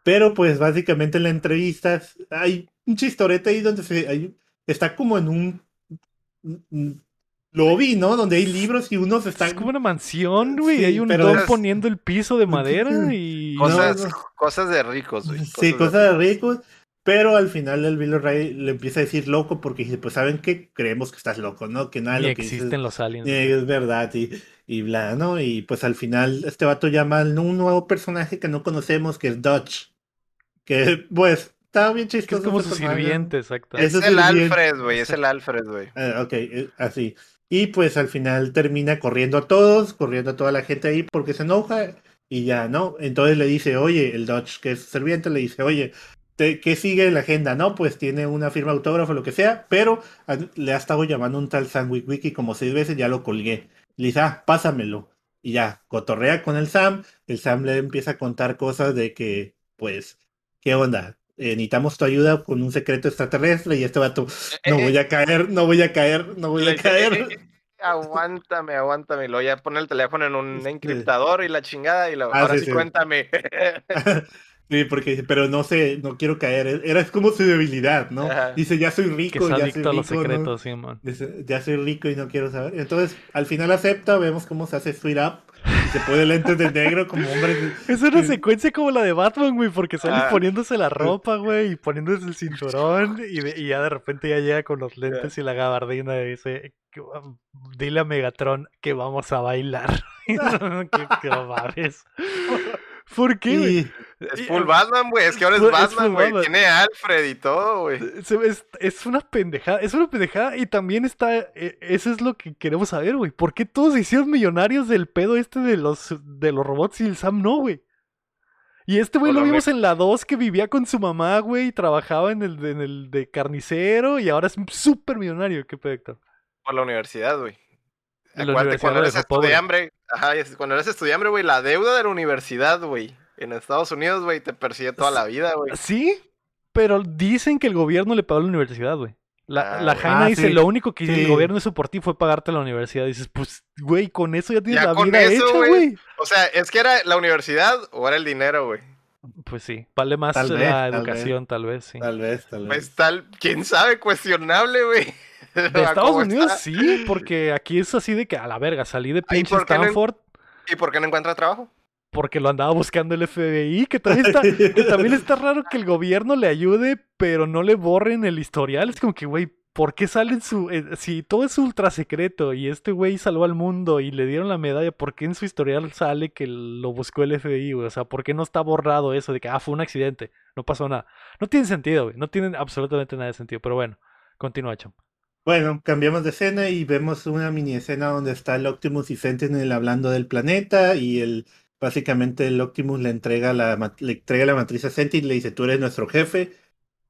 Pero pues básicamente en la entrevista hay un chistorete ahí donde se, hay- está como en un lobby, ¿no? Donde hay libros y unos están... Es como una mansión, güey. Sí, hay un don es- poniendo el piso de madera y... Cosa- Cosas, no. cosas de ricos, güey. Sí, cosas de ricos. ricos. Pero al final el Bill O'Reilly le empieza a decir loco porque dice, pues ¿saben qué? Creemos que estás loco, ¿no? Que nada Ni lo que dices existen los aliens. es verdad y, y bla, ¿no? Y pues al final este vato llama a un nuevo personaje que no conocemos, que es Dutch. Que pues está bien chistoso. es como su personaje. sirviente, exacto. Es- el. Alfred, güey, es el Alfred, güey. Ah, ok, eh, así. Y pues al final termina corriendo a todos, corriendo a toda la gente ahí porque se enoja y ya, ¿no? Entonces le dice, oye, el Dodge, que es serviente, le dice, oye, te- ¿qué sigue en la agenda? No, pues tiene una firma autógrafo, lo que sea, pero a- le ha estado llamando un tal Sam Wiki como seis veces, ya lo colgué. Le dice, ah, pásamelo. Y ya, cotorrea con el Sam, el Sam le empieza a contar cosas de que, pues, ¿qué onda? Eh, necesitamos tu ayuda con un secreto extraterrestre y este vato, no voy a caer, no voy a caer, no voy a caer. "Eh, eh, Aguántame, aguántame. Y luego ya pone el teléfono en un encriptador y la chingada y lo, Ah, ahora sí, sí, sí. cuéntame. Sí, porque dice, pero no sé, no quiero caer. Era es como su debilidad, ¿no? Ajá. Dice, ya soy rico, ya soy los rico, ¿no? secretos, sí, man. Dice, ya soy rico y no quiero saber. Entonces, al final acepta, vemos cómo se hace Sweet Up. Y se pone lentes de negro como hombre. Es una secuencia como la de Batman, güey, porque sale Ah. poniéndose la ropa, güey, y poniéndose el cinturón, y, de- y ya de repente ya llega con los lentes y la gabardina y dice, um, dile a Megatron que vamos a bailar. que, que no mames. ¿Por qué, güey? Es full Batman, güey. Es que ahora es Batman, güey. Tiene Alfred y todo, güey. Es, es una pendejada, es una pendejada y también está, e- eso es lo que queremos saber, güey. ¿Por qué todos se hicieron millonarios del pedo este de los, de los robots y el Sam no, güey? Y este güey Por lo vimos en la 2 que vivía con su mamá, güey, y trabajaba en el, de- en el de carnicero y ahora es súper millonario, qué pedo. Por la universidad, güey. Acuérdate, cuando eres estudiante, ajá, cuando eres estudiante, güey, la deuda de la universidad, güey, en Estados Unidos, güey, te persigue toda la vida, güey. Sí, pero dicen que el gobierno le pagó la universidad, güey. La, Ah, la. Jaina Ah, dice, sí. lo único que Sí. el gobierno hizo por ti fue pagarte la universidad. dices, pues, güey, con eso ya tienes Ya la con vida eso, hecha, güey. O sea, es que era la universidad o era el dinero, güey. Pues sí, vale más Tal la vez, tal educación, tal vez, sí. tal vez, tal vez. Pues tal, quién sabe, cuestionable, güey. De Estados Unidos está. sí, porque aquí es así de que a la verga, salí de pinche ¿por qué no en- Stanford ¿Y por qué no encuentra trabajo? Porque lo andaba buscando el FBI, que también está, que también está raro que el gobierno le ayude, pero no le borren el historial. Es como que, güey, ¿por qué sale en su... eh, si todo es ultra secreto y este güey salvó al mundo y le dieron la medalla, ¿por qué en su historial sale que lo buscó el FBI, güey? O sea, ¿por qué no está borrado eso de que, ah, fue un accidente, no pasó nada? No tiene sentido, güey, no tiene absolutamente nada de sentido, pero bueno, continúa, Cham. Bueno, cambiamos de escena y vemos una mini escena donde está el Optimus y Sentinel hablando del planeta y el básicamente el Optimus le entrega la le entrega la matriz a Sentinel y le dice tú eres nuestro jefe,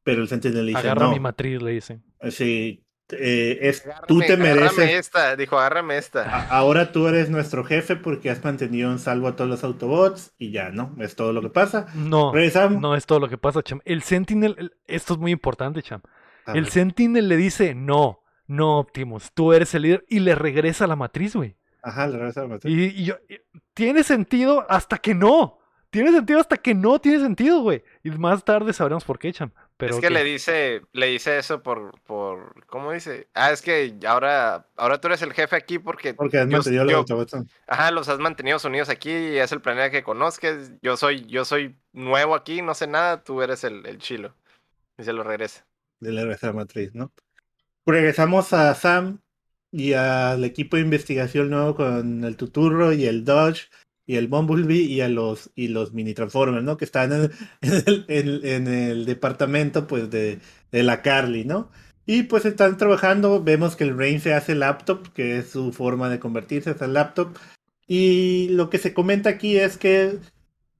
pero el Sentinel le dice Agarra no, mi matriz, le dicen. sí, eh, es tú te agárrame mereces esta, dijo, agárrame esta. a- ahora tú eres nuestro jefe porque has mantenido en salvo a todos los Autobots y ya, ¿no? Es todo lo que pasa. No, Regresamos. no es todo lo que pasa, Cham. El Sentinel, el- esto es muy importante, Cham. A El ver. Sentinel le dice, no, no, Optimus, tú eres el líder, y le regresa la matriz, güey. Ajá, le regresa la matriz. Y, y yo, y- tiene sentido hasta que no. Tiene sentido hasta que no tiene sentido, güey. Y más tarde sabremos por qué, Cham. Pero es que le dice, le dice eso por, por, ¿cómo dice? Ah, es que ahora, ahora tú eres el jefe aquí porque, Porque has yo- mantenido los yo- Autobots. ajá, los has mantenido unidos aquí y es el planeta que conozcas. Yo soy, yo soy nuevo aquí, no sé nada, tú eres el, el chilo. Y se lo regresa. de la regresa la matriz, ¿no? Regresamos a Sam y al equipo de investigación nuevo con el Tuturro y el Dodge y el Bumblebee y a los y los mini Transformers, ¿no? Que están en el, en el- en el departamento pues de, de la Carly, ¿no? Y pues están trabajando, vemos que el Rain se hace laptop, que es su forma de convertirse en laptop. Y lo que se comenta aquí es que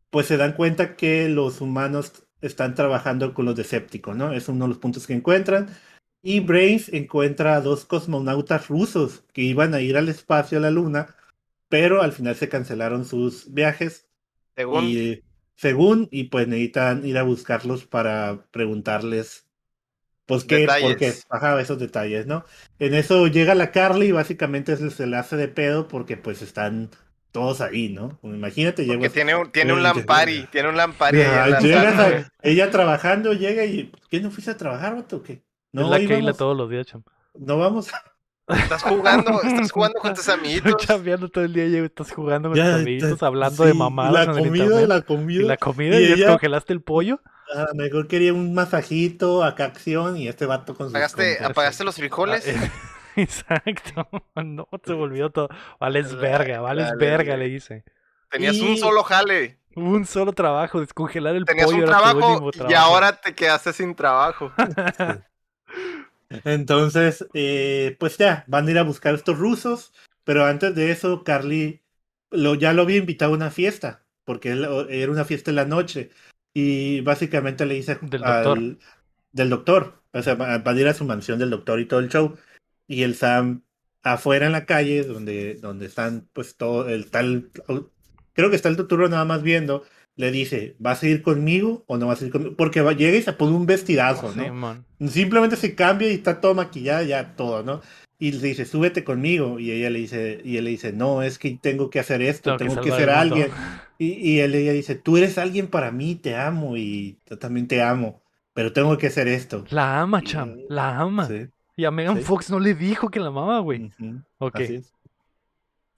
pues se dan cuenta que los humanos están trabajando con los Decepticons, ¿no? Es uno de los puntos que encuentran. Y Brains encuentra a dos cosmonautas rusos que iban a ir al espacio a la Luna, pero al final se cancelaron sus viajes. Según, Y según, y pues necesitan ir a buscarlos para preguntarles, pues qué, por qué, Detalles. ajá, esos detalles, ¿no? En eso llega la Carly y básicamente se, le hace de pedo porque pues están todos ahí, ¿no? Imagínate, llegas- tiene un, tiene un Oye, Lampari, tiene un Lampari ahí la ella trabajando, llega y ¿qué no fuiste a trabajar, vato? o ¿Qué? es No, la Keila vamos- todos los días, Cham. no vamos. Estás jugando, estás jugando con tus amiguitos. Chambeando todo el día y estás jugando con Ya, tus amiguitos, hablando de mamadas La comida, la Y la comida, y ella- congelaste el pollo. A lo mejor quería un masajito, acá acción y este vato con sus ¿Apagaste, compras. apagaste los frijoles? Ah, eh, Exacto. No, se volvió todo. Vales verga, vales Dale, verga, le dice. Tenías y- un solo jale. Un solo trabajo, descongelar el Tenías pollo un era tu trabajo último y trabajo. ahora te quedaste sin trabajo. Entonces, eh, pues ya, van a ir a buscar a estos rusos, pero antes de eso, Carly lo, ya lo había invitado a una fiesta, porque él- era una fiesta en la noche, y básicamente le dice Del al- doctor. del doctor, o sea, va- van a ir a su mansión del doctor y todo el show, y el Sam afuera en la calle, donde, donde están, pues todo, el tal, creo que está el Totoro nada más viendo, le dice, ¿vas a ir conmigo o no vas a ir conmigo? Porque va, llega y se pone un vestidazo, ¿no? Simplemente se cambia y está todo maquillada, ya todo, ¿no? Y le dice, súbete conmigo. Y ella le dice, y él le dice, no, es que tengo que hacer esto, Tengo que tengo que, salvar ser alguien. Y, y él ella dice, tú eres alguien para mí, te amo y yo también te amo, pero tengo que hacer esto. La ama, cham. La ama. Sí, Y a Megan Sí. Fox no le dijo que la amaba, güey. ujú, Ok. así es.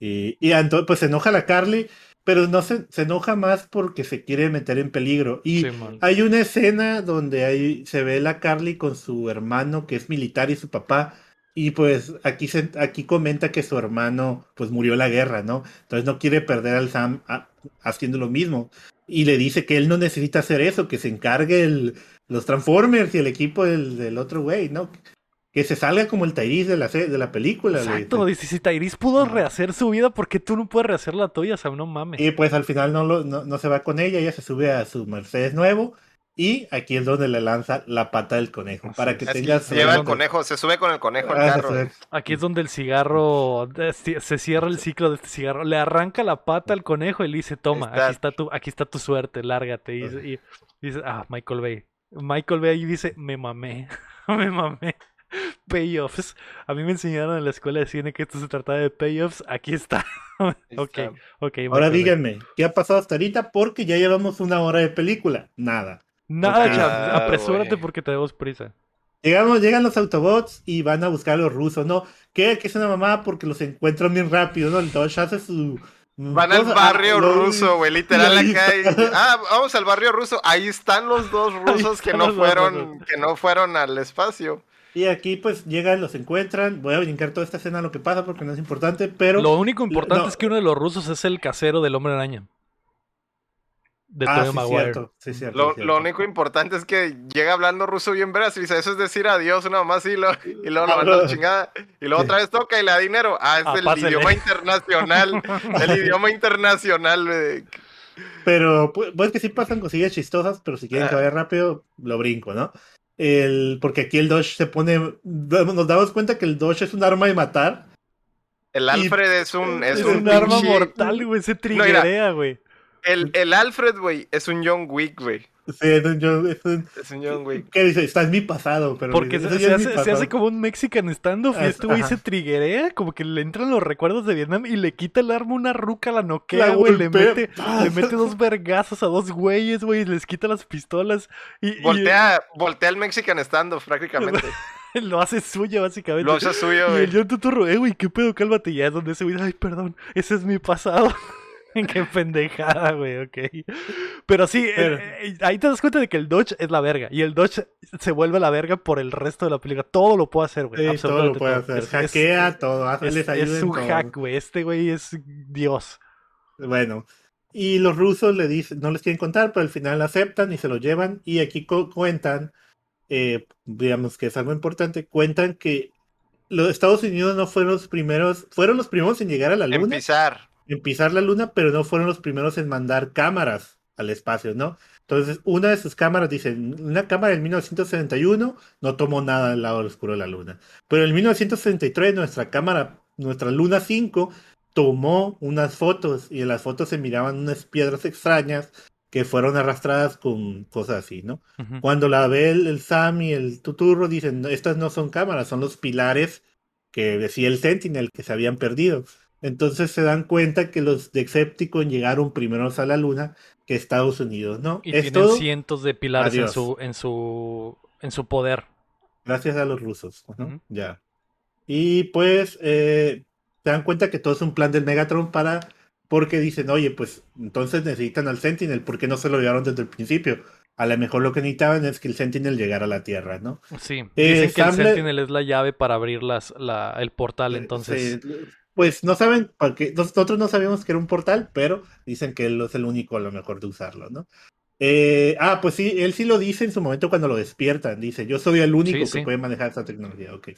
Y, y entonces, pues se enoja la Carly, pero no se, se enoja más porque se quiere meter en peligro. Y. Hay una escena donde ahí se ve la Carly con su hermano que es militar y su papá. Y pues aquí, se, aquí comenta que su hermano pues murió en la guerra, ¿no? Entonces no quiere perder al Sam a- haciendo lo mismo. Y le dice que él no necesita hacer eso, que se encargue el, los Transformers y el equipo del, del otro güey, ¿no? Que se salga como el Tyrese de la, se- de la película. Exacto, dice. si Tyrese pudo rehacer su vida, ¿por qué tú no puedes rehacer la tuya, Sam? No mames. Y pues al final no, lo, no, no se va con ella, ella se sube a su Mercedes nuevo. Y aquí es donde le lanza la pata del conejo. Así Para que Es que tengas. lleva el donde- conejo, se sube con el conejo al Ah, carro. Aquí es donde el cigarro ci- se cierra el ciclo de este cigarro. Le arranca la pata al conejo y le dice, toma, Está- aquí está tu, aquí está tu suerte, lárgate. Y, dice- y dice, ah, Michael Bay. Michael Bay ahí dice, me mamé, me mamé. Payoffs. A mí me enseñaron en la escuela de cine que esto se trataba de payoffs. Aquí está. Ok, ok. Ahora díganme, ¿qué ha pasado hasta ahorita? Porque ya llevamos una hora de película. Nada. Nada, Ah, apresúrate porque tenemos prisa. Llegamos, llegan los Autobots y van a buscar a los rusos, ¿no? ¿Qué? Que es una mamá porque los encuentran bien rápido, ¿no? El Dodge hace su. Van al barrio ah, lo- ruso, güey, literal acá. Ah, vamos al barrio ruso. Ahí están los dos rusos que no fueron, que no fueron al espacio. Y aquí pues llegan, los encuentran. Voy a brincar toda esta escena lo que pasa porque no es importante, pero. Lo único importante no. es que uno de los rusos es el casero del hombre araña. De ah, sí, Maguire. cierto, sí, cierto, Lo, cierto. lo único importante es que llega hablando ruso bien veras y dice, eso es decir adiós, una mamá así, lo- y luego lo manda a la chingada. Y luego Sí. otra vez toca y le da dinero. Ah, es Ah, el idioma internacional. el idioma internacional. güey. Pero pues, pues que sí pasan cosillas chistosas, pero si quieren que Ah. vaya rápido, lo brinco, ¿no? El, porque aquí el Dodge se pone. Nos damos cuenta que el Dodge es un arma de matar. El Y- Alfred es un, es Es, un, un, arma pinche- mortal, güey. Se triguea, güey. El, el Alfred, güey, es un John Wick, güey. Sí, es un- yo- es un- Es un John Wick. ¿Qué dice? Está en mi pasado, pero. Porque dice, se, "Eso se hace, se pasado". hace como un Mexican standoff y Ah, este güey se triguea, como que le entran los recuerdos de Vietnam y le quita el arma una ruca, la noquea, güey. Le mete, le mete dos vergazos a dos güeyes, güey, y les quita las pistolas y, y Voltea, voltea el Mexican standoff prácticamente. lo hace suyo, básicamente. Lo hace suyo, Y güey. el John Turturro, eh, güey, qué pedo, cálmate. Y ya es donde ese güey, ay, perdón, ese es mi pasado. qué pendejada, güey, ok. Pero sí, eh, Pero- eh, ahí te das cuenta de que el Dodge es la verga. Y el Dodge se vuelve la verga por el resto de la película. Todo lo puede hacer, güey. Sí, todo lo puede todo. hacer. Es- es- Hackea todo, hace, Es, les es en un todo. hack, güey. Este güey es Dios. Bueno, y los rusos le dicen, no les quieren contar, pero al final aceptan y se lo llevan. Y aquí cu- cuentan, eh, digamos que es algo importante, cuentan que los Estados Unidos no fueron los primeros, fueron los primeros en llegar a la En luna, pisar. En pisar la luna, pero no fueron los primeros en mandar cámaras al espacio, ¿no? Entonces, una de sus cámaras, dicen, una cámara en 1971 no tomó nada del lado oscuro de la luna. Pero en 1963 nuestra cámara, nuestra Luna 5, tomó unas fotos y en las fotos se miraban unas piedras extrañas que fueron arrastradas con cosas así, ¿no? Cuando la ve el, el Sam y el Tuturro, dicen, estas no son cámaras, son los pilares que decía el Sentinel que se habían perdido. Entonces se dan cuenta que los Decepticons llegaron primeros a la luna que Estados Unidos, ¿no? Y Es tienen todo cientos de pilares en su, en su en su poder. gracias a los rusos. Ya. Y pues eh, se dan cuenta que todo es un plan del Megatron para, porque dicen, oye, pues entonces necesitan al Sentinel, ¿por qué no se lo llevaron desde el principio? a lo mejor lo que necesitaban es que el Sentinel llegara a la Tierra, ¿no? Sí, Eh, dicen que el le- Sentinel es la llave para abrir las, la, el portal, entonces... Sí, pues no saben, porque nosotros no sabíamos que era un portal, pero dicen que él es el único a lo mejor de usarlo, ¿no? Eh, ah, pues sí, él sí lo dice en su momento cuando lo despiertan, dice, yo soy el único Sí, que sí. puede manejar esta tecnología, ok.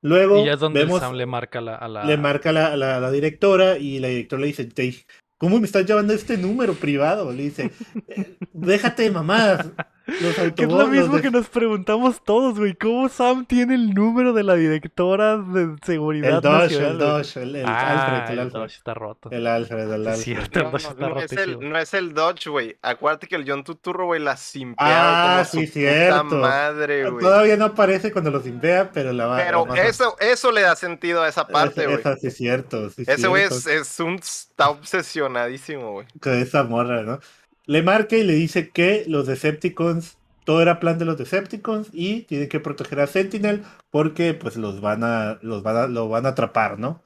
Luego Y ya es donde vemos, Sam le marca la, a la... le marca la, la, la directora y la directora le dice, "Te- ¿cómo me estás llevando este número privado? Le dice, "Eh, déjate de mamadas. Los Que es lo mismo que nos preguntamos todos, güey. ¿Cómo Sam tiene el número de la directora de seguridad El Dodge, nacional, el? Dodge, el, el Ah, Alfred, el el Alfred. Dodge está roto. El Alfred, el Es Alfred. cierto, el No, Dodge no, está no es el, rotísimo. no es el Dodge, güey. Acuérdate que el John Tuturro, güey, la simpeaba Ah, como sí, su cierto. puta madre, güey. Todavía no aparece cuando los impea, pero la va Pero la eso, eso le da sentido a esa parte, güey. esa sí es cierto. sí Ese güey es, es un... Está obsesionadísimo, güey. Con esa morra, ¿no? Le marca y le dice que los Decepticons, todo era plan de los Decepticons y tienen que proteger a Sentinel porque pues los van a, los van a, lo van a atrapar, ¿no?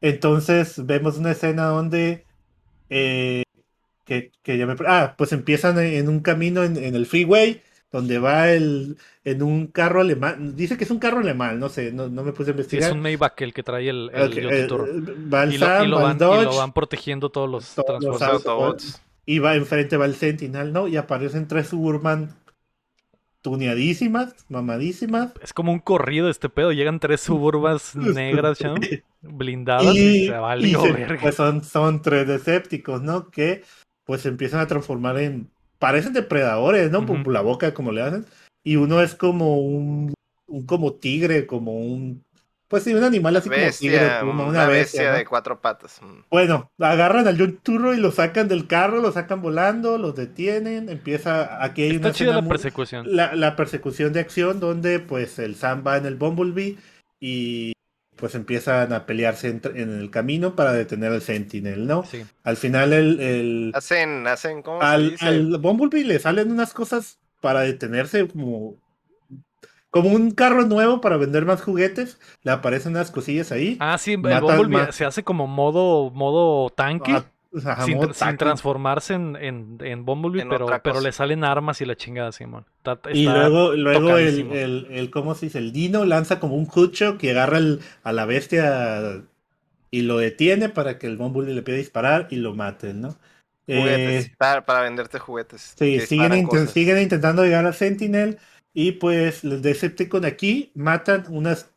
Entonces vemos una escena donde eh, que, que ya me... Ah, pues empiezan en un camino en, en el freeway donde va el en un carro alemán. Dice que es un carro alemán, no sé, no, no me puse a Sí, investigar. es un Maybach el que trae el, el John eh, va el Y lo, Sam, y lo va el van, y lo Dodge, van protegiendo todos los Todos los. Autobots. Y va enfrente va el Sentinel, ¿no? Y aparecen tres Suburban tuneadísimas, mamadísimas. Es como un corrido este pedo. Llegan tres suburbas negras, chamo, blindadas y, Y, se y valió se- verga. pues son, son tres Decepticons, ¿no? Que pues se empiezan a transformar en. Parecen depredadores, ¿no? Por la boca, como le hacen. Y uno es como un. un como tigre, como un. Pues sí, un animal así como tigre, una, una bestia, bestia. ¿no? de cuatro patas. Mm. Bueno, agarran al John Turro y lo sacan del carro, lo sacan volando, los detienen, empieza, aquí hay una Está chida escena la muy- persecución. la, la persecución de acción donde pues el Sam va en el Bumblebee y pues empiezan a pelearse en el camino para detener al Sentinel, ¿no? Sí. Al final el, el- Hacen, hacen, ¿cómo se al, dice? al Bumblebee le salen unas cosas para detenerse como como un carro nuevo para vender más juguetes, le aparecen unas cosillas ahí. Ah, sí, el Bumblebee se hace como modo, modo tanque. Ah, ajá, sin, modo sin taco. transformarse en, en, en Bumblebee, En pero, pero le salen armas y la chingada, Simón. Está- Y luego, luego el, el, el, ¿cómo se dice? El Dino lanza como un cucho que agarra el- a la bestia y lo detiene para que el Bumblebee le pida disparar y lo maten, ¿no? Juguetes, Eh, para, para venderte juguetes. sí, siguen, cosas. siguen intentando llegar al Sentinel y pues los Decepticon aquí matan unas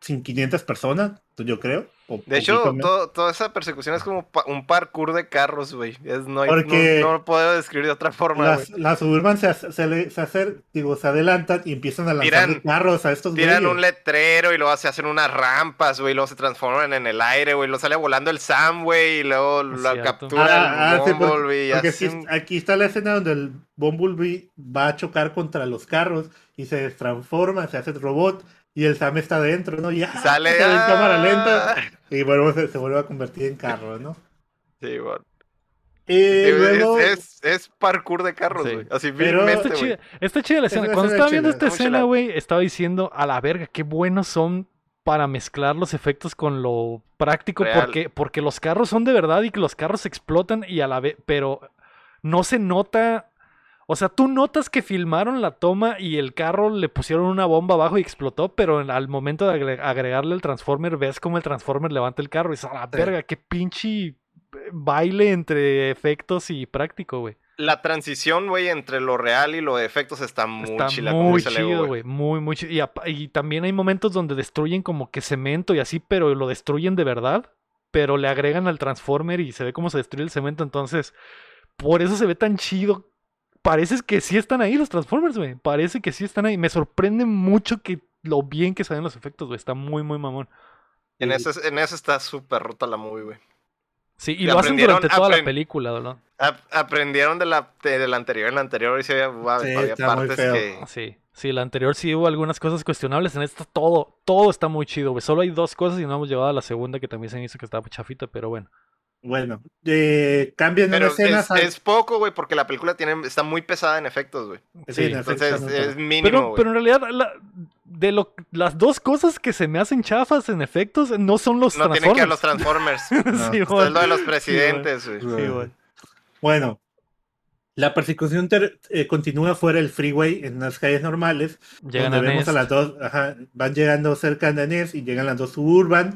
500 personas, yo creo. O De hecho, todo- toda esa persecución es como pa- un parkour de carros, güey. Es, no, no, no lo puedo describir de otra forma, las, las Suburban se, se, le- se hacer, digo, se adelantan y empiezan a lanzar Tiran- carros a estos Tiran güeyes. un letrero y luego se hacen unas rampas, güey, y luego se transforman en el aire, güey, luego sale volando el Sam, güey, y luego lo cierto. captura Ah, ah, el sí, porque- Bumblebee y porque aquí, hacen- aquí está la escena donde el Bumblebee va a chocar contra los carros y se transforma, se hace robot y el Sam está dentro, ¿no? Y ¡ah! Sale en ah, cámara lenta y bueno, se, se vuelve a convertir en carro, ¿no? Sí, bueno. Y Sí, güey, luego, es, es, es parkour de carros, Sí. güey. Así Pero- Está güey. chida, está chida la escena. Cuando escena estaba es viendo chida, esta escena, güey, estaba diciendo, a la verga, qué buenos son para mezclar los efectos con lo práctico, Real. porque, porque los carros son de verdad y que los carros explotan y a la vez, pero no se nota, o sea, tú notas que filmaron la toma y el carro le pusieron una bomba abajo y explotó, pero al momento de agre- agregarle el Transformer, ves como el Transformer levanta el carro y dices, a la verga, qué pinche eh, baile entre efectos y práctico, güey. La transición, güey, entre lo real y lo de efectos está muy Está chila. muy chido, güey. Muy, muy chido. Y, y también hay momentos donde destruyen como que cemento y así, pero lo destruyen de verdad. Pero le agregan al Transformer y se ve cómo se destruye el cemento. Entonces, por eso se ve tan chido. Parece que sí están ahí los Transformers, güey. Parece que sí están ahí. Me sorprende mucho que lo bien que salen los efectos, güey. Está muy, muy mamón. En eso, en eso está súper rota la movie, güey. Sí, y Y lo hacen aprendieron- durante toda la película, ¿no? Ap- aprendieron de la, de, de la anterior. En la anterior y sí había, Sí, había está muy partes feo. que... Sí, sí, la anterior sí hubo algunas cosas cuestionables. En esta todo, todo está muy chido, güey. Solo hay dos cosas y no hemos llegado a la segunda que también se hizo que estaba chafita, pero bueno. Bueno, eh, cambian una Pero escena. es, es poco, güey, porque la película tiene, está muy pesada en efectos, güey. Sí, en efecto, Entonces es mínimo, Pero, güey. pero en realidad, la- de lo, las dos cosas que se me hacen chafas en efectos no son los No tienen que ver los Transformers. Transformers. Sí, Esto güey. es lo de los presidentes, güey. Sí, güey. Bueno, La persecución ter- eh, continúa fuera del freeway en las calles normales. Llegan donde a vemos a las dos, ajá, van llegando cerca de Ness y llegan las dos suburban,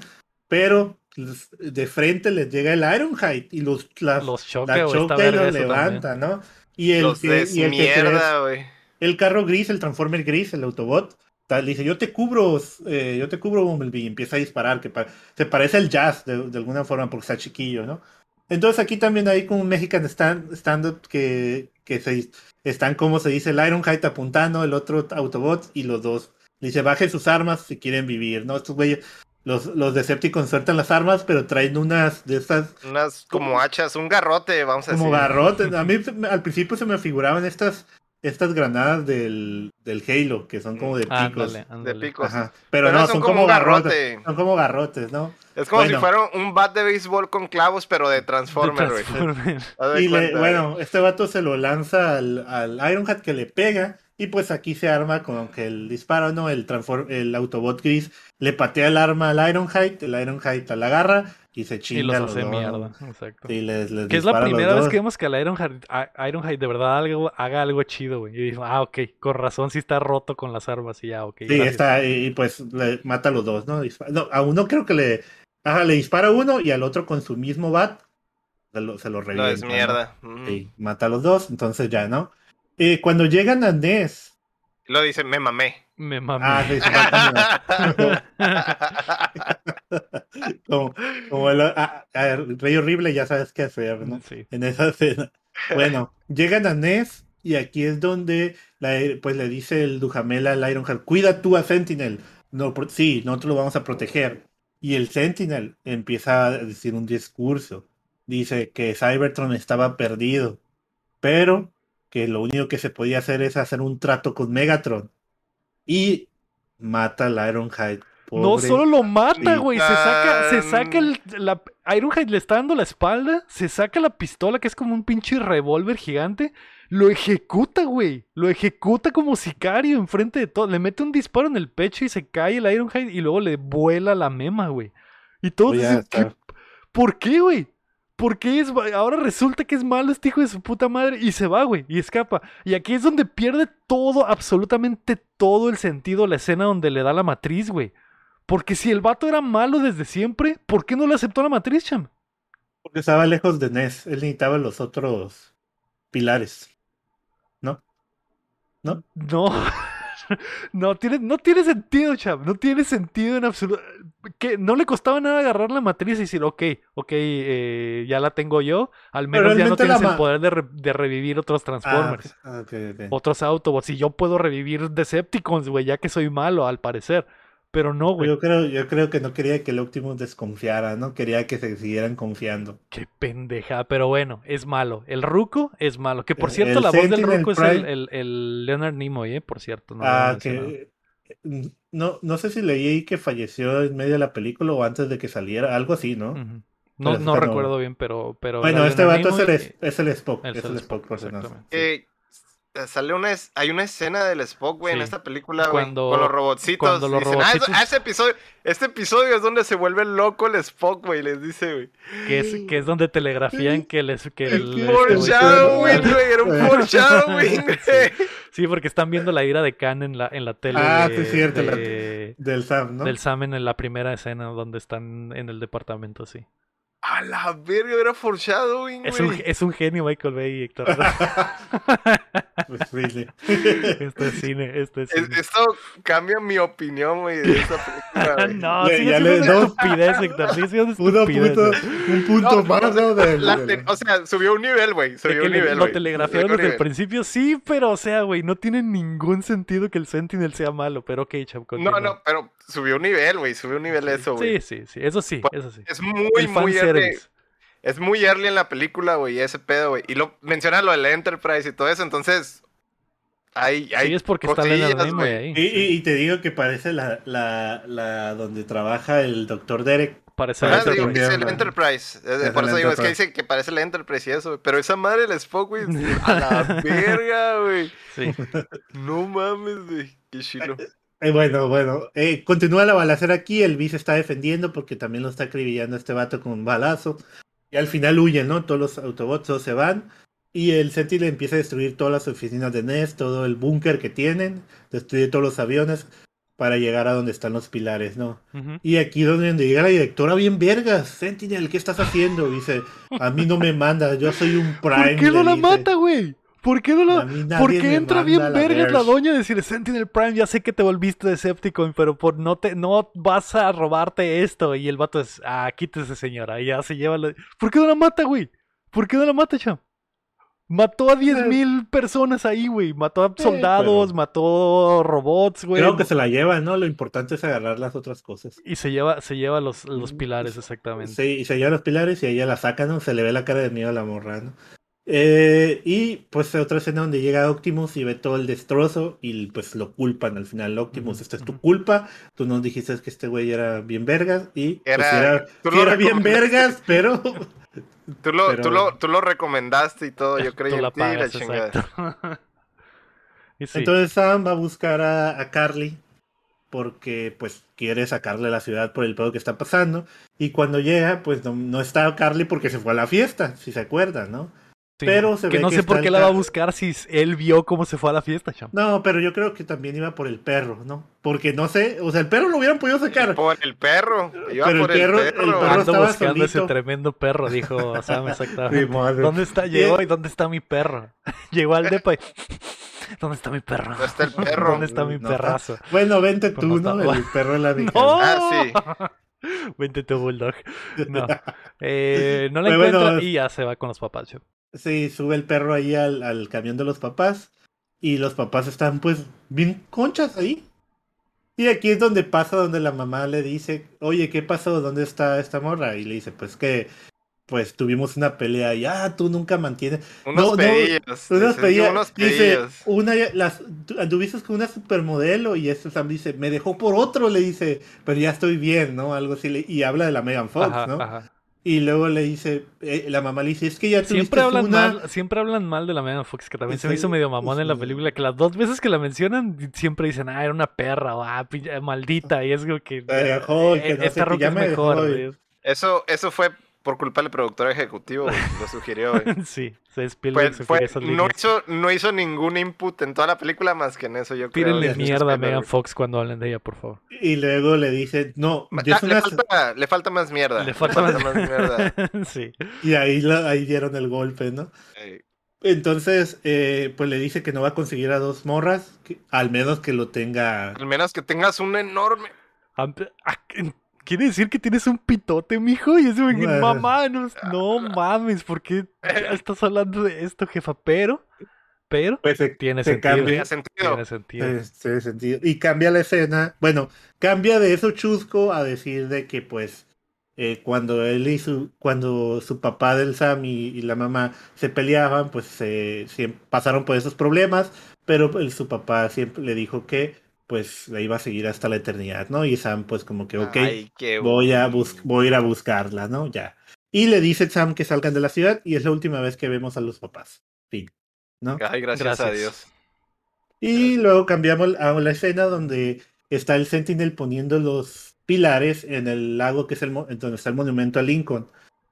pero de frente les llega el Ironhide y los, las- Los la choca, y verga lo eso también. levanta, ¿no? Y el, Los que, y el que ve- desmierda, güey. el carro gris, el Transformer gris, el Autobot, tal, dice, yo te cubro, eh, yo te cubro, Bumblebee, y empieza a disparar, que pa- se parece al jazz de, de alguna forma porque está chiquillo, ¿no? Entonces aquí también hay como un Mexican stand, stand-up que, que se, están, como se dice, el Ironhide apuntando, el otro Autobot, y los dos. Dice, bajen sus armas si quieren vivir, ¿no? Estos güeyes, los, los Decepticons sueltan las armas, pero traen unas de estas Unas como hachas, un garrote, vamos a como decir. garrotes. A mí al principio se me figuraban estas, estas granadas del, del Halo, que son como de picos. Ándale, De ándale. picos. Ajá. Pero, Pero no, son son como como garrotes. garrote. Son como garrotes, ¿no? Es como Bueno. si fuera un bat de béisbol con clavos, pero de Transformer, güey. Transformer. De Y le- bueno, este vato se lo lanza al, al Ironhead que le pega. Y pues aquí se arma con que el disparo, ¿no? El, transform, el Autobot gris le patea el arma al Ironhide, el Ironhide la agarra y se chinga. Y los hace dos, ¿no? mierda. Exacto. Sí, les, les Que es la primera vez que vemos que el Ironhide, Ironhide de verdad algo, haga algo chido, güey. Y dijo, ah, ok, con razón sí está roto con las armas y ya, ok. Sí, gracias. está, y, y pues le mata a los dos, ¿no? Dispa- no, a uno creo que le, ajá, le dispara a uno y al otro con su mismo bat se lo, se lo revienta. es ¿no? mierda. Ujú. Sí, mata a los dos, entonces ya, ¿no? Eh, cuando llegan a Ness, Lo dice, me mamé. Me mamé. ah, sí, como, como el a- a- Rey Horrible, ya sabes qué hacer, ¿no? Sí. en esa escena. Bueno, llegan a Ness y aquí es donde la- pues le dice el Duhamel al Ironheart, cuida tú a Sentinel. No, por- sí, nosotros lo vamos a proteger. Y el Sentinel empieza a decir un discurso. Dice que Cybertron estaba perdido, pero que lo único que se podía hacer es hacer un trato con Megatron. Y mata al Ironhide. No Pobre. solo lo mata, güey. Se saca, se saca el. La, Ironhide le está dando la espalda. Se saca la pistola, que es como un pinche revólver gigante. Lo ejecuta, güey. Lo ejecuta como sicario enfrente de todo. Le mete un disparo en el pecho y se cae el Ironhide y luego le vuela la mema, güey. Y todos Voy a dicen, ¿qué- estar- ¿por qué, güey? ¿Por qué es, ahora resulta que es malo este hijo de su puta madre? Y se va, güey, y escapa. Y aquí es donde pierde todo, absolutamente todo el sentido la escena donde le da la matriz, güey. Porque si el vato era malo desde siempre, ¿por qué no le aceptó la matriz, cham? Porque estaba lejos de Ness. Él necesitaba los otros pilares. ¿No? No. No tiene, no tiene sentido, cham. No tiene sentido en absoluto. Que no le costaba nada agarrar la matriz y decir, ok, ok, eh, ya la tengo yo. Al menos ya no tienes el poder de, re- de revivir otros Ah, Transformers. ah, otros Autobots. Y yo puedo revivir Decepticons, güey, ya que soy malo, al parecer. Pero no, güey. Yo creo, yo creo que no quería que el Optimus desconfiara, ¿no? Quería que se siguieran confiando. Qué pendeja. Pero bueno, es malo. El Ruco es malo. Que por cierto, el la voz del Ruco es el, el, el Leonard Nimoy, ¿eh? Por cierto. No ah, que mm, no, no sé si leí que falleció en medio de la película o antes de que saliera, algo así, ¿no? No, no no. recuerdo bien, pero. pero bueno, este Leonard vato es el, es, el Spock, es el Spock, por exactamente. Que eh, sale una es- hay una escena del Spock, güey, en esta película, güey, con los robotcitos. cuando los Dicen, "Ah, es- ah, ese episodio, este episodio es donde se vuelve loco el Spock, güey, les dice, güey. Que es, que es donde telegrafían que les. Que El el- foreshadowing, güey, era un Sí. foreshadowing, güey. Sí, porque están viendo la ira de Khan en la, en la tele. Ah, de- sí, es cierto, la- Del Sam, ¿no? Del Sam en la primera escena donde están en el departamento, sí. A la verga, era foreshadowing, Es un, güey. es un genio Michael Bay, Héctor. Pues, sí, sí. esto es cine, esto es Es- cine. esto cambia mi opinión, güey, de esta película, güey. no, siendo le- una no. estupidez, Héctor. Siendo Uno estupidez. un punto No, más, o sea, ¿no? Del- la te- o sea, subió un nivel, güey. De Subió un nivel, lo güey. telegrafiaron desde el principio, sí, pero o sea, güey, no tiene ningún sentido que el Sentinel sea malo, pero ok, chap, No, no, pero subió un nivel, güey. Subió un nivel eso, güey. Sí, sí, sí, eso sí, Pues, eso sí. Es muy, muy Es muy early en la película, güey, ese pedo, güey. Y lo menciona lo del Enterprise y todo eso, entonces. Hay, hay Sí, es porque está güey. ahí. Y, y- y te digo que parece la, la, la donde trabaja el doctor Derek. Parece Ah, digo, es el Enterprise. Es de- Es por eso digo, es que dice que parece el Enterprise y eso, güey. Pero esa madre, el Spock, güey, a la verga, güey. Sí. No mames, güey. Qué chilo. Eh, bueno, bueno, eh, continúa la balacera aquí, el B se está defendiendo porque también lo está acribillando este vato con un balazo. Y al final huyen, ¿no? Todos los Autobots todos se van. Y el Sentinel empieza a destruir todas las oficinas de Ness, todo el búnker que tienen, destruye todos los aviones para llegar a donde están los pilares, ¿no? Y aquí donde llega la directora bien vergas, Sentinel, ¿qué estás haciendo? Dice, a mí no me manda, yo soy un Prime. ¿Por qué no la dice. mata, güey? ¿Por qué no la.? ¿Por qué entra bien vergas la doña a decir Sentinel Prime? Ya sé que te volviste Decepticon, pero por no te no vas a robarte esto. Y el vato es, ah, quítese señora. Y ya se lleva la... ¿Por qué no la mata, güey? ¿Por qué no la mata, cham? Mató a 10.000 personas ahí, güey. Mató a soldados, pero- mató robots, güey. Creo que se la llevan, ¿no? Lo importante es agarrar las otras cosas. Y se lleva, se lleva los, los Mm, pilares, pues, exactamente. Sí, y se lleva los pilares y ella la saca, ¿no? Se le ve la cara de miedo a la morra, ¿no? Eh, y pues otra escena donde llega Optimus y ve todo el destrozo y pues lo culpan al final. Optimus, Ujú, esta es tu culpa. Tú nos dijiste que este güey era bien vergas y pues, Era- era, tú sí lo era bien vergas, pero Tú lo, Pero- tú, lo, tú lo recomendaste y todo, yo creí en la ti y la chingada. exacto. y sí. entonces Sam va a buscar a, a Carly porque pues quiere sacarle a la ciudad por el pedo que está pasando y cuando llega pues no, no está Carly porque se fue a la fiesta, si se acuerdan, ¿no? Sí, pero se que ve no que sé por qué la va a ca- buscar si él vio cómo se fue a la fiesta, cham. No, pero yo creo que también iba por el perro, ¿no? Porque no sé, o sea, el perro lo hubieran podido sacar. Por el perro. Iba Pero el por el perro- perro. el perro Ando estaba buscando ese tremendo perro, dijo Sam exactamente. Sí, madre. ¿Dónde está? Llegó y ¿dónde está mi perro? Llegó al depa y... ¿Dónde está mi perro? ¿Dónde está el perro? ¿Dónde está mi No, perrazo? Bueno, vente Pues tú, no ¿no? está- El perro en la. Ah, Vente tu bulldog. No. Eh, no la bueno, encuentra y ya se va con los papás. cham. Sí, sube el perro ahí al, al camión de los papás. Y los papás están pues bien conchas ahí. Y aquí es donde pasa, donde la mamá le dice, oye, ¿qué pasó? ¿Dónde está esta morra? Y le dice, pues que, pues tuvimos una pelea y, ah, tú nunca mantienes. Unos No, no, pedillos. Unos dice, unos una, las, anduviste con una supermodelo y este Sam dice, me dejó por otro, le dice, pero ya estoy bien, ¿no? Algo así, le- y habla de la Megan Fox, Ajá, ¿no? ajá. Y luego le dice, eh, la mamá le dice, es que ya tuviste Siempre hablan, una... mal, siempre hablan mal de la Megan Fox, que también se me hizo medio mamón en la película, que las dos veces que la mencionan siempre dicen, ah, era una perra, o ah, pinche- maldita, y es como que... Eh, joder, que eh, no esta es me mejor. Eso, eso fue por culpa del productor ejecutivo, lo sugirió. Sí, se Spielberg Fue- se fue- fue esas no, hizo, no hizo ningún input en toda la película más que en eso, yo creo. Tírenle mierda a Megan. Fox cuando hablen de ella, por favor. Y luego le dice, no, ah, soy le, una- falta, le falta más mierda. Le falta más- mierda. sí. Y ahí, la- ahí dieron el golpe, ¿no? Entonces, eh, pues le dice que no va a conseguir a dos morras, que- al menos que lo tenga... al menos que tengas un enorme. Am- ah, ¿Quiere decir que tienes un pitote, mijo? Y es como que, Bueno. mamá, no, no mames, ¿por qué estás hablando de esto, jefa? Pero, pero, Pues se, tiene se sentido. cambia. Sentido. tiene sentido. Sí, tiene sentido. Y cambia la escena. Bueno, cambia de eso chusco a decir de que pues eh, cuando él y su, cuando su papá del Sam y, y la mamá se peleaban, pues se siem- pasaron por esos problemas, pero el- su papá siempre le dijo que pues la iba a seguir hasta la eternidad, ¿no? Y Sam pues como que, ok, Ay, voy a, voy a ir a buscarla, ¿no? Ya. Y le dice Sam que salgan de la ciudad y es la última vez que vemos a los papás. Fin. ¿No? Ay, gracias, a Gracias. Dios. Y luego cambiamos a la escena donde está el Sentinel poniendo los pilares en el lago que es el mo- donde está el monumento a Lincoln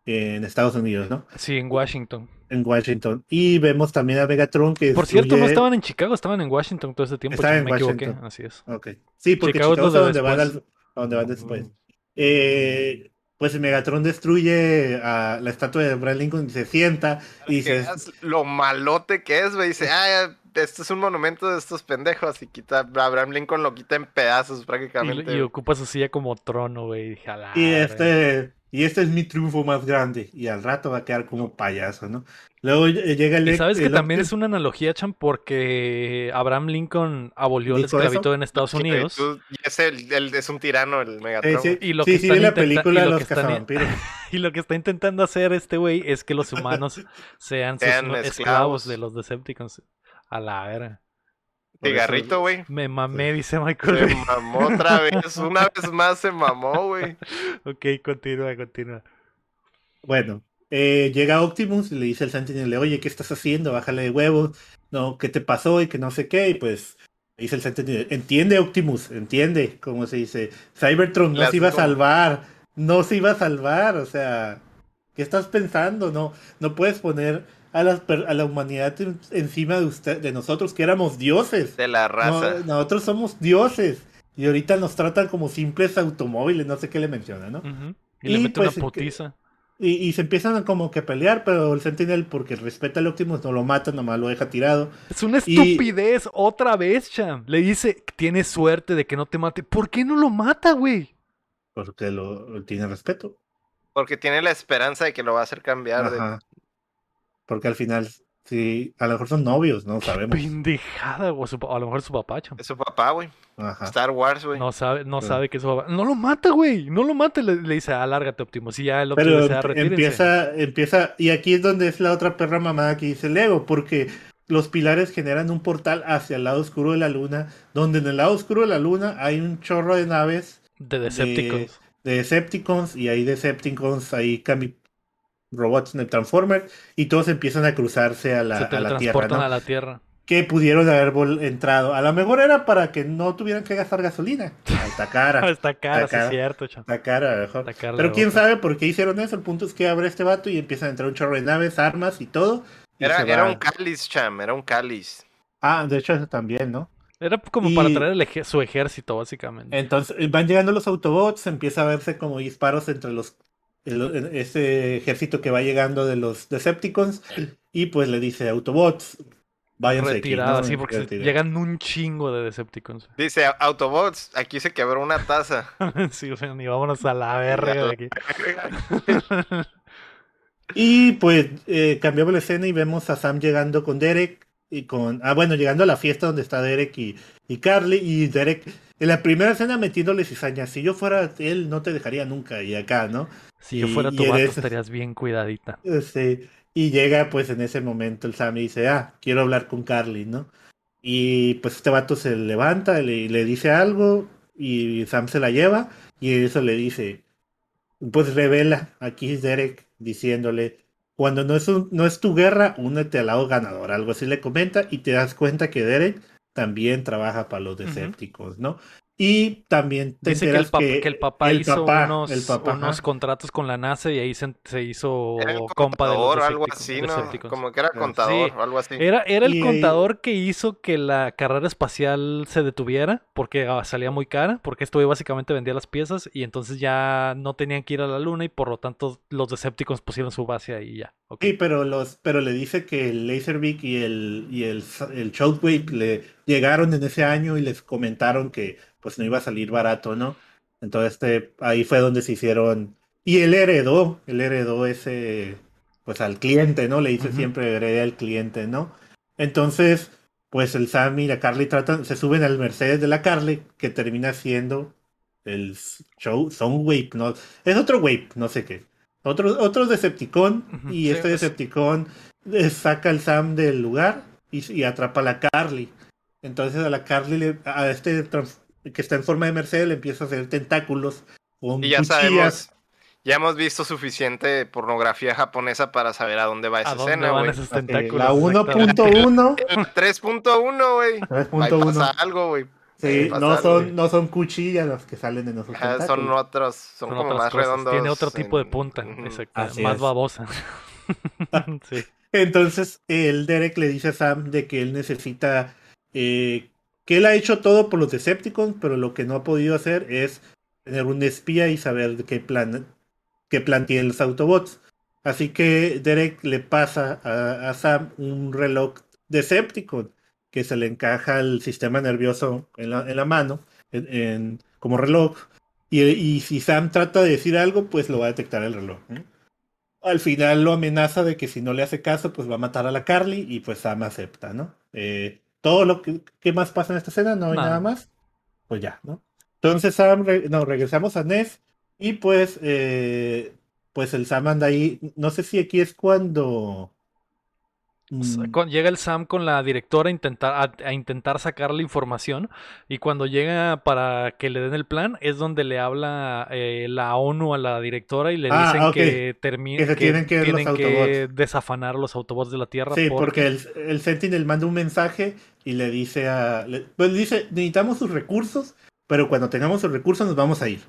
en Estados Unidos, ¿no? Sí, en Washington. En Washington. Y vemos también a Megatron que Por cierto, no estaban en Chicago, estaban en Washington todo ese tiempo. Estaban en me equivoqué. Washington. Así es. Ok. Sí, porque Chicago Chicago, es donde van, después. al- a donde van después. Eh, pues Megatron destruye a la estatua de Abraham Lincoln y se sienta y dice, lo malote que es, güey. Dice, ah, este es un monumento de estos pendejos. Y quita, Abraham Lincoln lo quita en pedazos prácticamente. y ocupa su silla como trono, güey. y este, y este es mi triunfo más grande. Y al rato va a quedar como payaso, ¿no? Luego ll- llega el. Y sabes que el también es una analogía, Chan, porque Abraham Lincoln abolió la ¿Dijo eso? esclavitud en Estados Sí, Unidos. y es, el, el- es un tirano el Eh, Megatron. sí, Y lo sí, que sí, la intenta- película y de lo los que están- cazavampiros. Y lo que está intentando hacer este güey es que los humanos sean, sus Sean esclavos. esclavos de los Decepticons. A la vera. Cigarrito, güey. Me mamé, dice Michael. Se mamó otra vez. Una vez más se mamó, güey. ok, continúa, continúa. Bueno, eh, llega Optimus y le dice al Sentinel, oye, ¿qué estás haciendo? Bájale de huevos. No, ¿qué te pasó? Y que no sé qué. Y pues dice el Sentinel, entiende Optimus, entiende, como se dice. Cybertron Le no se iba a salvar. No se iba a salvar. O sea, ¿qué estás pensando? No, no puedes poner a la, per- a la humanidad en- encima de usted, de nosotros, que éramos dioses. De la raza. No, nosotros somos dioses. Y ahorita nos tratan como simples automóviles, no sé qué le menciona, ¿no? Y, Y, le mete pues, una putiza. Y, y se empiezan a como que a pelear, pero el Sentinel, porque respeta al Optimus, no lo mata, nomás lo deja tirado. Es una y- estupidez otra vez, Cham. Le dice, tienes suerte de que no te mate. ¿Por qué no lo mata, güey? Porque lo, lo tiene respeto. Porque tiene la esperanza de que lo va a hacer cambiar. de-. Porque al final, sí, a lo mejor son novios, no sabemos. Pendejada, güey. Su pa- A lo mejor es su papá, Cham. de su papá, güey. Ajá. Star Wars, güey. No sabe, no Sí. sabe que es su papá. No lo mata, güey. No lo mata. Le, le dice, alárgate, Optimus. Y ya el Optimus Pero dice, "Ah, emp- retírense". empieza, empieza, y aquí es donde es la otra perra mamada que dice Lego, porque los pilares generan un portal hacia el lado oscuro de la luna, donde en el lado oscuro de la luna hay un chorro de naves De Decepticons. de Decepticons, y hay Decepticons, hay cami- robots de Transformers, y todos empiezan a cruzarse a la, Se a la Tierra, teletransportan ¿no? a la Tierra. Que pudieron haber vol- entrado. A lo mejor era para que no tuvieran que gastar gasolina. Está cara. Está cara, sí cara. es cierto, Cham. Está cara, a lo mejor. Está cara la Pero quién sabe por qué hicieron eso. El punto es que abre este vato y empiezan a entrar un chorro de naves, armas y todo. y Era, era un cáliz, cham. Era un cáliz. Ah, de hecho eso también, ¿no? Era como para traer el su ejército, básicamente. Entonces van llegando los Autobots, empieza a verse como disparos entre los el- ese ejército que va llegando de los Decepticons y pues le dice Autobots, váyanse aquí, Retirada, ¿no? sí, porque llegan un chingo de Decepticons. Dice, Autobots, aquí se quebró una taza. sí, o sea, ni vámonos a la verga de aquí. Y pues eh, cambiamos la escena y vemos a Sam llegando con Derek y con ah bueno llegando a la fiesta donde está Derek y, y Carly y Derek en la primera escena metiéndole cizaña si yo fuera él no te dejaría nunca y acá no Si yo fuera tu vato, eres- estarías bien cuidadita. Este, y llega pues en ese momento el Sam y dice, ah, quiero hablar con Carly, ¿no? Y pues este vato se levanta y le, le dice algo y Sam se la lleva y eso le dice, pues revela aquí Derek diciéndole, cuando no es, un- no es tu guerra, únete al lado ganador, algo así le comenta y te das cuenta que Derek también trabaja para los Ujú. Decepticons, ¿no? Y también te Dice que el, papá, que el papá el hizo papá- unos, el papá, unos contratos con la NASA y ahí se, se hizo Era el compa de los algo Decepticons- así, ¿no? Como que era contador Sí. o algo así. Era, era el Y- contador que hizo que la carrera espacial se detuviera porque ah, salía muy cara, porque esto básicamente vendía las piezas y entonces ya no tenían que ir a la luna y por lo tanto los Decepticons pusieron su base ahí y ya. Sí, pero los, pero le dice que el Laserbeak y el y el, el Shockwave le llegaron en ese año y les comentaron que pues no iba a salir barato, ¿no? Entonces este, ahí fue donde se hicieron. Y él heredó, él heredó ese, pues al cliente, ¿no? Le dice siempre heredé al cliente, ¿no? Entonces, pues el Sam y la Carly tratan, se suben al Mercedes de la Carly, que termina siendo el show, Soundwave, ¿no? Es otro Wave, no sé qué. Otro, otro Decepticon, y sí, este pues- Decepticon eh, saca al Sam del lugar y, y atrapa a la Carly. Entonces a la Carly, le- a este trans- que está en forma de Mercedes, le empieza a hacer tentáculos con Y ya cuchillas. sabemos, ya hemos visto suficiente pornografía japonesa para saber a dónde va esa ¿A dónde escena, güey. la Exactamente. 1.1, El 3.1, güey. Ahí 3.1. pasa algo, güey. Sí, Ahí no son, no son cuchillas las que salen en esos Ajá, son otros, son, Son como otras más cosas, redondos. Tiene otro tipo de punta, exacto, Así más es. babosa. sí. Entonces el Derek le dice a Sam de que él necesita, eh, él ha hecho todo por los Decepticons, pero lo que no ha podido hacer es tener un espía y saber qué plan, qué plan tienen los Autobots. Así que Derek le pasa a, Sam un reloj Decepticon que se le encaja al sistema nervioso en la, mano, como reloj. Y, si Sam trata de decir algo, pues lo va a detectar el reloj. Al final lo amenaza de que si no le hace caso, pues va a matar a la Carly y pues Sam acepta, ¿no? Eh, todo lo que ¿qué más pasa en esta escena, no hay Nada. nada más. Pues ya, ¿no? Entonces Sam, re- no, regresamos a Ness y pues, eh, pues el Sam anda ahí. No sé si aquí es cuando. O sea, mm, con- llega el Sam con la directora a intentar, a, a intentar sacar la información y cuando llega para que le den el plan es donde le habla eh, la ONU a la directora y le Ah, dicen que, termi- Que tienen que los tienen que desafanar los autobots de la Tierra. Sí, porque- porque el, el Sentinel manda un mensaje y le dice a. le- pues dice, necesitamos sus recursos, pero cuando tengamos sus recursos nos vamos a ir.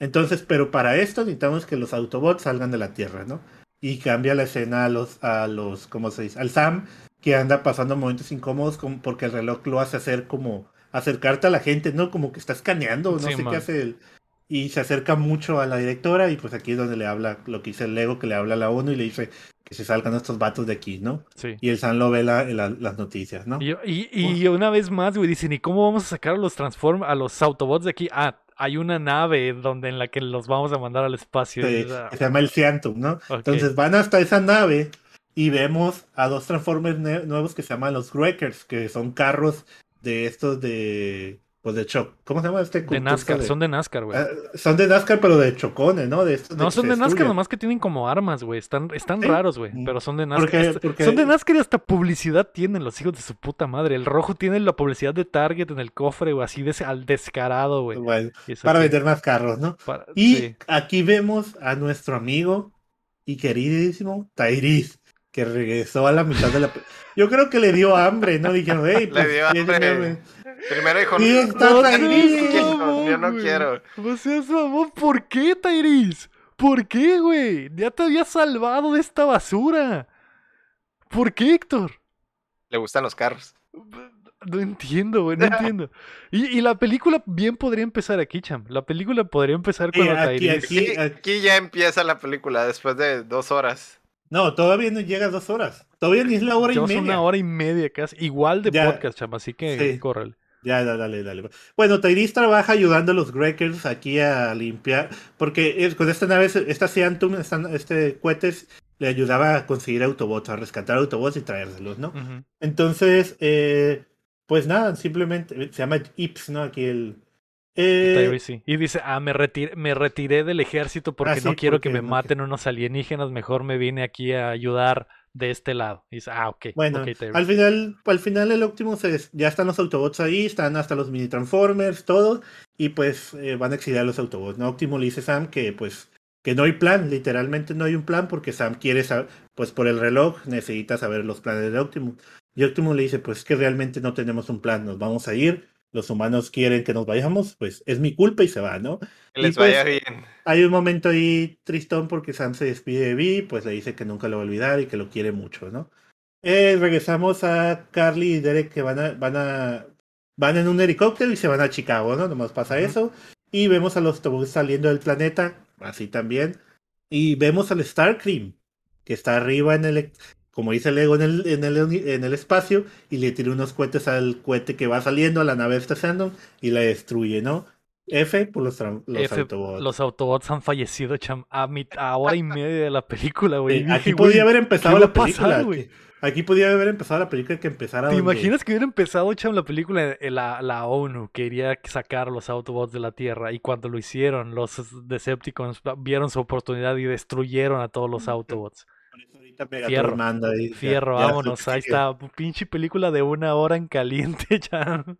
Entonces, pero para esto necesitamos que los Autobots salgan de la Tierra, ¿no? Y cambia la escena a los, a los, ¿cómo se dice? Al Sam, que anda pasando momentos incómodos como porque el reloj lo hace hacer como acercarte a la gente, ¿no? Como que está escaneando, no Sí, sé man. qué hace él. Y se acerca mucho a la directora y pues aquí es donde le habla lo que dice el Lego, que le habla a la ONU y le dice que se salgan estos vatos de aquí, ¿no? Sí. Y el Sam lo ve la- la- las noticias, ¿no? Y, y- y una vez más, güey, dicen, ¿y cómo vamos a sacar a los transform a los Autobots de aquí? Ah, hay una nave donde en la que los vamos a mandar al espacio. ah, se llama el Ciantum, ¿no? Entonces van hasta esa nave y vemos a dos Transformers nuevos que se llaman los Wreckers, que son carros de estos de. Pues de choc. ¿Cómo se llama este de NASCAR, de- son de NASCAR, güey. Ah, son de NASCAR, pero de chocones, ¿no? De estos No, son de NASCAR, destruyen. nomás que tienen como armas, güey. Están, están Sí. raros, güey. Mm. Pero son de NASCAR. Son de NASCAR y hasta publicidad tienen los hijos de su puta madre. El rojo tiene la publicidad de Target en el cofre, güey. Así al descarado, güey. Bueno, eso para aquí- vender más carros, ¿no? para- Y sí. aquí vemos a nuestro amigo y queridísimo Tyrese, que regresó a la mitad de la. Yo creo que le dio hambre, ¿no? Dijeron, hey, Le pues, dio déjenme- hambre. Primero dijo, no, está no, no, yo no quiero. No seas mamón, ¿por qué, Tyrese? ¿Por qué, güey? Ya te había salvado de esta basura. ¿Por qué, Héctor? Le gustan los carros. No entiendo, güey, no entiendo. Y, y la película bien podría empezar aquí, Cham. La película podría empezar cuando aquí- Tyrese... aquí- Aquí, aquí ya empieza la película después de dos horas. No, todavía no llega a dos horas. Todavía ni es la hora y media. una hora y media casi. Igual de Ya. podcast, Cham, así que Sí. córrele. Ya, ya, dale, dale. Bueno, Tyrese trabaja ayudando a los Wreckers aquí a limpiar, porque es- con esta nave, esta Seantum, este cohetes, le ayudaba a conseguir Autobots, a rescatar Autobots y traérselos, ¿no? Entonces, eh, pues nada, simplemente se llama Ips, ¿no? Aquí el... eh, Tyrese, sí. Y dice, ah, me retiré, me retiré del ejército porque Ah, sí, no quiero que me no maten unos alienígenas, mejor me vine aquí a ayudar de este lado. Y dice, ah, ok. Bueno, al final, al final el Optimus es- ya están los Autobots ahí, están hasta los mini Transformers, todo, y pues eh, van a exiliar los Autobots. ¿no? Optimus le dice a Sam que pues que no hay plan, literalmente no hay un plan porque Sam quiere saber, pues por el reloj necesita saber los planes de Optimus. Y Optimus le dice pues que realmente no tenemos un plan, nos vamos a ir, los humanos quieren que nos vayamos, pues es mi culpa y se va, ¿no? Que Y les pues- vaya bien. Hay un momento ahí tristón porque Sam se despide de Vi, pues le dice que nunca lo va a olvidar y que lo quiere mucho, ¿no? Eh, regresamos a Carly y Derek que van a, van a van en un helicóptero y se van a Chicago, ¿no? Nomás pasa eso. Y vemos a los autobuses saliendo del planeta, así también. Y vemos al Starcream, que está arriba en el, como dice Lego, en el, en el, en el espacio, y le tira unos cohetes al cohete que va saliendo, a la nave estacionando, y la destruye, ¿no? F por los, los F, Autobots. los Autobots han fallecido, Cham, a, mit- a hora y media de la película, güey. Sí, dije, aquí podía haber empezado ¿qué va la pasar, película. aquí- podía haber empezado la película que empezara ¿Te donde- imaginas que hubiera empezado, Cham, la película eh, la, la ONU quería sacar a los Autobots de la Tierra y cuando lo hicieron, los Decepticons vieron su oportunidad y destruyeron a todos los Autobots. Megatron Fierro. manda ahí, ya- Fierro, ya vámonos, ahí está, pinche película de una hora en caliente, Cham.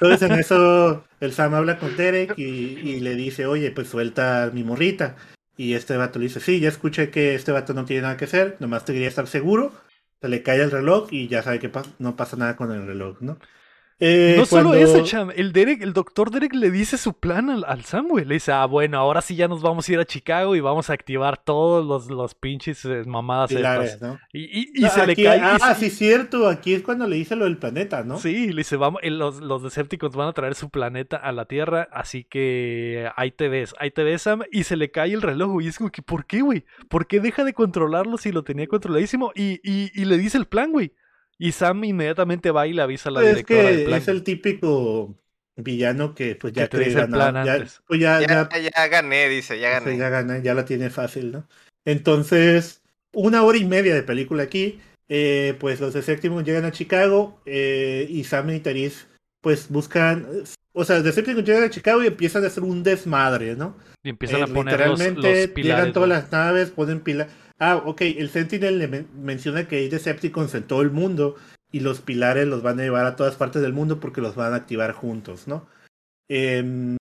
Entonces en eso el Sam habla con Derek y, y le dice, oye, pues suelta a mi morrita. Y este vato le dice, sí, ya escuché que este vato no tiene nada que hacer, nomás te quería estar seguro. Se le cae el reloj y ya sabe que pa- no pasa nada con el reloj, ¿no? Eh, No solo eso, Cham, el Derek, el doctor Derek le dice su plan al, al Sam, güey. Le dice, ah, bueno, ahora sí ya nos vamos a ir a Chicago y vamos a activar todos los, los pinches eh, mamadas Pilares, estas. ¿no? Y, y- y Ah, se le cae. y Ah, sí, cierto, aquí es cuando le dice lo del planeta, ¿no? Sí, le dice, vamos, eh, los, los Decepticons van a traer su planeta a la Tierra, así que ahí te ves, ahí te ves, Sam, y se le cae el reloj, y es como que, ¿por qué, güey? ¿Por qué deja de controlarlo si lo tenía controladísimo? Y, y, y le dice el plan, güey. Y Sam inmediatamente va y le avisa a la es directora del que plan. es el típico villano que pues ya Que te dice el ya- pues ya, ya Ya, ya gané, dice, ya gané. ya gana, ya la tiene fácil, ¿no? Entonces, una hora y media de película aquí. eh, pues los Decepticons llegan a Chicago eh, y Sam y Therese pues buscan. O sea, los Decepticons llegan a Chicago y empiezan a hacer un desmadre, ¿no? Y empiezan Eh, a poner los, literalmente los pilares. llegan todas güey. las naves, ponen pilares. Ah, ok, el Sentinel le men- menciona que hay Decepticons en todo el mundo y los pilares los van a llevar a todas partes del mundo porque los van a activar juntos, ¿no? Em,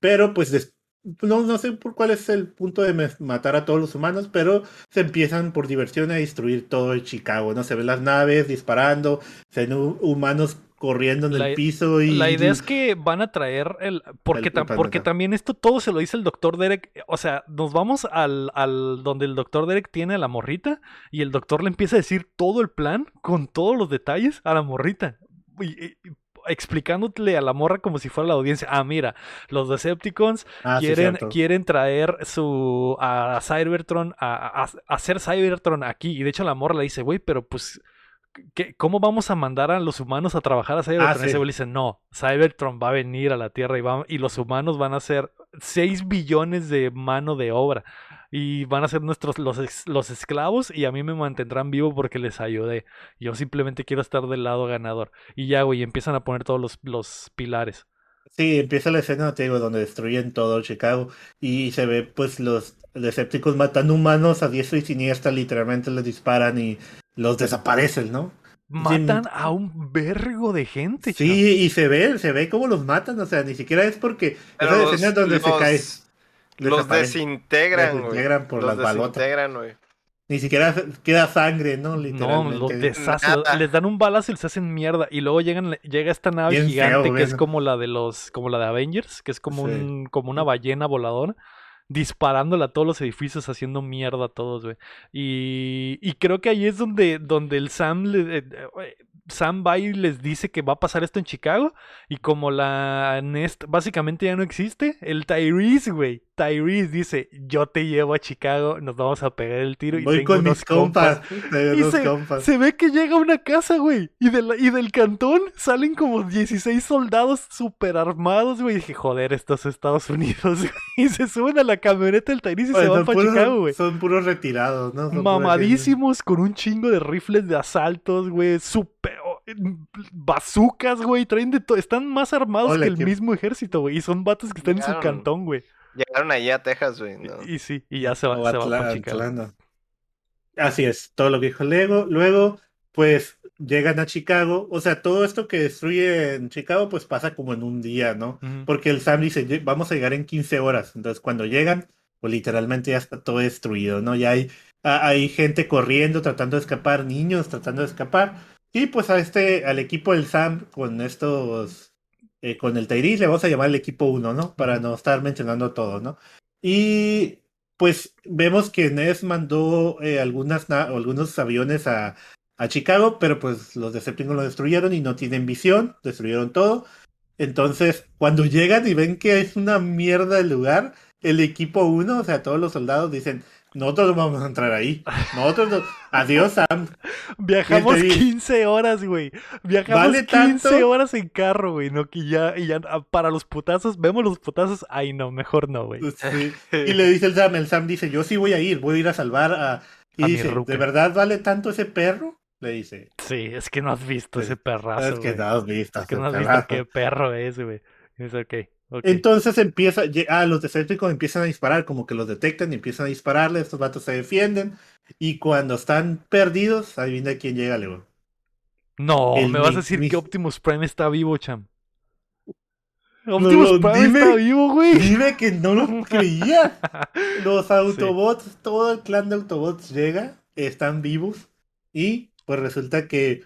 pero pues no, no sé por cuál es el punto de matar a todos los humanos, pero se empiezan por diversión a destruir todo el Chicago, ¿no? Se ven las naves disparando, se ven hu- humanos corriendo en La- el piso y... La idea es que van a traer el. Porque, El tam- planeta. porque también esto todo se lo dice el doctor Derek. O sea, nos vamos al, al donde el doctor Derek tiene a la morrita y el doctor le empieza a decir todo el plan con todos los detalles a la morrita. Y- y- explicándole a la morra como si fuera la audiencia. Ah, mira, los Decepticons Ah, quieren, traer su a Cybertron a, a- a hacer Cybertron aquí. Y de hecho la morra le dice, güey, pero pues ¿qué- ¿cómo vamos a mandar a los humanos a trabajar a Cybertron? Ah, Y ese güey le dice, no, Cybertron va a venir a la Tierra y, va- y los humanos van a ser 6 billones de mano de obra. Y van a ser nuestros los, los esclavos y a mí me mantendrán vivo porque les ayudé. Yo simplemente quiero estar del lado ganador. Y ya, güey, empiezan a poner todos los, los pilares. Sí, empieza la escena, te digo, donde destruyen todo Chicago y se ve pues los Decepticons matando humanos a diestra y siniestra, literalmente les disparan y los desaparecen, ¿no? Matan a un vergo de gente. chavo. Sí, y se ve, se ve cómo los matan, o sea, ni siquiera es porque Pero esa los, escena donde se los- cae, los desintegran, güey. Desintegran por los las balotas. desintegran, güey. ni siquiera queda sangre, ¿no? No, Literalmente. los deshacen, les dan un balazo y les hacen mierda. Y luego llegan, llega esta nave Bien gigante feo, que es como la de los, como la de Avengers, que es como Sí. un, como una ballena voladora, disparándole a todos los edificios, haciendo mierda a todos, güey. Y, y creo que ahí es donde, donde el Sam le, eh, eh, Sam va y les dice que va a pasar esto en Chicago. Y como la Nest básicamente ya no existe, el Tyrese, güey. Tyrese dice, yo te llevo a Chicago, nos vamos a pegar el tiro. y Voy tengo con unos mis compas. y unos se, compas. se ve que llega a una casa, güey. Y, de la- y del cantón salen como 16 soldados super armados, güey. Y dije, joder, esto es Estados Unidos, güey. Y se suben a la camioneta del Tyrese y se van para puros, Chicago, güey. son puros retirados, ¿no? Son Mamadísimos con un chingo de rifles de asaltos, güey. Super. oh, Bazucas, güey. Traen de todo. Están más armados Hola, que el ¿qué- mismo ejército, güey. Y son vatos que están en su cantón, güey. Llegaron ahí a Texas, güey. ¿no? Y, y sí, y ya se, va, se van Atla- para Chicago. Así es, todo lo que dijo Lego. Luego, pues llegan a Chicago. O sea, todo esto que destruye en Chicago, pues pasa como en un día, ¿no? Ujú. Porque el Sam dice, "Lle- vamos a llegar en 15 horas. Entonces, cuando llegan, pues literalmente ya está todo destruido, ¿no? Ya hay, a- hay gente corriendo, tratando de escapar, niños tratando de escapar. Y pues a este, al equipo del Sam, con estos, eh, con el Tyrese, le vamos a llamar el equipo 1, ¿no? Para no estar mencionando todo, ¿no? Y pues vemos que Ness mandó eh, algunas algunos aviones a, a Chicago, pero pues los Decepticons lo destruyeron y no tienen visión, destruyeron todo. Entonces, cuando llegan y ven que es una mierda el lugar, el equipo 1, o sea, todos los soldados dicen, nosotros no vamos a entrar ahí. Nosotros no... Adiós, Sam. Viajamos Fíjate, 15 horas, güey. Viajamos Vale 15 tanto. horas en carro, güey. No, que ya, y ya ah, para los putazos, vemos los putazos. Ay, no, mejor no, güey. Sí. Y le dice el Sam, el Sam dice, yo sí voy a ir, voy a ir a salvar a... Y A dice. ¿de verdad vale tanto ese perro? Le dice. Sí, es que no has visto Sí. ese perrazo. es que no has visto. Es que no has visto qué perro es, güey. Es ok. Entonces empieza, ah, los Decepticons empiezan a disparar, como que los detectan y empiezan a dispararle, estos vatos se defienden, y cuando están perdidos, adivina quién llega, Leo. no, el me vas a decir mi- que Optimus Prime está vivo, cham. no, Optimus Prime dime. está vivo, güey. Dime que no lo creía. Los Autobots, todo el clan de Autobots llega, están vivos, y pues resulta que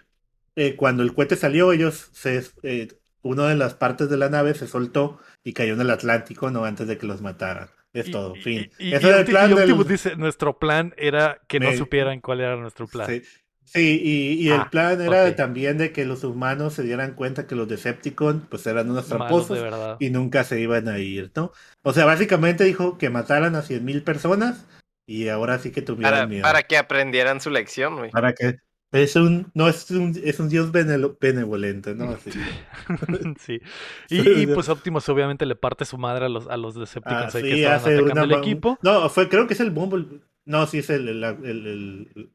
eh, cuando el cohete salió, ellos se, eh, una de las partes de la nave se soltó y cayó en el Atlántico, no antes de que los mataran. Es Y- todo, y- fin. Y, Ese y era el plan y del- Optimus dice, nuestro plan era que no supieran cuál era nuestro plan. Sí, sí, y, y el Ah, plan era también de que los humanos se dieran cuenta que los Decepticons pues eran unos tramposos y nunca se iban a ir, ¿no? O sea, básicamente dijo que mataran a 100.000 personas y ahora sí que tuvieran Para, miedo. para que aprendieran su lección, güey. Para que es un no es un es un dios benevolente, ¿no? Así. sí. Y, y, pues Optimus obviamente le parte su madre a los, a los Decepticons Ah, ahí que sí, estaban hace atacando una el equipo. No, fue creo que es el Bumble. No, sí es el, el- el- el-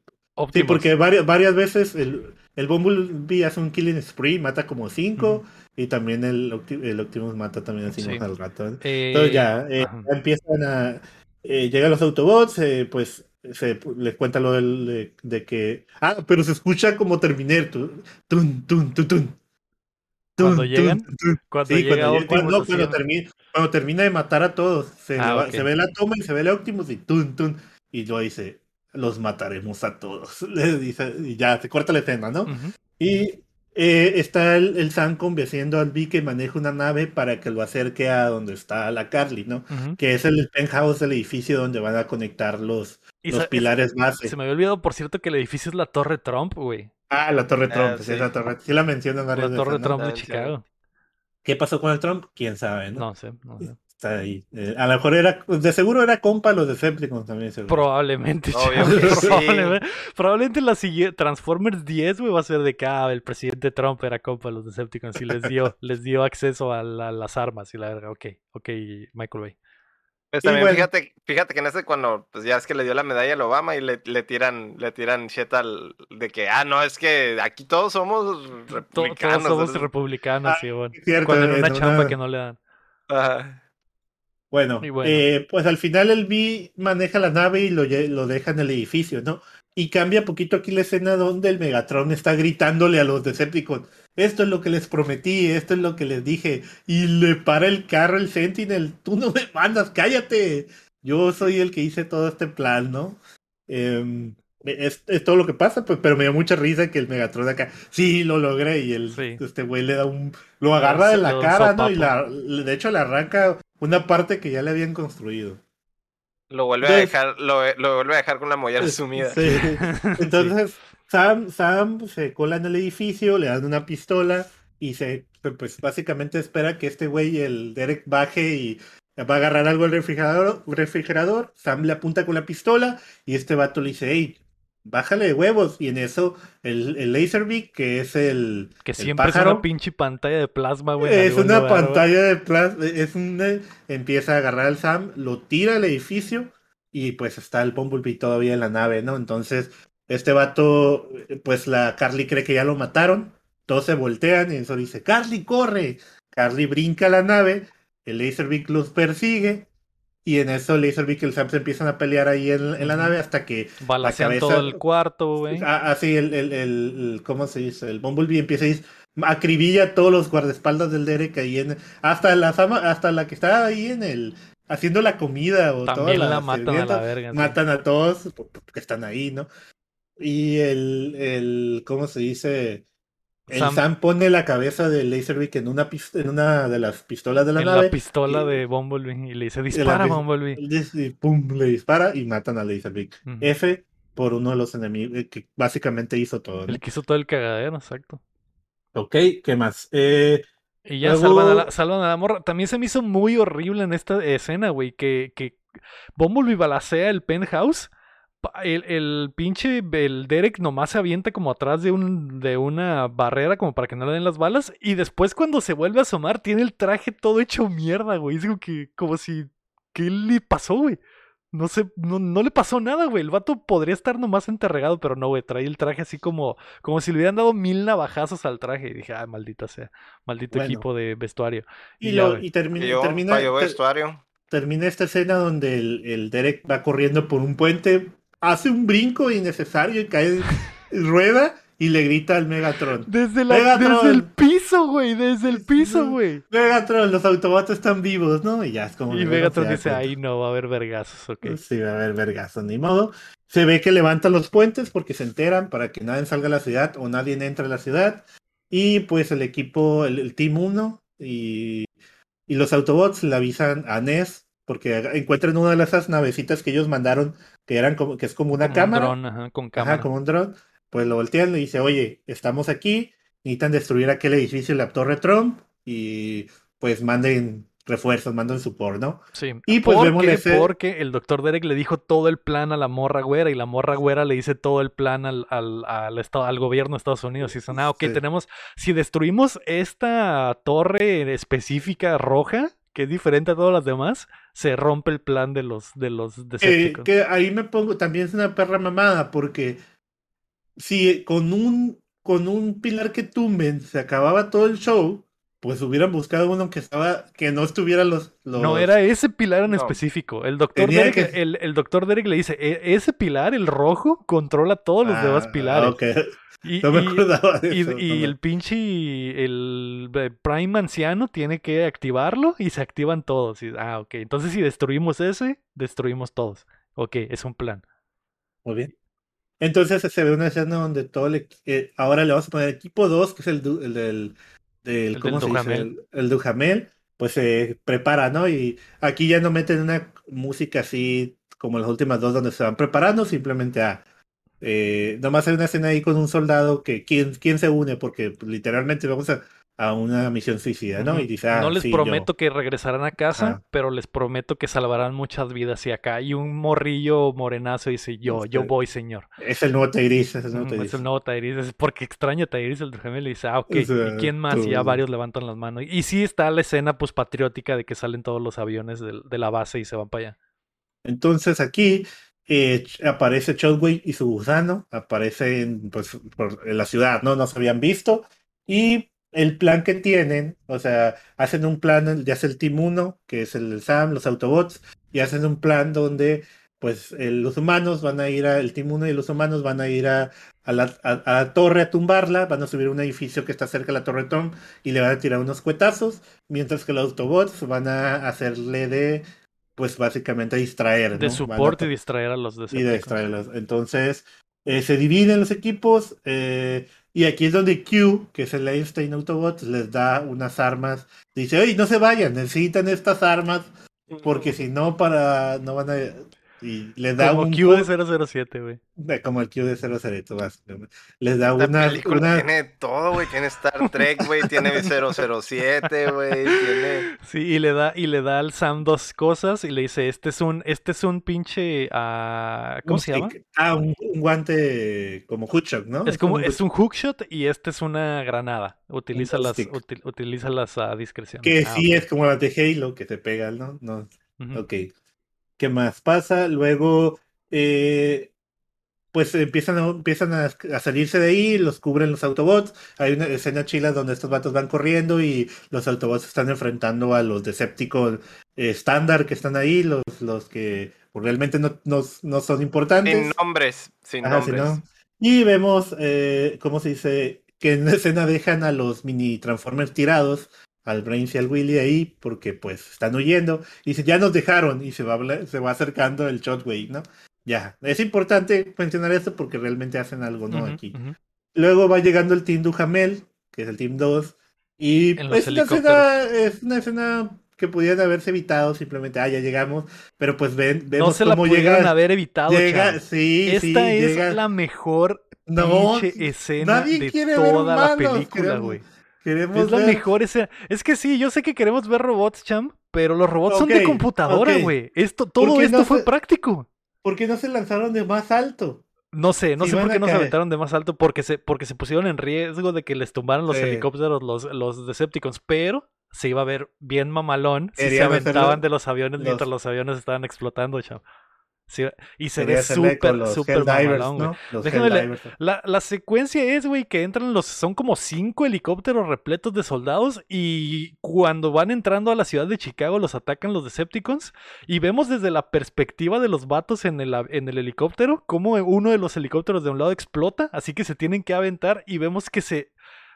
Sí, porque varias, varias veces el, el Bumblebee hace un killing spree, mata como cinco, y también el, Opti- el Optimus mata también así Sí. al rato. ¿eh? Entonces ya, eh, ya empiezan a... eh, llegan los Autobots, eh, pues se les cuenta lo del, de, de que... Ah, pero se escucha como Terminator. Tun, tun, tun, tun. ¿Cuando llegan? Cuando termina, de matar a todos, se, Ah, va- se ve la toma y se ve el Optimus y tun, tun, y lo dice, los mataremos a todos. Le dice, y ya, se corta la escena, ¿no? Y eh, está el, el Sam convenciendo al V que maneja una nave para que lo acerque a donde está la Carly, ¿no? Que es el penthouse del edificio donde van a conectar los, Y los pilares base. Se me había olvidado, por cierto, que el edificio es la Torre Trump, güey. Ah, la Torre Ah, Trump, sí, sí. esa torre. Sí la mencionan varias La veces, Torre ¿no? Trump de. Chicago. ¿Qué pasó con el Trump? Quién sabe, ¿no? No sé, no sé. Está ahí. Eh, a lo mejor era, de seguro era compa los Decepticons también. seguro. Probablemente, sí. probablemente, probablemente la siguiente Transformers 10, güey, va a ser de que ah, el presidente Trump era compa de los Decepticons y les dio, les dio acceso a, la- las armas y la verga. Ok, ok, Michael Bay. Pues también bueno. fíjate, fíjate que en ese cuando pues ya es que le dio la medalla al Obama y le, le tiran, le tiran shit al de que ah no, es que aquí todos somos republicanos. todos somos republicanos, Ah, sí, bueno. cierto, Cuando en una en chamba una- que no le dan. Ajá. Bueno, bueno. eh, pues al final el V maneja la nave y lo, lo deja en el edificio, ¿no? Y cambia poquito aquí la escena donde el Megatron está gritándole a los Decepticons. Esto es lo que les prometí, esto es lo que les dije. Y le para el carro el Sentinel. Tú no me mandas, cállate. Yo soy el que hice todo este plan, ¿no? Em, es, es todo lo que pasa, pues, pero me dio mucha risa que el Megatron acá, sí, lo logré. Y el, Sí. este güey le da un. Lo agarra de la cara, ¿no? Y la, de hecho le arranca una parte que ya le habían construido. Lo vuelve a dejar, lo, lo vuelve a dejar con la mollera sumida. Sí. Entonces, Sam, Sam se cola en el edificio, le dan una pistola y se, pues básicamente espera que este güey, el Derek, baje y va a agarrar algo al refrigerador, refrigerador. Sam le apunta con la pistola y este vato le dice, hey, bájale de huevos. Y en eso, el, el Laserbeak, que es el. Que el siempre es una pinche pantalla de plasma, güey. es una lugar, pantalla de plasma, es un empieza a agarrar al Sam, lo tira al edificio y pues está el Bumblebee todavía en la nave, ¿no? Entonces, este vato, pues la Carly cree que ya lo mataron, todos se voltean y eso dice, Carly, corre. Carly brinca a la nave, el Laserbeak los persigue y en eso Laserbeak y el Sam se empiezan a pelear ahí en, en la nave hasta que Balacean cabeza- todo el cuarto, güey. Ah, Así el, el, el- ¿cómo se dice? El Bumblebee empieza a ir, acribilla a todos los guardaespaldas del Derek ahí en, hasta la fama, hasta la que está ahí en el, haciendo la comida o toda También la la matan a la verga. matan a todos porque están ahí, ¿no? Y el, el, ¿cómo se dice? El Sam- Sam, pone la cabeza del Laserbeak en una, en una de las pistolas de la en nave. la pistola y- de Bumblebee y le dice, dispara, pis- Bumblebee. y pum, le dispara y matan al Laserbeak. Ujú. F por uno de los enemigos eh, que básicamente hizo todo. ¿no? El que hizo todo el cagadero, exacto. Ok, ¿qué más? Eh, Y ya Luego- salvan, a la, salvan a la morra. También se me hizo muy horrible en esta escena, güey, que, que Bumblebee balacea el penthouse. El, el pinche, el Derek nomás se avienta como atrás de, un, de una barrera como para que no le den las balas. Y después cuando se vuelve a asomar tiene el traje todo hecho mierda, güey. Es como que, como si, ¿qué le pasó, güey? No sé, no, no le pasó nada, güey. El vato podría estar nomás enterregado, pero no, güey. Trae el traje así como, como si le hubieran dado mil navajazos al traje. Y dije, ah, maldita sea. Maldito Bueno. equipo de vestuario. y, Y ya, lo, güey. y termina, Y yo, termina, ter- termina esta escena donde el, el Derek va corriendo por un puente, hace un brinco innecesario y cae, rueda y le grita al Megatron. Desde, la, Megatron. desde el piso, güey. Desde el piso, güey. Megatron, los Autobots están vivos, ¿no? Y ya es como... Y Megatron dice, ahí no va a haber vergazos, ok. Sí, va a haber vergazo, ni modo. Se ve que levantan los puentes porque se enteran para que nadie salga a la ciudad o nadie entre a la ciudad. Y pues el equipo, el, el Team 1 y, y los Autobots le avisan a Ness porque encuentran una de esas navecitas que ellos mandaron que eran como que es como una Como un cámara. dron, ajá, con Ajá, cámara. como un dron. Pues lo voltean y dice, oye, estamos aquí, necesitan destruir aquel edificio, la Torre Trump, y pues manden refuerzos, manden support, ¿no? Sí. Y pues porque, vemos ese- porque el doctor Derek le dijo todo el plan a la morra güera y la morra güera le dice todo el plan al, al, al, estado, al gobierno de Estados Unidos. Y dicen, ah, ok, Sí. tenemos, si destruimos esta torre específica roja, que es diferente a todas las demás, se rompe el plan de los, de los Eh, que ahí me pongo, también es una perra mamada, porque si con un, con un pilar que tumben se acababa todo el show, pues hubieran buscado uno que estaba, que no estuviera los, los No, era ese pilar en No. específico. El doctor, Derek, que- el, el doctor Derek le dice, "E- ese pilar, el rojo, controla todos los demás Ah, pilares. ok. Y, No me y- acordaba de y- eso. y no me- el pinche, el eh, Prime anciano tiene que activarlo y se activan todos. Y- ah, ok. Entonces si destruimos ese, destruimos todos. Ok, es un plan. Muy bien. Entonces se ve una escena donde todo le, eh, ahora le vamos a poner equipo 2, que es el, el del, del, ¿cómo se dice? El, el Dujamel, pues se prepara, ¿no? Y aquí ya no meten una música así como las últimas dos donde se van preparando, simplemente a... Eh, nomás hay una escena ahí con un soldado que quién, quién se une, porque pues, literalmente vamos a, a una misión suicida, ¿no? Y dice, no ah, les sí, prometo yo. que regresarán a casa, pero les prometo que salvarán muchas vidas. Y acá hay un morrillo morenazo y dice, yo, yo Este, voy, señor. Es el nuevo Tyrese, es el nuevo Ujú, Es el nuevo Tyrese, es porque extraña Tyrese el gemelo y dice, ah, ok, O sea, ¿y quién más? Y ya varios levantan las manos. Y sí está la escena pues patriótica de que salen todos los aviones de, la base y se van para allá. Entonces aquí eh, aparece Chadwick y su gusano, aparecen pues, por en la ciudad, ¿no? No se habían visto. Y el plan que tienen, o sea, hacen un plan, ya es el Team 1, que es el Sam, los Autobots, y hacen un plan donde pues los humanos van a ir a, el Team 1 y los humanos van a ir a, a la, a- a la torre a tumbarla, van a subir a un edificio que está cerca de la torre Tom y le van a tirar unos cuetazos, mientras que los Autobots van a hacerle de, pues básicamente distraer, De soporte y distraer a los y de Decepticons. extraerlos. Entonces, eh, se dividen los equipos eh, y aquí es donde Q, que es el Einstein Autobot, les da unas armas. Dice, oye, no se vayan, necesitan estas armas porque si no, para no van a... Y les da Como un... Q de 007, güey. Como el Q de 00, básicamente. Les da Esta una... película una- tiene todo, güey. Tiene Star Trek, güey. Tiene 007, güey. Tiene. Sí, y le da, y le da al Sam dos cosas y le dice, este es un, este es un pinche ah, ¿cómo un se llama? Ah, un, un guante como hookshot, ¿no? Es como, un es un hookshot y este es una granada. Utiliza las, stick. util- utilízalas a discreción. Que Ah, sí es como las de Halo, que se pegan, ¿no? No. Ok. ¿Qué más pasa? Luego, eh, pues empiezan, a, empiezan a, a salirse de ahí, los cubren los Autobots. Hay una escena chila donde estos vatos van corriendo y los Autobots están enfrentando a los Decepticons eh, estándar que están ahí, los, los que realmente no, no, no son importantes. Sin nombres. Sin Ajá, nombres. ¿no? Y vemos, eh, ¿cómo se dice? Que en la escena dejan a los mini Transformers tirados, al Brains y al Willy ahí, porque pues están huyendo. Y dice, ya nos dejaron, y se va, se va acercando el Shotwave, ¿no? Ya, es importante mencionar esto porque realmente hacen algo, ¿no? Aquí. Luego va llegando el Team Duhamel, que es el Team 2, y En los es una, escena, es una escena que pudieran haberse evitado, simplemente, ah, ya llegamos, pero pues ven, No vemos se la cómo haber evitado, llega, sí, Esta sí, es llega, la mejor no, escena nadie de quiere ver toda la humanos, película, güey. Queremos Es la ver- mejor escena. Es que sí, yo sé que queremos ver robots, cham, pero los robots son de computadora, güey. Esto, todo esto no fue se- práctico. ¿Por qué no se lanzaron de más alto? No sé, no sé por qué no se aventaron de más alto, porque se, porque se pusieron en riesgo de que les tumbaran los Sí. helicópteros los, los Decepticons, pero se iba a ver bien mamalón si se aventaban de los aviones los- mientras los aviones estaban explotando, cham. Sí, y se ve súper, súper. ¿no? Déjame Helldivers. La, la secuencia es, güey, que entran los. Son como cinco helicópteros repletos de soldados. Y cuando van entrando a la ciudad de Chicago, los atacan los Decepticons. Y vemos desde la perspectiva de los vatos en el, en el helicóptero, cómo uno de los helicópteros de un lado explota. Así que se tienen que aventar. Y vemos que se.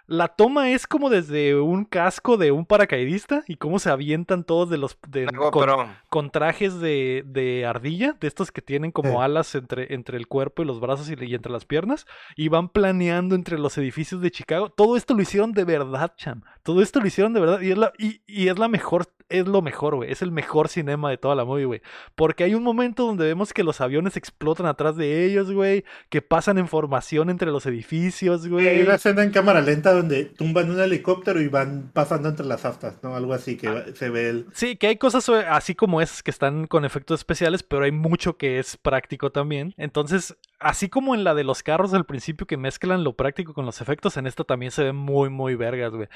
La toma es como desde un casco de un paracaidista. Y cómo se avientan todos de los. De, con- con trajes de, de ardilla, de estos que tienen como Sí. alas entre, entre el cuerpo y los brazos y, y entre las piernas, y van planeando entre los edificios de Chicago. Todo esto lo hicieron de verdad, Cham. Todo esto lo hicieron de verdad. Y es la, y, y es la mejor, es lo mejor, güey. Es el mejor cinema de toda la movie, güey. Porque hay un momento donde vemos que los aviones explotan atrás de ellos, güey. Que pasan en formación entre los edificios, Hay güey. una escena en cámara lenta donde tumban un helicóptero y van pasando entre las aftas, ¿no? Algo así que va- se ve el... Sí, que hay cosas eh, así como esas que están con efectos especiales, pero hay mucho que es práctico también. Entonces, así como en la de los carros al principio que mezclan lo práctico con los efectos, en esta también se ve muy, muy vergas, güey.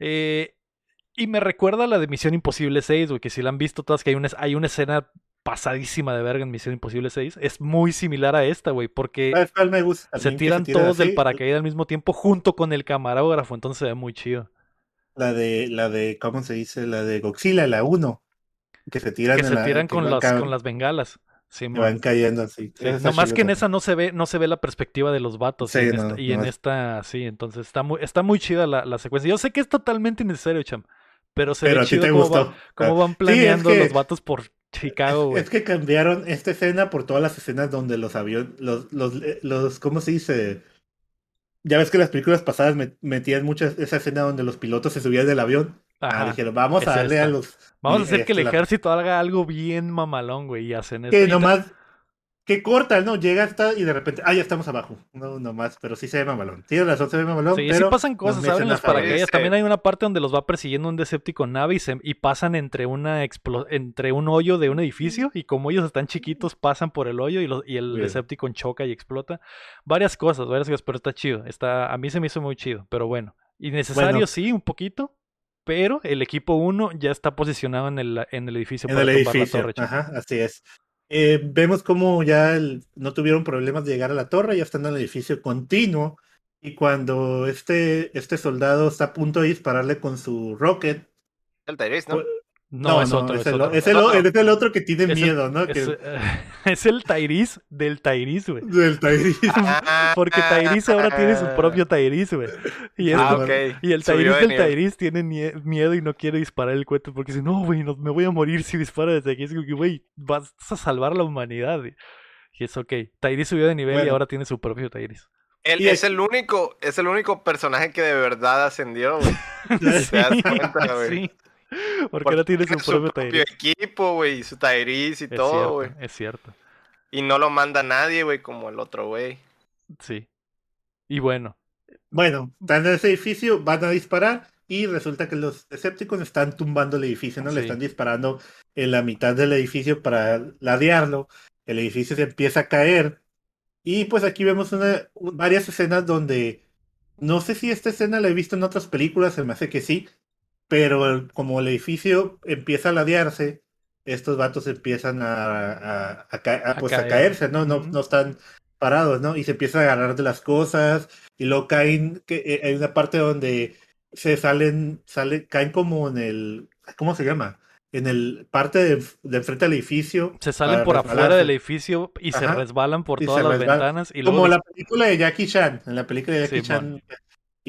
Eh, y me recuerda a la de Misión Imposible 6, güey, que si la han visto todas, que hay una, hay una escena pasadísima de verga en Misión Imposible 6. Es muy similar a esta, güey, porque se tiran todos del paracaídas al mismo tiempo junto con el camarógrafo, entonces se ve muy chido. La de, la de, ¿cómo se dice? La de Godzilla, la 1. Que se tiran, Que se la- tiran que con las, con las bengalas. Sí, van cayendo así. Sí, nomás que en esa no se ve, no se ve la perspectiva de los vatos. Sí, y en, no, esta, y en esta, sí, entonces está muy, está muy chida la, la secuencia. Yo sé que es totalmente innecesario, Cham. Pero se Pero ve a ti te cómo, gustó. va- cómo van Sí, es planeando que- los vatos por Chicago, güey. Es que cambiaron esta escena por todas las escenas donde los aviones, los, los, eh, los, ¿cómo se dice? Ya ves que las películas pasadas metían mucho esa escena donde los pilotos se subían del avión. Ah, dijeron, vamos a darle a los... Vamos a hacer que el este, ejército haga algo bien mamalón, güey, y hacen eso. Que nomás que corta, ¿no? Llega hasta y de repente, ah, ya estamos abajo. No, no más, pero sí se ve mamalón. Tiene razón, se ve mamalón. Sí, pero sí pasan cosas, ¿saben? Los paracaídas. También hay una parte donde los va persiguiendo un Decepticon nave y, se, y pasan entre, una entre un hoyo de un edificio y como ellos están chiquitos, pasan por el hoyo y, y el Decepticon choca y explota. Varias cosas, varias cosas, pero está chido. Está, a mí se me hizo muy chido, pero bueno. Y necesario, sí, un poquito, pero el equipo 1 ya está posicionado en el, en el edificio en el edificio. Ajá, así es. Eh, vemos como ya no tuvieron problemas de llegar a la torre, ya están en el edificio continuo. Y cuando este, este soldado está a punto de dispararle con su rocket. El Tyrese, ¿no? No, es otro. Es, el, otro. Es, el, otro que tiene miedo, ¿no? Es, el Tyrese del Tyrese, güey. Del Tyrese. Porque Tyrese ahora tiene su propio Tyrese, güey. Y, ah, y el Tyrese del Tyrese tiene miedo y no quiere disparar el cohete porque dice, no, güey, me voy a morir si disparo desde aquí. Es que, güey, vas a salvar la humanidad, güey. Y es ok. Tyrese subió de nivel y ahora tiene su propio Tyrese. Él es el único, es el único personaje que de verdad ascendió, güey. ¿Te das cuenta, güey? Sí. Porque ahora tiene su, propio, propio equipo, güey, su Tyrese y todo, güey. Es cierto. Y no lo manda nadie, güey, como el otro, güey. Sí. Y bueno. Bueno, están en ese edificio, van a disparar y resulta que los escépticos están tumbando el edificio, ¿no? Le están disparando en la mitad del edificio para ladearlo. El edificio se empieza a caer. Y pues aquí vemos una, varias escenas donde no sé si esta escena la he visto en otras películas, se me hace que sí, pero como el edificio empieza a ladearse, estos vatos empiezan a, a, pues, caerse, ¿no? No, no están parados, ¿no? Y se empiezan a agarrar de las cosas y luego caen, que, eh, hay una parte donde se salen, sale, caen como en el, ¿cómo se llama? En el parte de, enfrente del edificio. Se salen por afuera del edificio y se resbalan por todas las ventanas. Y como la película de Jackie Chan, en la película de Jackie Chan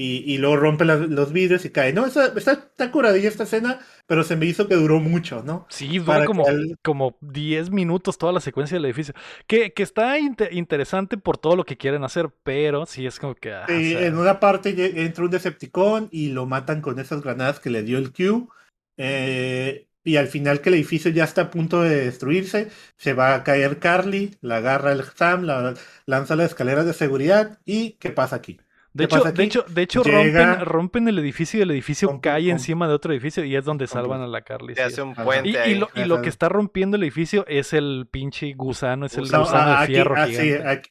y, luego rompe los vidrios y cae. No, está, está, curadilla esta escena, pero se me hizo que duró mucho, ¿no? Sí, dura como, como 10 minutos toda la secuencia del edificio. Que, que está interesante por todo lo que quieren hacer, pero sí es como que... Ah, en una parte entra un Decepticon y lo matan con esas granadas que le dio el Q. Eh, y al final que el edificio ya está a punto de destruirse, se va a caer Carly, la agarra el Sam, la, lanza las escaleras de seguridad y ¿qué pasa aquí? De hecho, de hecho, de hecho rompen, rompen, el edificio y el edificio cae encima de otro edificio y es donde salvan a la Carly. hace un puente y, y, lo, que está rompiendo el edificio es el pinche gusano, es el gusano de ah, fierro ah,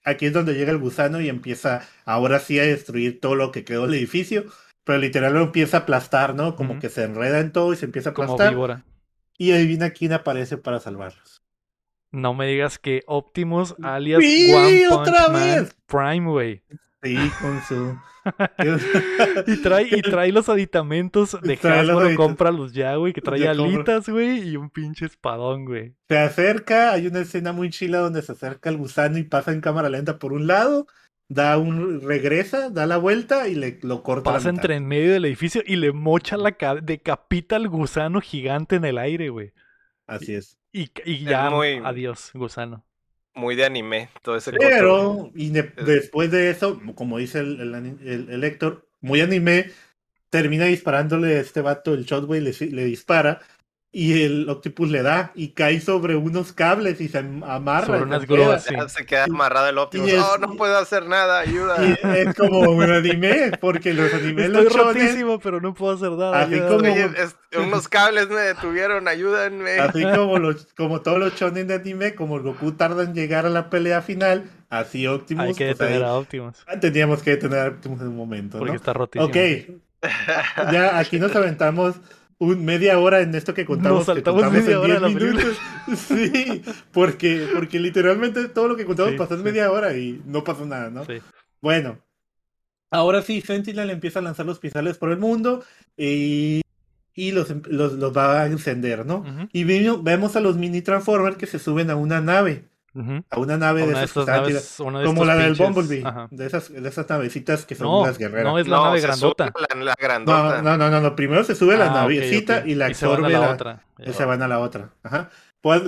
aquí, es donde llega el gusano y empieza ahora sí a destruir todo lo que quedó el edificio, pero literal lo empieza a aplastar, ¿no? Como que se enreda en todo y se empieza a aplastar. Como Y adivina quién aparece para salvarlos. No me digas que Optimus alias One Punch Man Prime, Way. Sí, con su. y, trae, y trae los aditamentos de Hasbro, compra los ya, güey, que trae alitas, güey, y un pinche espadón, güey. Se acerca, hay una escena muy chila donde se acerca el gusano y pasa en cámara lenta por un lado, da un, regresa, da la vuelta y le lo corta. Pasa entre en medio del edificio y le mocha la cabeza, decapita al gusano gigante en el aire, güey. Así es. Y, y ya, adiós, gusano muy de anime, todo ese Pero, y después de eso, como dice el, el, Héctor, muy anime, termina disparándole a este vato, el Shotway le, le dispara, y el Octopus le da y cae sobre unos cables y se amarra. Sobre unas grúas, Se queda amarrado el Optimus. oh, no puedo hacer nada, ayuda. es como un anime, porque los animes Estoy rotísimo, pero no puedo hacer nada. Así como... unos cables me detuvieron, ayúdenme. Así como, los, como todos los shonen de anime, como el Goku tarda en llegar a la pelea final, así Optimus. Hay que pues detener a Optimus. Teníamos que detener a Optimus en un momento. Porque está rotísimo. Ok. ya aquí nos aventamos un media hora en esto que contamos. Nos saltamos media hora la minutos. Sí, porque, porque literalmente todo lo que contamos pasó en media hora y no pasó nada, ¿no? Sí. Bueno, ahora sí, Sentinel empieza a lanzar los pistoles por el mundo y, y los, los, va a encender, ¿no? Y vemos a los mini Transformers que se suben a una nave. A una nave A de una de esas naves, de como la del Bumblebee, Ajá. de esas, de esas navecitas que son No, las guerreras. no es la nave grandota. La, la grandota. No, no, no, no, no, primero se sube la Ah, navecita y la se van a absorbe la, la, otra. y se van a la otra. Ajá.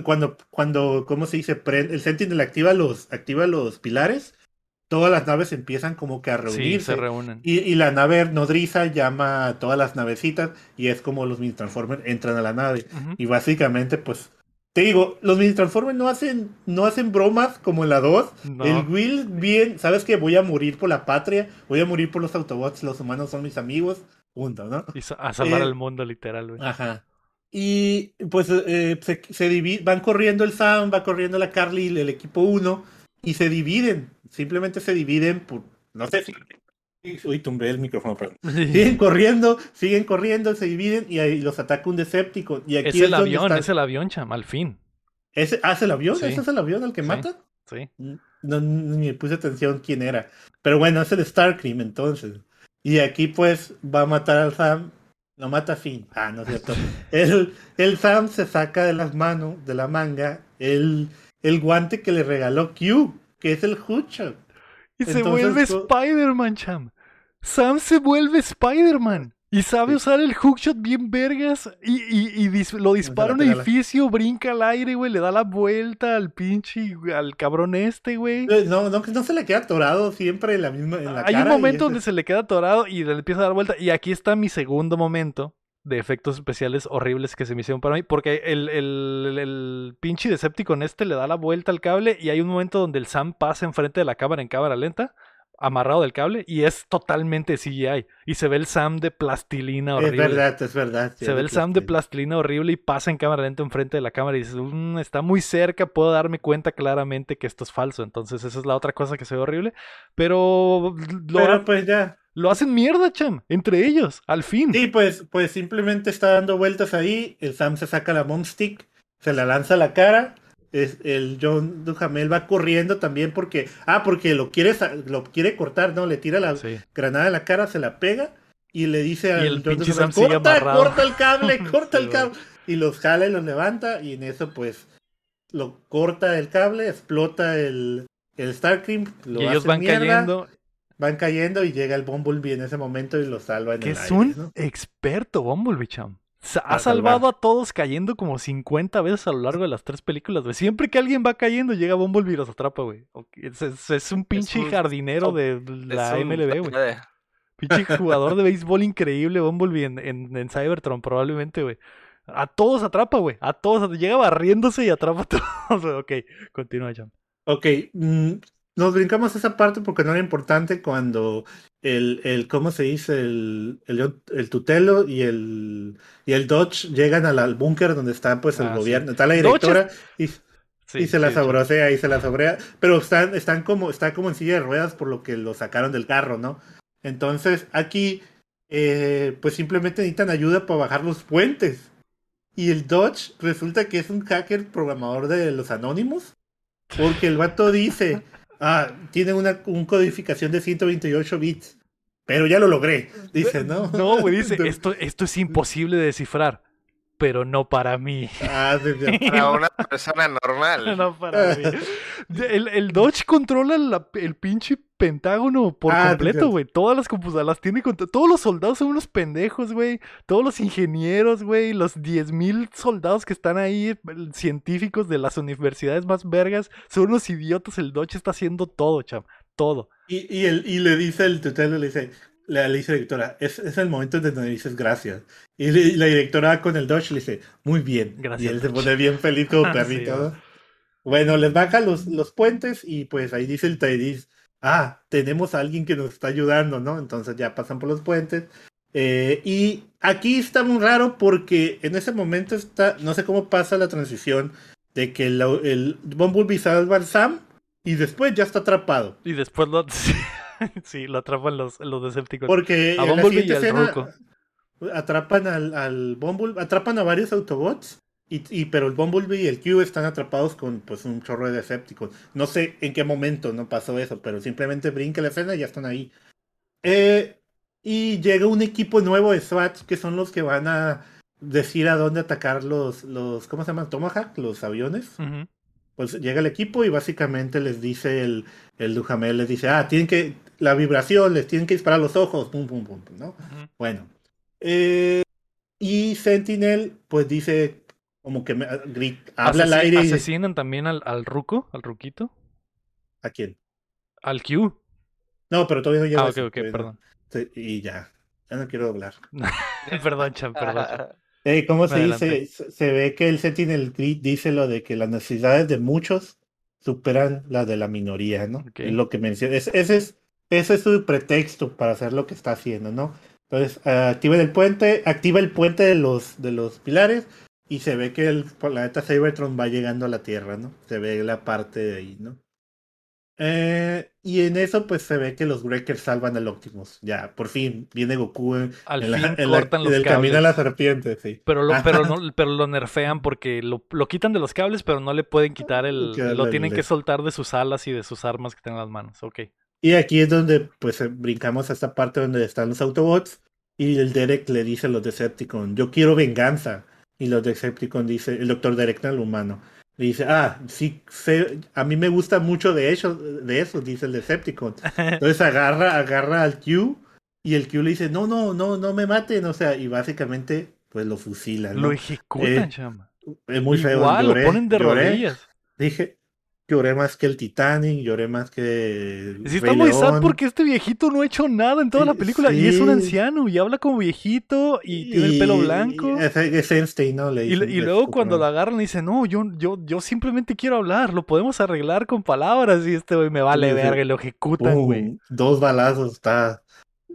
Cuando, cuando, ¿cómo se dice? Prende- el Sentinel activa los, activa los pilares, todas las naves empiezan como que a Sí, reunirse. se reúnen. y, y la nave nodriza llama a todas las navecitas y es como los mini Transformers entran a la nave. Y básicamente, pues, te digo, los mini Transformers no hacen, no hacen bromas como en la 2. No. El Will, bien, sabes que voy a morir por la patria, voy a morir por los Autobots, los humanos son mis amigos, punto, ¿no? Y a salvar Eh, al mundo, literal, güey. Ajá. Y pues eh, se, se van corriendo el Sam, va corriendo la Carly el equipo 1 y se dividen. Simplemente se dividen por, no sé si... Uy, tumbé el micrófono, perdón. Siguen corriendo, siguen corriendo, se dividen y ahí los ataca un Decepticon. Y aquí es el avión, es el avión, cham, al fin. ¿Ese, ah, ¿es el avión? Sí. ¿Ese es el avión al que Sí. matan? Sí. No, ni me puse atención quién era. Pero bueno, es el Starcream entonces. Y aquí pues va a matar al Sam. Lo mata a Finn. Ah, no es cierto. el, el Sam se saca de las manos, de la manga, el, el guante que le regaló Q, que es el Hoodshot. Y se vuelve Spider-Man, cham. Sam se vuelve Spider-Man. Y sabe Sí. usar el hookshot bien vergas. Y, y- y dis- lo dispara a un edificio, brinca al aire, güey. Le da la vuelta al pinche, al cabrón este, güey. Eh, No, no, no se le queda atorado siempre en la misma en la Hay un cara momento donde se le queda atorado y le empieza a dar vuelta. Y aquí está mi segundo momento de efectos especiales horribles que se me hicieron para mí. Porque el, el, el, pinche Decepticon este le da la vuelta al cable y hay un momento donde el Sam pasa enfrente de la cámara en cámara lenta, amarrado del cable, y es totalmente CGI. Y se ve el Sam de plastilina Es horrible. verdad, es verdad. sí, Se es ve el Sam de plastilina. horrible y pasa en cámara lenta enfrente de la cámara y dices, "Mm, está muy cerca, puedo darme cuenta claramente que esto es falso. Entonces esa es la otra cosa que se ve horrible. Pero lo, Pero pues ya. Lo hacen mierda, cham, entre ellos, al fin. Sí, pues, pues simplemente está dando vueltas ahí. El Sam se saca la Mom Stick, se la lanza a la cara. Es, el John Duhamel va corriendo también porque. Ah, porque lo quiere, lo quiere cortar, ¿no? Le tira la Sí. granada en la cara, se la pega y le dice al John Duhamel, Sam corta, amarrado". corta el cable, corta el cable. Y los jala y los levanta. Y en eso, pues, lo corta el cable, explota el, el Starcream. Lo y ellos hace van mierda, cayendo. Van cayendo y llega el Bumblebee en ese momento y lo salva en Que el es aire, un ¿no? experto, Bumblebee, cham. Sa- Ha A salvar. salvado a todos cayendo como 50 veces a lo largo de las tres películas, güey. Siempre que alguien va cayendo, llega Bumblebee y los atrapa, güey. Es, es- es un pinche un- jardinero de la MLB, güey. Pinche jugador de béisbol increíble, Bumblebee en, en, en Cybertron, probablemente, güey. A todos atrapa, güey. A todos. Llega barriéndose y atrapa a todos. ok, continúa, Jam. Ok, mm, nos brincamos esa parte porque no era importante cuando el, el ¿cómo se dice? El, el, el tutelo y el, y el Dodge llegan al, al búnker donde está pues el Ah, sí. gobierno, está la directora y, Sí, y se la sabrosea y se la sobrea, pero están, están como, está como en silla de ruedas por lo que lo sacaron del carro, ¿no? Entonces aquí eh, pues simplemente necesitan ayuda para bajar los puentes. Y el Dodge resulta que es un hacker programador de los anónimos. Porque el vato dice, ah, tiene una un codificación de 128 bits. Pero ya lo logré. Dice, ¿no? No, güey, dice, esto, esto es imposible de descifrar, pero no para mí. Ah, sí, sí. Para una persona normal. No para mí. El, el Dodge controla la- el pinche pentágono por Ah, completo, güey. Todas las computadoras las tiene contra- Todos los soldados son unos pendejos, güey. Todos los ingenieros, güey. Los 10.000 soldados que están ahí, científicos de las universidades más vergas, son unos idiotas. El Dodge está haciendo todo, cham. Todo. Y, y, el, y le dice el tutelo, le dice, le, le dice la directora, es, es el momento en donde dices gracias. Y, le- la directora con el Dodge le dice, muy bien. Gracias, y él se pone bien feliz como perrito. sí, ¿no? Bueno, les baja los, los puentes y pues ahí dice el Tyrese, ah, tenemos a alguien que nos está ayudando, ¿no? Entonces ya pasan por los puentes. Eh, y aquí está muy raro porque en ese momento está, no sé cómo pasa la transición de que el, el Bumblebee salva al Sam y después ya está atrapado. Y después lo. sí, lo atrapan los, los Decepticons. Porque A en la Bumblebee siguiente y al escena Ruco. atrapan al, al Bumblebee, atrapan a varios Autobots, y, y- pero el Bumblebee y el Q están atrapados con pues un chorro de Decepticons. No sé en qué momento no pasó eso, pero simplemente brinca la escena y ya están ahí. Eh, y llega un equipo nuevo de SWAT que son los que van a decir a dónde atacar los, los ¿cómo se llaman? Tomahawk, los aviones. Ujú. pues llega el equipo y básicamente les dice el, el Duhamel, les dice, ah, tienen que, la vibración, les tienen que disparar los ojos, pum, pum, pum, ¿no? Ujú. Bueno. eh, y Sentinel, pues dice, como que me, grit- habla al aire y Asesinan también al, al ruco, al ruquito. ¿a quién? Al Q. No, pero todavía no llega Ah, ok, eso, ok, perdón. Y ya, ya no quiero hablar. perdón, Cham, perdón. ¿Cómo se dice? Se, ve que el Sentinel Grid dice lo de que las necesidades de muchos superan las de la minoría, ¿no? Es lo que menciona. Es- ese, es, ese es su pretexto para hacer lo que está haciendo, ¿no? Entonces, eh, activa el puente, activa el puente de los, de los pilares y se ve que el planeta Cybertron va llegando a la Tierra, ¿no? Se ve la parte de ahí, ¿no? Eh, y en eso, pues se ve que los Wreckers salvan al Optimus. Ya, por fin, viene Goku en, Al en la- fin en la- cortan en los el camino a cables. la serpiente, sí. Pero lo, pero, no, pero lo nerfean porque lo, lo quitan de los cables, pero no le pueden quitar el. Lo tienen que soltar de sus alas y de sus armas que tienen en las manos. Ok. Y aquí es donde pues eh, brincamos a esta parte donde están los Autobots y el Derek le dice a los Decepticons, yo quiero venganza. Y los Decepticons dice, el doctor Derek, el humano, le dice, ah, sí, sé- a mí me gusta mucho de eso, de eso, dice el Decepticon. Entonces agarra, agarra al Q y el Q le dice, no, no, no, no me maten, o sea, y básicamente pues lo fusilan. ¿no? Lo ejecutan, Eh, chama. Es muy feo. Lloré, lo ponen de lloré, rodillas. Dije, lloré más que el Titanic, lloré más que... Sí, está Rey muy sad León. porque este viejito no ha hecho nada en toda la Sí, película y es un anciano y habla como viejito y, tiene el pelo blanco. Es, es Einstein, ¿no? Le Y, luego cuando lo agarran dice, no, yo, yo, yo simplemente quiero hablar, lo podemos arreglar con palabras y este güey me vale Sí, verga y lo ejecutan, güey. Dos balazos está.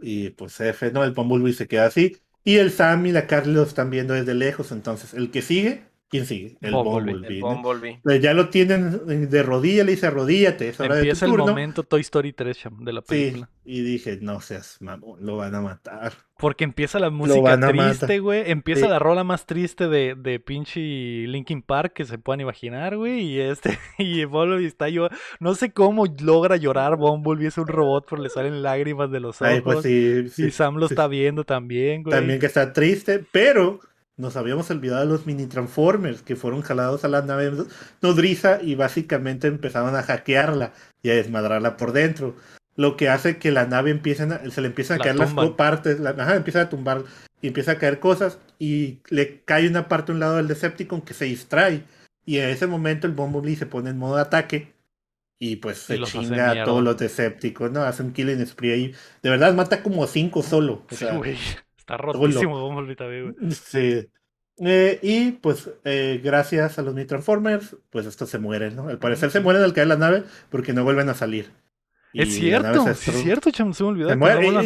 Y pues F, ¿no? El Bumblebee se queda así. Y el Sam y la Carly lo están viendo desde lejos. Entonces, el que sigue, ¿quién sigue? El Bumblebee. Bumblebee. El ¿no? Bumblebee. Pues ya lo tienen de rodilla, le dice arrodíllate, es hora de tu Empieza el momento Toy Story 3 cham, de la Sí, película. y dije, no seas mamón, lo van a matar. Porque empieza la música triste, güey. Empieza Sí. la rola más triste de, de pinche Linkin Park que se puedan imaginar, güey. Y este, y Bumblebee está yo. No sé cómo logra llorar Bumblebee, es un robot, pero le salen lágrimas de los ojos. Ay, pues sí, y sí, Sam lo sí. está viendo también, güey. También que está triste, pero nos habíamos olvidado de los mini Transformers que fueron jalados a la nave nodriza y básicamente empezaron a hackearla y a desmadrarla por dentro. Lo que hace que la nave empiecen a- se le empiezan a La caer las tumban. co- partes, la, ajá, empieza a tumbar y empieza a caer cosas y le cae una parte a un lado del Decepticon que se distrae. Y en ese momento el Bumblebee se pone en modo ataque y pues se chinga a todos los Decepticons, ¿no? Hace un killing spree ahí. De verdad mata como cinco solo. O sea. Está rotísimo Bumblebee también, güey. Sí. Eh, y pues eh, gracias a los Mini Transformers, pues estos se mueren, ¿no? Al parecer se mueren al caer la nave porque no vuelven a salir. Es Y cierto, es cierto, cham, se me olvidó. se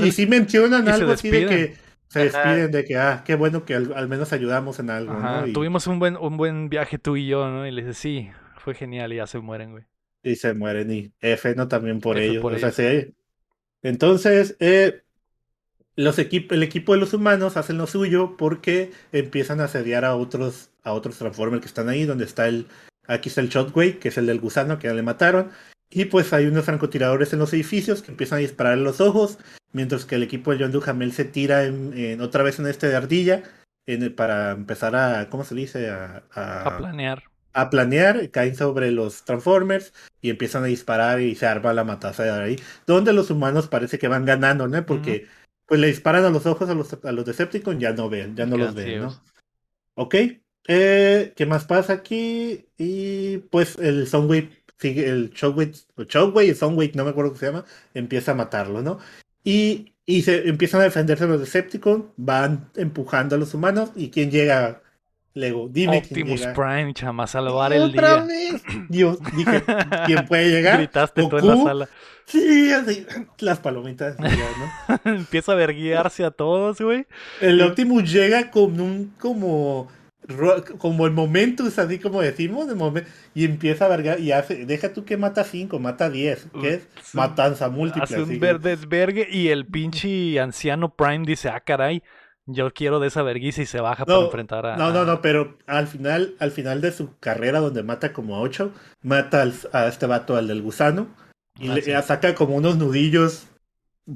y, hacer- sí mencionan y se algo así de despiden. que se Ajá. despiden de que, ah, qué bueno que al, al menos ayudamos en algo, Ajá, ¿no? Y, Tuvimos un buen, un buen viaje tú y yo, ¿no? Y le dice, sí, fue genial y ya se mueren, güey. y se mueren. Y F, ¿no? También por F ellos. por o sea, ellos. sí. Entonces, eh, los equip- el equipo de los humanos hacen lo suyo porque empiezan a asediar a otros, a otros Transformers que están ahí, donde está el, aquí está el Shotwave, que es el del gusano que ya le mataron. Y pues hay unos francotiradores en los edificios que empiezan a disparar en los ojos, mientras que el equipo de John Duhamel se tira en, en- otra vez en este de ardilla en el- para empezar a, ¿cómo se dice? A, a- A planear. a planear, caen sobre los Transformers y empiezan a disparar y se arma la matanza de ahí, donde los humanos parece que van ganando, ¿no? Porque pues le disparan a los ojos a los, a los Decepticons, ya no ven, ya no los ven. ¿no? Ok, eh, ¿qué más pasa aquí? Y pues el Soundwave sigue, el Shockwave, o Shockwave, el Soundwave, no me acuerdo cómo se llama, empieza a matarlo, ¿no? Y, y se empiezan a defenderse los Decepticons, van empujando a los humanos y ¿quién llega? Lego, dime quién Optimus llega. Prime, chama, salvar el ¡Otra día. vez! Dios, dije, ¿quién puede llegar? Gritaste tú en la Goku. sala. Sí, así, las palomitas. ya, ¿no? Empieza a verguiarse a todos, güey. El Optimus llega con un como como el momento, es así como decimos, momen- y empieza a vergar y hace, deja tú que mata 5, mata 10, que es matanza múltiple. Hace un desvergue y el pinche anciano Prime dice, ah, caray, yo quiero de esa verguiza y se baja para No, enfrentar a... No, no, no, pero al final, al final de su carrera donde mata como a 8, mata al- a este vato, al del gusano, y Ah, le sí. saca como unos nudillos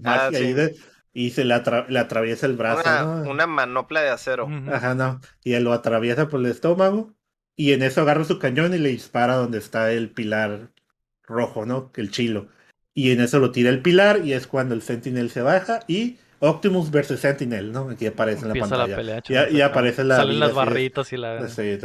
Ah, ahí de- y se le, atra- le atraviesa el brazo. Una, ¿no? una manopla de acero. Ajá, no. Y él lo atraviesa por el estómago. Y en eso agarra su cañón y le dispara donde está el pilar rojo, ¿no? El chilo. Y en eso lo tira el pilar y es cuando el Sentinel se baja y Optimus versus Sentinel, ¿no? Aquí aparece en la Empieza la pantalla. pelea, y, y chamo, aparece la Salen las barritas y la.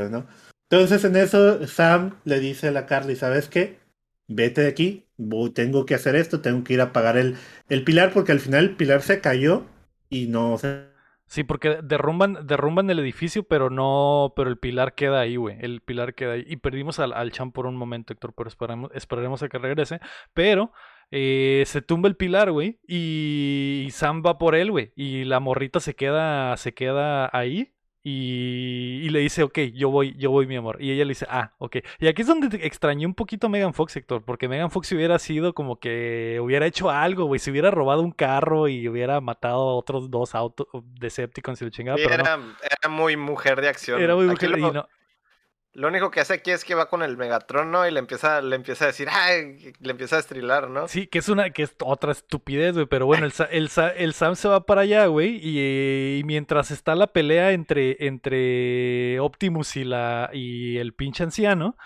¿no? Entonces en eso Sam le dice a la Carly, ¿sabes qué? Vete de aquí, voy- tengo que hacer esto, tengo que ir a apagar el, el pilar porque al final el pilar se cayó y no se... Sí, porque derrumban, derrumban el edificio, pero no, pero el pilar queda ahí, güey. El pilar queda ahí. Y perdimos al, al champ por un momento, Héctor, pero esperamos, esperaremos a que regrese. Pero eh, se tumba el pilar, güey. Y, y Sam va por él, güey. Y la morrita se queda, se queda ahí. Y, y le dice, ok, yo voy, yo voy, mi amor. Y ella le dice, ah, ok. Y aquí es donde te extrañé un poquito a Megan Fox, Héctor, porque Megan Fox hubiera sido como que hubiera hecho algo, güey. Se hubiera robado un carro y hubiera matado a otros dos autos Decepticons y lo chingaba, Sí, pero no. era, era muy mujer de acción. Era muy Aquí mujer y lo, no. Lo único que hace aquí es que va con el Megatron, ¿no? Y le empieza, le empieza a decir, ¡ay! Le empieza a estrilar, ¿no? Sí, que es una, que es otra estupidez, güey. Pero bueno, el, el, Sa- el Sam se va para allá, güey. Y, y mientras está la pelea entre, entre Optimus y la y el pinche anciano,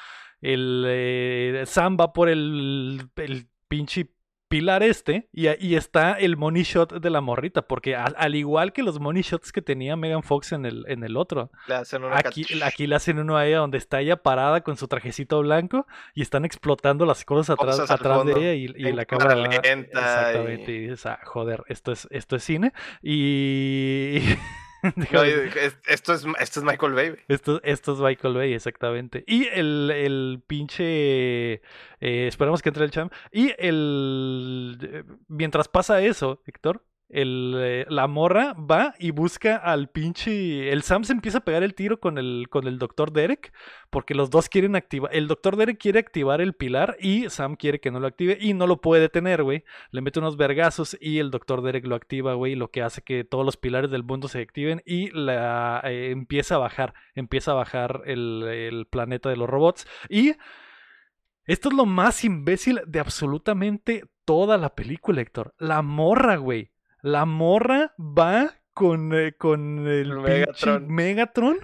el eh, Sam va por el, el pinche pilar este y, a- y está el money shot de la morrita. Porque al igual que los money shots que tenía Megan Fox en el, en el otro, Le hacen una Aquí, aquí le hacen uno a ella donde está ella parada con su trajecito blanco y están explotando las cosas atrás, Cosas atrás de ella y, la cámara lenta exactamente y- y dices, ah, joder, esto es, esto es cine y No, esto, es, esto es Michael Bay. esto, esto es Michael Bay, exactamente. Y el, el pinche. eh, esperamos que entre el champ. Y el. eh, Mientras pasa eso, Héctor. Eh, la morra va y busca al pinche. El Sam se empieza a pegar el tiro con el, con el doctor Derek. Porque los dos quieren activar. El doctor Derek quiere activar el pilar. Y Sam quiere que no lo active. Y no lo puede detener, güey. Le mete unos vergazos. Y el doctor Derek lo activa, güey. Lo que hace que todos los pilares del mundo se activen. Y eh, empieza a bajar. Empieza a bajar el, el planeta de los robots. Y. Esto es lo más imbécil de absolutamente toda la película, Héctor. La morra, güey. La morra va con, eh, con el, Megatron. Megatron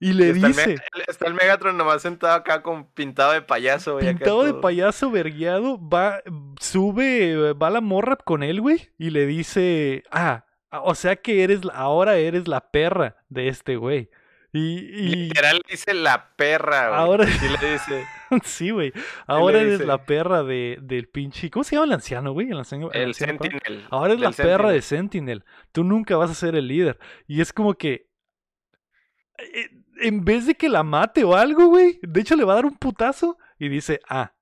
y le está, dice, el, Me- está el Megatron nomás sentado acá con pintado de payaso. güey, acá pintado de todo. payaso vergueado, va, sube, va la morra con él, güey, y le dice, ah, o sea que eres, ahora eres la perra de este güey. Y, y Literal dice la perra, güey. Ahora- Sí le dice. sí, güey, ahora eres dice? la perra de, del pinche, ¿cómo se llama el anciano, güey? El anciano, el. Sentinel. Ahora es la perra de Sentinel. Tú nunca vas a ser el líder. Y es como que. eh, En vez de que la mate o algo, güey. De hecho, le va a dar un putazo. Y dice, ah,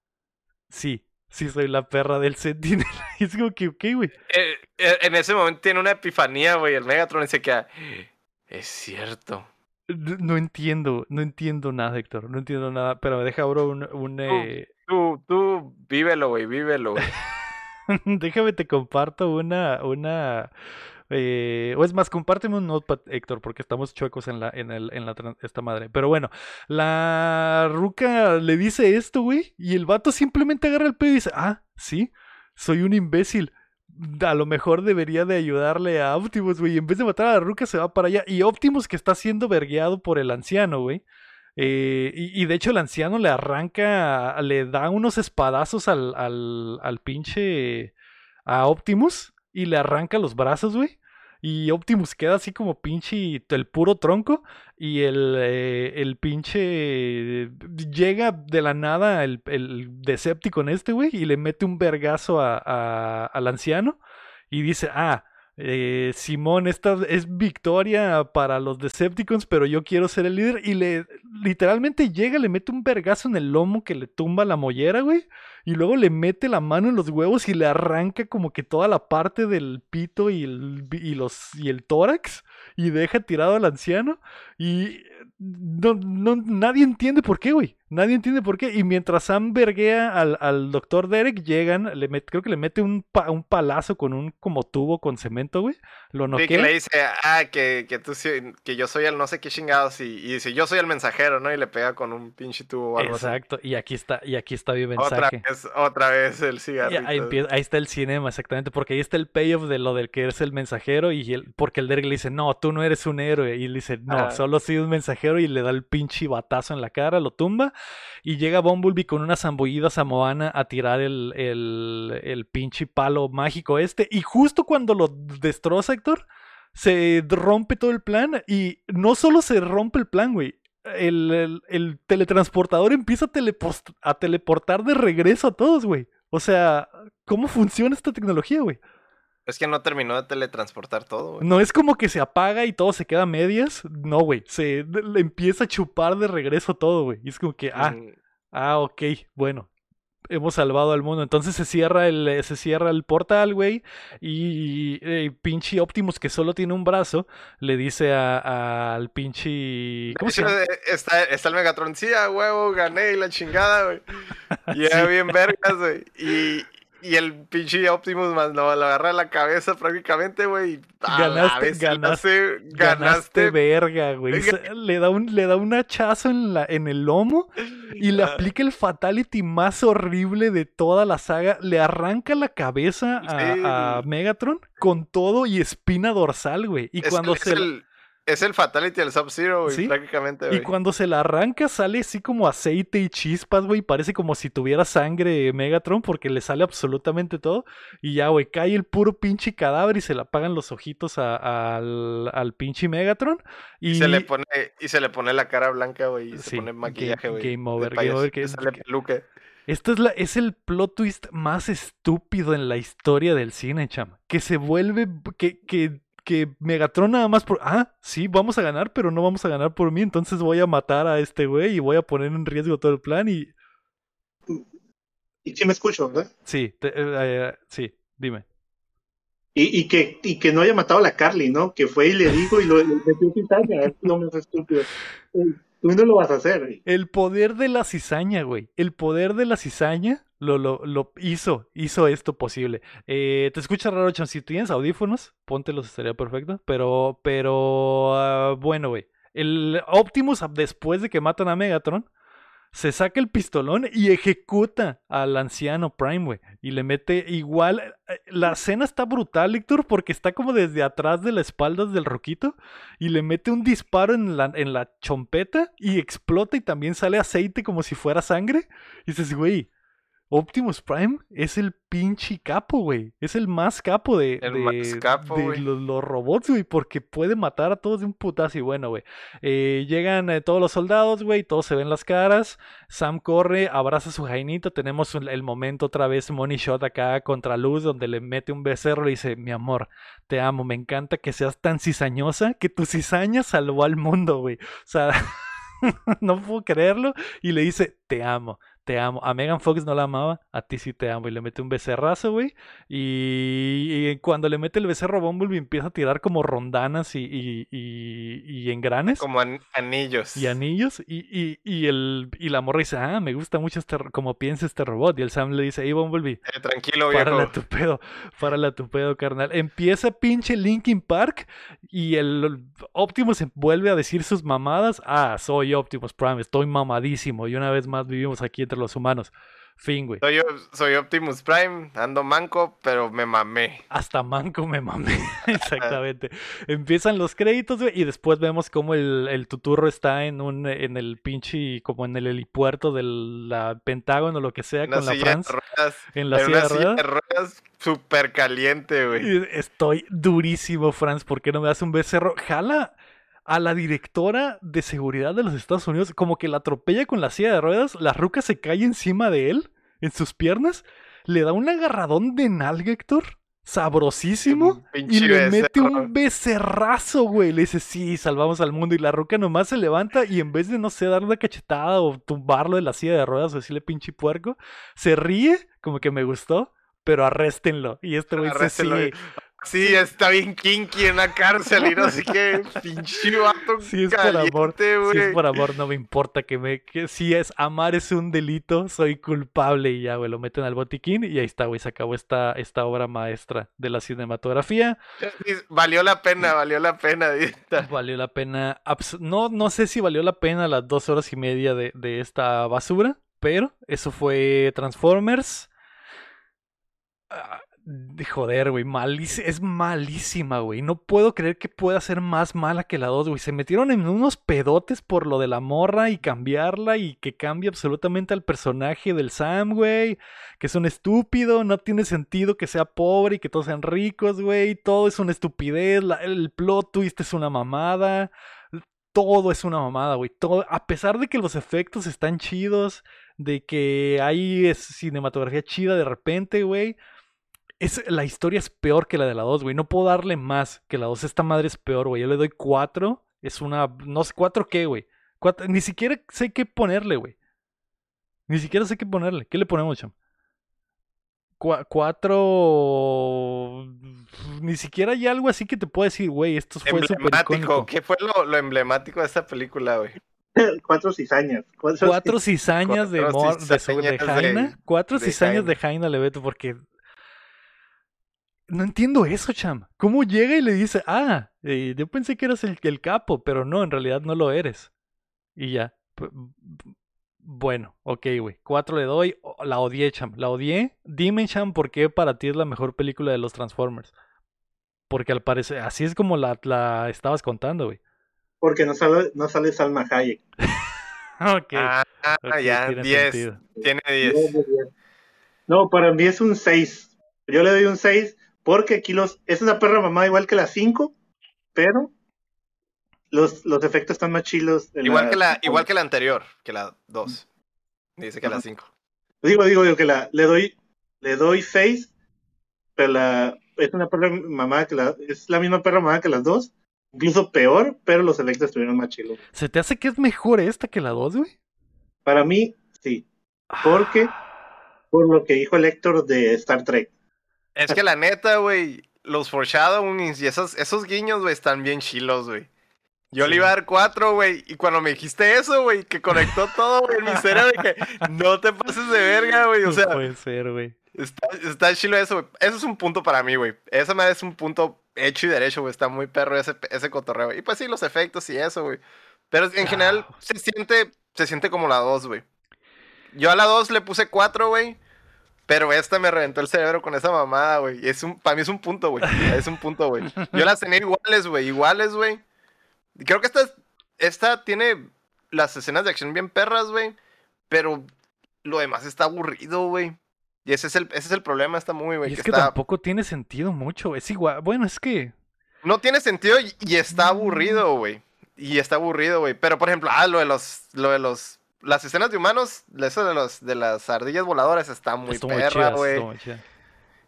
sí, sí soy la perra del Sentinel. Y es como que, ok, güey. Eh, eh, en ese momento tiene una epifanía, güey. El Megatron y se queda. Es cierto. No entiendo, no entiendo nada, Héctor. No entiendo nada. Pero me deja, bro, un. un, eh, Tú, tú, vívelo, güey, vívelo. Déjame te comparto una, una, eh, o es más, compárteme un notepad, Héctor, porque estamos chuecos en la, en el, en la, esta madre. Pero bueno, la ruca le dice esto, güey, y el vato simplemente agarra el pedo y dice, ah, sí, soy un imbécil. A lo mejor debería de ayudarle a Optimus, güey. En vez de matar a la ruca, se va para allá. Y Optimus, que está siendo vergueado por el anciano, güey. Eh, y, y de hecho el anciano le arranca, le da unos espadazos al, al, al pinche, a Optimus y le arranca los brazos, güey. Y Optimus queda así como pinche el puro tronco y el, eh, el pinche llega de la nada el, el Decepticon este, güey, y le mete un vergazo a, a- al anciano y dice, ah, eh, Simón, esta es victoria para los Decepticons, pero yo quiero ser el líder. Y le literalmente llega, le mete un vergazo en el lomo que le tumba la mollera, güey. Y luego le mete la mano en los huevos y le arranca como que toda la parte del pito y el, y los, y el tórax. Y deja tirado al anciano. Y no, no, nadie entiende por qué, güey. Nadie entiende por qué. Y mientras Sam verguea al, al doctor Derek, llegan, le met- creo que le mete un, pa- un palazo con un como tubo con cemento, güey. Lo Sí, que noquea. le dice, ah, que, que tú que yo soy el no sé qué chingados. Y, y dice, yo soy el mensajero, ¿no? Y le pega con un pinche tubo o algo así. Exacto. Y aquí está, y aquí está mi Otra mensaje. vez, otra vez el cigarrito. ahí, empieza- ahí está el cinema, exactamente, porque ahí está el payoff de lo del que eres el mensajero y el, porque el Derek le dice, no, tú no eres un héroe, y él dice, no, Ajá. solo soy un mensajero y le da el pinche batazo en la cara, lo tumba. Y llega Bumblebee con una zambullida samoana a tirar el, el, pinche palo mágico este. Y justo cuando lo destroza, Héctor, se rompe todo el plan. Y no solo se rompe el plan, güey. El, el- el teletransportador empieza a, a teleportar de regreso a todos, güey. O sea, ¿cómo funciona esta tecnología, güey? Es que no terminó de teletransportar todo, güey. No es como que se apaga y todo se queda a medias. No, güey. Se le empieza a chupar de regreso todo, güey. Y es como que, ah, Mm, ah, ok, bueno. Hemos salvado al mundo. Entonces se cierra el, eh, se cierra el portal, güey. Y eh, pinche Optimus, que solo tiene un brazo, le dice a- al pinche. ¿Cómo se llama? Está, está el Megatron, sí, a huevo, gané y la chingada, güey. Y era Sí. bien vergas, güey. Y, y el pinche Optimus más lo agarra a la cabeza prácticamente, güey. Ganaste- ganaste- Ganaste Ganaste. verga, güey. Le da un, le da un hachazo en, la, en el lomo y le Ah. aplica el fatality más horrible de toda la saga. Le arranca la cabeza a. Megatron con todo y espina dorsal, güey. Y Es, cuando es se el, es el Fatality del Sub-Zero, güey, Sí. prácticamente, y cuando se la arranca sale así como aceite y chispas, güey. Parece como si tuviera sangre Megatron porque le sale absolutamente todo. Y ya, güey, cae el puro pinche cadáver y se le apagan los ojitos a- al, al pinche Megatron. Y, Y se le pone, y se le pone la cara blanca, güey, y se pone maquillaje, game- güey. game over, game over, que es- sale peluca. Esto es, la, es el plot twist más estúpido en la historia del cine, cham. Que se vuelve. Que, que, que Megatron nada más por. Ah, sí, vamos a ganar, pero no vamos a ganar por mí. Entonces voy a matar a este güey y voy a poner en riesgo todo el plan. Y. Y sí me escucho, ¿verdad? Sí, te- eh, eh, sí, dime. Y, y, que, y que no haya matado a la Carly, ¿no? Que fue y le dijo y lo le metió cizaña. Lo más estúpido. Eh, Tú no lo vas a hacer. güey. El poder de la cizaña, güey. El poder de la cizaña lo, lo, lo hizo, hizo esto posible. Eh, te escucha raro, Cham. Si tienes audífonos, póntelos, estaría perfecto. Pero, pero, ah, bueno, güey. El Optimus, después de que matan a Megatron, se saca el pistolón y ejecuta al anciano Prime, güey. Y le mete igual. eh, La escena está brutal, Héctor, porque está como desde atrás de la espalda del roquito. Y le mete un disparo en la, en la chompeta y explota y también sale aceite como si fuera sangre. Y dices, güey, Optimus Prime es el pinche capo, güey. Es el más capo de, El de- más capo, de güey. los, los robots, güey, porque puede matar a todos de un putazo. Y bueno, güey. Eh, llegan eh, todos los soldados, güey, todos se ven las caras. Sam corre, abraza a su jainita. Tenemos un- el momento otra vez, Money Shot acá contra Luz, donde le mete un becerro y le dice: Mi amor, te amo, me encanta que seas tan cizañosa que tu cizaña salvó al mundo, güey. O sea, no puedo creerlo. Y le dice: Te amo. Te amo. A Megan Fox no la amaba, a ti sí te amo. Y le mete un becerrazo, güey. Y, y cuando le mete el becerro a Bumblebee empieza a tirar como rondanas y, y, y, engranes Como an- anillos. y anillos. Y, el, y la morra dice, ah, me gusta mucho este, como piensa este robot. Y el Sam le dice, hey, Bumblebee, Eh, tranquilo, viejo. tu pedo, párala tu pedo, carnal. Empieza pinche Linkin Park y el Optimus vuelve a decir sus mamadas. Ah, soy Optimus Prime, estoy mamadísimo. Y una vez más vivimos aquí entre los humanos. Fin, güey. Soy, soy Optimus Prime, ando manco, pero me mamé. Hasta manco me mamé. Exactamente. Empiezan los créditos, güey, y después vemos cómo el, el tuturro está en un, en el pinche, como en el helipuerto del la Pentágono o lo que sea, Una con la France. ruedas. En la en silla una de silla de ruedas súper caliente, güey. Estoy durísimo, Franz. ¿Por qué no me das un becerro? Jala a la directora de seguridad de los Estados Unidos, como que la atropella con la silla de ruedas, la ruca se cae encima de él, en sus piernas, le da un agarradón de nalga, Héctor, sabrosísimo, y le mete un becerrazo, güey. Le dice, sí, salvamos al mundo. Y la ruca nomás se levanta y en vez de, no sé, darle una cachetada o tumbarlo de la silla de ruedas o decirle pinche puerco, se ríe, como que me gustó, pero arréstenlo. Y este güey dice, sí. Sí, está bien kinky en la cárcel y no sé qué. Pinche vato Si es por amor, caliente, si es por amor, no me importa que me. Que si es amar es un delito, soy culpable y ya, güey, lo meten al botiquín y ahí está, güey, se acabó esta, esta obra maestra de la cinematografía. Valió la pena, valió la pena. dice. Valió la pena. No, no sé si valió la pena las dos horas y media de, de esta basura, pero eso fue Transformers. Ah, De joder, güey, es malísima, güey. No puedo creer que pueda ser más mala que la 2, güey. Se metieron en unos pedotes por lo de la morra y cambiarla y que cambie absolutamente al personaje del Sam, güey. Que es un estúpido, no tiene sentido que sea pobre y que todos sean ricos, güey. Todo es una estupidez, el plot twist es una mamada. Todo es una mamada, güey. Todo, a pesar de que los efectos están chidos, de que hay cinematografía chida de repente, güey. Es, la historia es peor que la de la 2, güey. No puedo darle más que la 2. Esta madre es peor, güey. Yo le doy 4. Es una. No sé, ¿4 qué, güey? Cuatro- Ni siquiera sé qué ponerle, güey. Ni siquiera sé qué ponerle. ¿Qué le ponemos, cham? Cua- Cuatro. Ni siquiera hay algo así que te pueda decir, güey, esto fue Emblemático. ¿Qué fue lo, lo emblemático de esta película, güey? Cuatro cizañas. Cuatro, Cuatro cizañas de, Cuatro mor- de, de cizañas de- Jaina. Cuatro de cizañas de Jaina. Jaina Leveto, porque. No entiendo eso, cham. ¿Cómo llega y le dice, ah, eh, yo pensé que eras el, el capo, pero no, en realidad no lo eres? Y ya. Bueno, ok, güey. Cuatro le doy. La odié, cham. La odié. Dime, cham, por qué para ti es la mejor película de los Transformers. Porque al parecer, así es como la, la estabas contando, güey. Porque no sale, no sale Salma Hayek. Ok. Ah, ok, ya, tiene 10. sentido. Tiene No, 10. muy bien. No, para mí es un 6. Yo le doy un 6 porque aquí los es una perra mamá igual que la 5, pero los, los efectos están más chilos. Igual que, la, igual que la anterior, que la 2. Dice que la Ajá. 5. Digo, digo, digo que la le doy le doy 6, pero la es una perra mamá que la es la misma perra mamá que las dos, incluso peor, pero los efectos estuvieron más chilos. ¿Se te hace que es mejor esta que la 2, güey? Para mí, sí, ¿Por qué? por lo que dijo el Héctor de Star Trek. Es que la neta, güey, los foreshadowings y esos, esos guiños, güey, están bien chilos, güey. Yo le Sí. iba a dar cuatro, güey, y cuando me dijiste eso, güey, que conectó todo, güey, en mi cerebro, dije, no te pases de verga, güey, o No sea, puede ser, güey. está, está chilo eso, güey. Eso es un punto para mí, güey. Esa madre es un punto hecho y derecho, güey, está muy perro ese, ese cotorreo. Y pues sí, los efectos y eso, güey. Pero en general se siente, se siente como la 2, güey. Yo a la 2 le puse 4, güey. Pero esta me reventó el cerebro con esa mamada, güey. Es un, para mí es un punto, güey. Es un punto, güey. Yo las tenía iguales, güey. Iguales, güey. Creo que esta, es- esta tiene las escenas de acción bien perras, güey. Pero lo demás está aburrido, güey. Y ese es el, ese es el problema esta movie, güey. Y es que que está- tampoco tiene sentido mucho. Es igual. Bueno, es que. No tiene sentido y, y está Mm. aburrido, güey. Y está aburrido, güey. Pero, por ejemplo, ah, lo de los, lo de los, las escenas de humanos, eso de los, de las ardillas voladoras está muy estuvo perra, güey.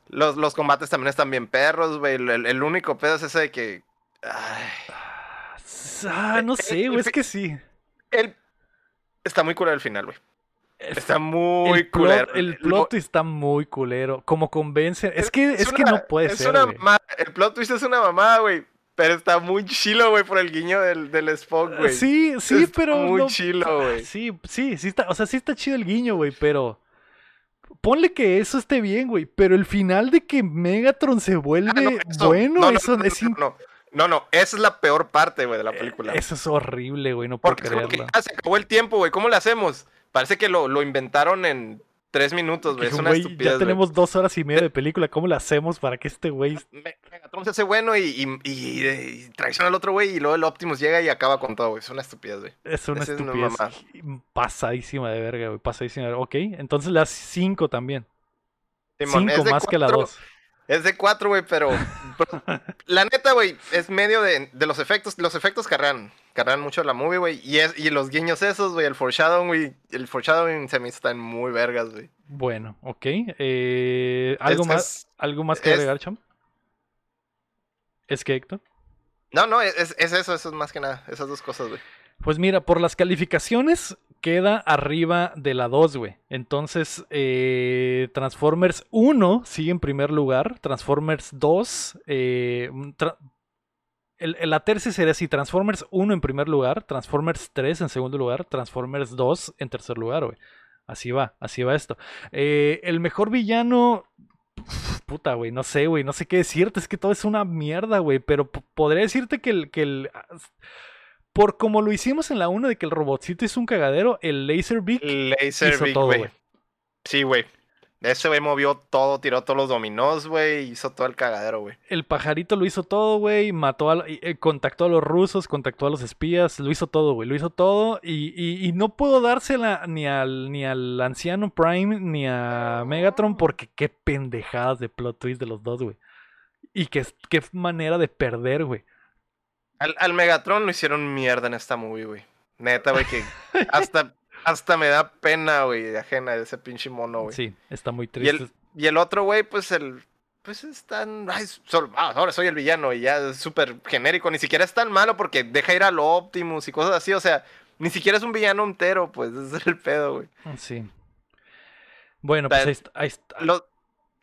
Los, los combates también están bien perros, güey. El, único pedo es ese de que. ay, Ah, no sé, güey. Es que sí. el, está muy culero el final, güey. Es- Está muy el plot, culero. el Lo- plot twist está muy culero. Como convence. Es que, es que una- no puede es ser, una El plot twist es una mamada, güey. Pero está muy chilo, güey, por el guiño del, del Spock, güey. Sí, sí, Está pero. muy no- chilo, güey. Sí, sí, sí está. O sea, sí está chido el guiño, güey, pero. Ponle que eso esté bien, güey. Pero el final de que Megatron se vuelve Ah, no, eso- bueno, no, no, eso no, es no, no, esa es la peor parte, güey, de la película. Eso es horrible, güey. No puedo Porque creerlo. ah, se acabó el tiempo, güey. ¿Cómo le hacemos? Parece que lo, lo inventaron en tres minutos, güey. Es una estupidez. ya tenemos dos horas y media de película. ¿Cómo le hacemos para que este güey Me- Megatron se hace bueno y, y, y- y traiciona al otro güey y luego el Optimus llega y acaba con todo, güey. Es una estupidez, güey. es una es estupidez mamada. pasadísima de verga, güey? Pasadísima. de verga. Ok, entonces le das cinco también. Simón, cinco es más que la cuatro- dos. Es de cuatro, güey, pero, pero la neta, güey, es medio de, de los efectos. Los efectos cargan, cargan mucho la movie, güey. Y, es, y los guiños esos, güey, el foreshadowing, güey. El foreshadowing se me hizo tan muy vergas, güey. Bueno, ok. eh, ¿algo, Es- más, es- ¿Algo más que es- agregar, Cham? ¿Es que Héctor? No, no, es, es eso, eso es más que nada. Esas dos cosas, güey. Pues mira, por las calificaciones queda arriba de la 2, güey. Entonces, eh, Transformers 1 sigue en primer lugar. Transformers 2, eh, tra- el, el- la tercera sería así: Transformers 1 en primer lugar, Transformers 3 en segundo lugar, Transformers 2 en tercer lugar, güey. Así va, así va esto. Eh, el mejor villano. Puta, güey, no sé, güey, no sé qué decirte, es que todo es una mierda, güey, pero podría decirte que el, que el, por como lo hicimos en la 1 de que el robotcito es un cagadero, el Laserbeak hizo Laserbeak, todo, güey. Sí, güey. Ese güey movió todo, tiró todos los dominós, güey, hizo todo el cagadero, güey. El pajarito lo hizo todo, güey, mató a, eh, contactó a los rusos, contactó a los espías, lo hizo todo, güey, lo hizo todo y, y, no puedo dársela ni al, ni al anciano Prime ni a Megatron porque qué pendejadas de plot twist de los dos, güey. Y qué, qué manera de perder, güey. Al, al Megatron lo hicieron mierda en esta movie, güey. Neta, güey, que hasta hasta me da pena, güey, ajena de ese pinche mono, güey. Sí, está muy triste. Y el, otro, güey, pues el. Pues es tan. Ay, ah, ahora soy el villano y ya es súper genérico. Ni siquiera es tan malo porque deja ir a lo Optimus y cosas así. O sea, ni siquiera es un villano entero, pues. Ese es el pedo, güey. Sí. Bueno, pues ahí está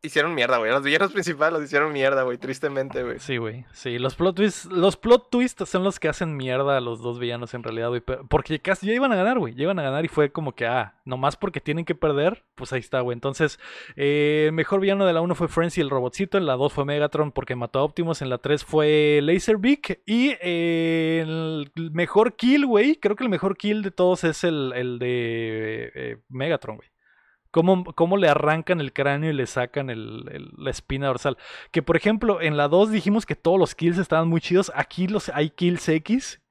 hicieron mierda, güey. Los villanos principales los hicieron mierda, güey. Tristemente, güey. Sí, güey. Sí, los plot twists, los plot twists son los que hacen mierda a los dos villanos en realidad, güey. Porque casi ya iban a ganar, güey. Ya iban a ganar y fue como que, ah, nomás porque tienen que perder, pues ahí está, güey. Entonces, eh, el mejor villano de la 1 fue Frenzy, el robotcito. En la 2 fue Megatron porque mató a Optimus. En la 3 fue Laserbeak. Y eh, el mejor kill, güey. Creo que el mejor kill de todos es el, el de eh, Megatron, güey. Cómo, le arrancan el cráneo y le sacan la espina dorsal. Que por ejemplo, en la 2 dijimos que todos los kills estaban muy chidos. Aquí los, hay kills X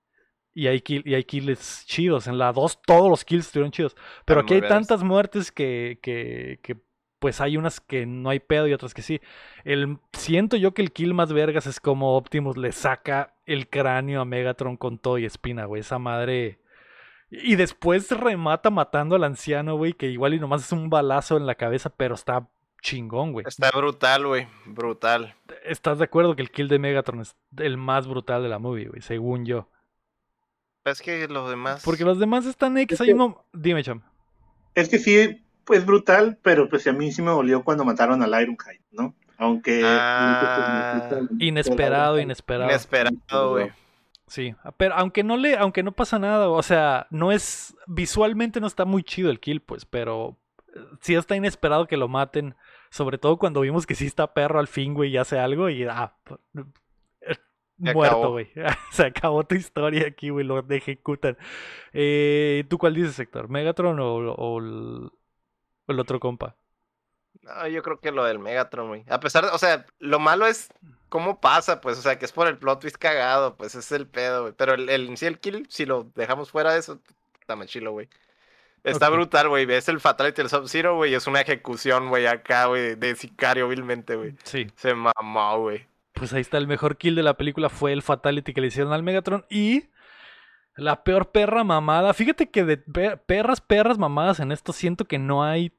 y hay, y hay kills chidos. En la 2 todos los kills estuvieron chidos. Pero aquí hay tantas muertes que, que, que, pues hay unas que no hay pedo y otras que sí. El, siento yo que el kill más vergas es como Optimus le saca el cráneo a Megatron con todo y espina, güey. Esa madre y después remata matando al anciano, güey, que igual y nomás es un balazo en la cabeza, pero está chingón, güey. Está brutal, güey, brutal. ¿Estás de acuerdo que el kill de Megatron es el más brutal de la movie, güey? Según yo. Es que los demás... Porque los demás están X, hay uno... Dime, Cham. Es que sí, pues brutal, pero pues a mí sí me dolió cuando mataron al Ironhide, ¿no? Aunque... Ah, inesperado, inesperado. Inesperado, güey. Sí, pero aunque no le, aunque no pasa nada, o sea, no es, visualmente no está muy chido el kill, pues, pero eh, sí está inesperado que lo maten, sobre todo cuando vimos que sí está perro al fin, güey, y hace algo y, ah, eh, muerto, güey. Se acabó tu historia aquí, güey, lo ejecutan. Eh, ¿Tú cuál dices, Héctor? ¿Megatron o, el, el, otro compa? No, yo creo que lo del Megatron, güey. A pesar de, o sea, lo malo es cómo pasa, pues, o sea, que es por el plot twist cagado, pues es el pedo, güey. Pero el, el, el kill, si lo dejamos fuera de eso, está chilo, güey. Está brutal, güey. Ves el Fatality del Sub-Zero, güey. Es una ejecución, güey, acá, güey, de sicario vilmente, güey. Sí. Se mamó, güey. Pues ahí está el mejor kill de la película. Fue el Fatality que le hicieron al Megatron. Y la peor perra mamada. Fíjate que de perras, perras mamadas en esto siento que no hay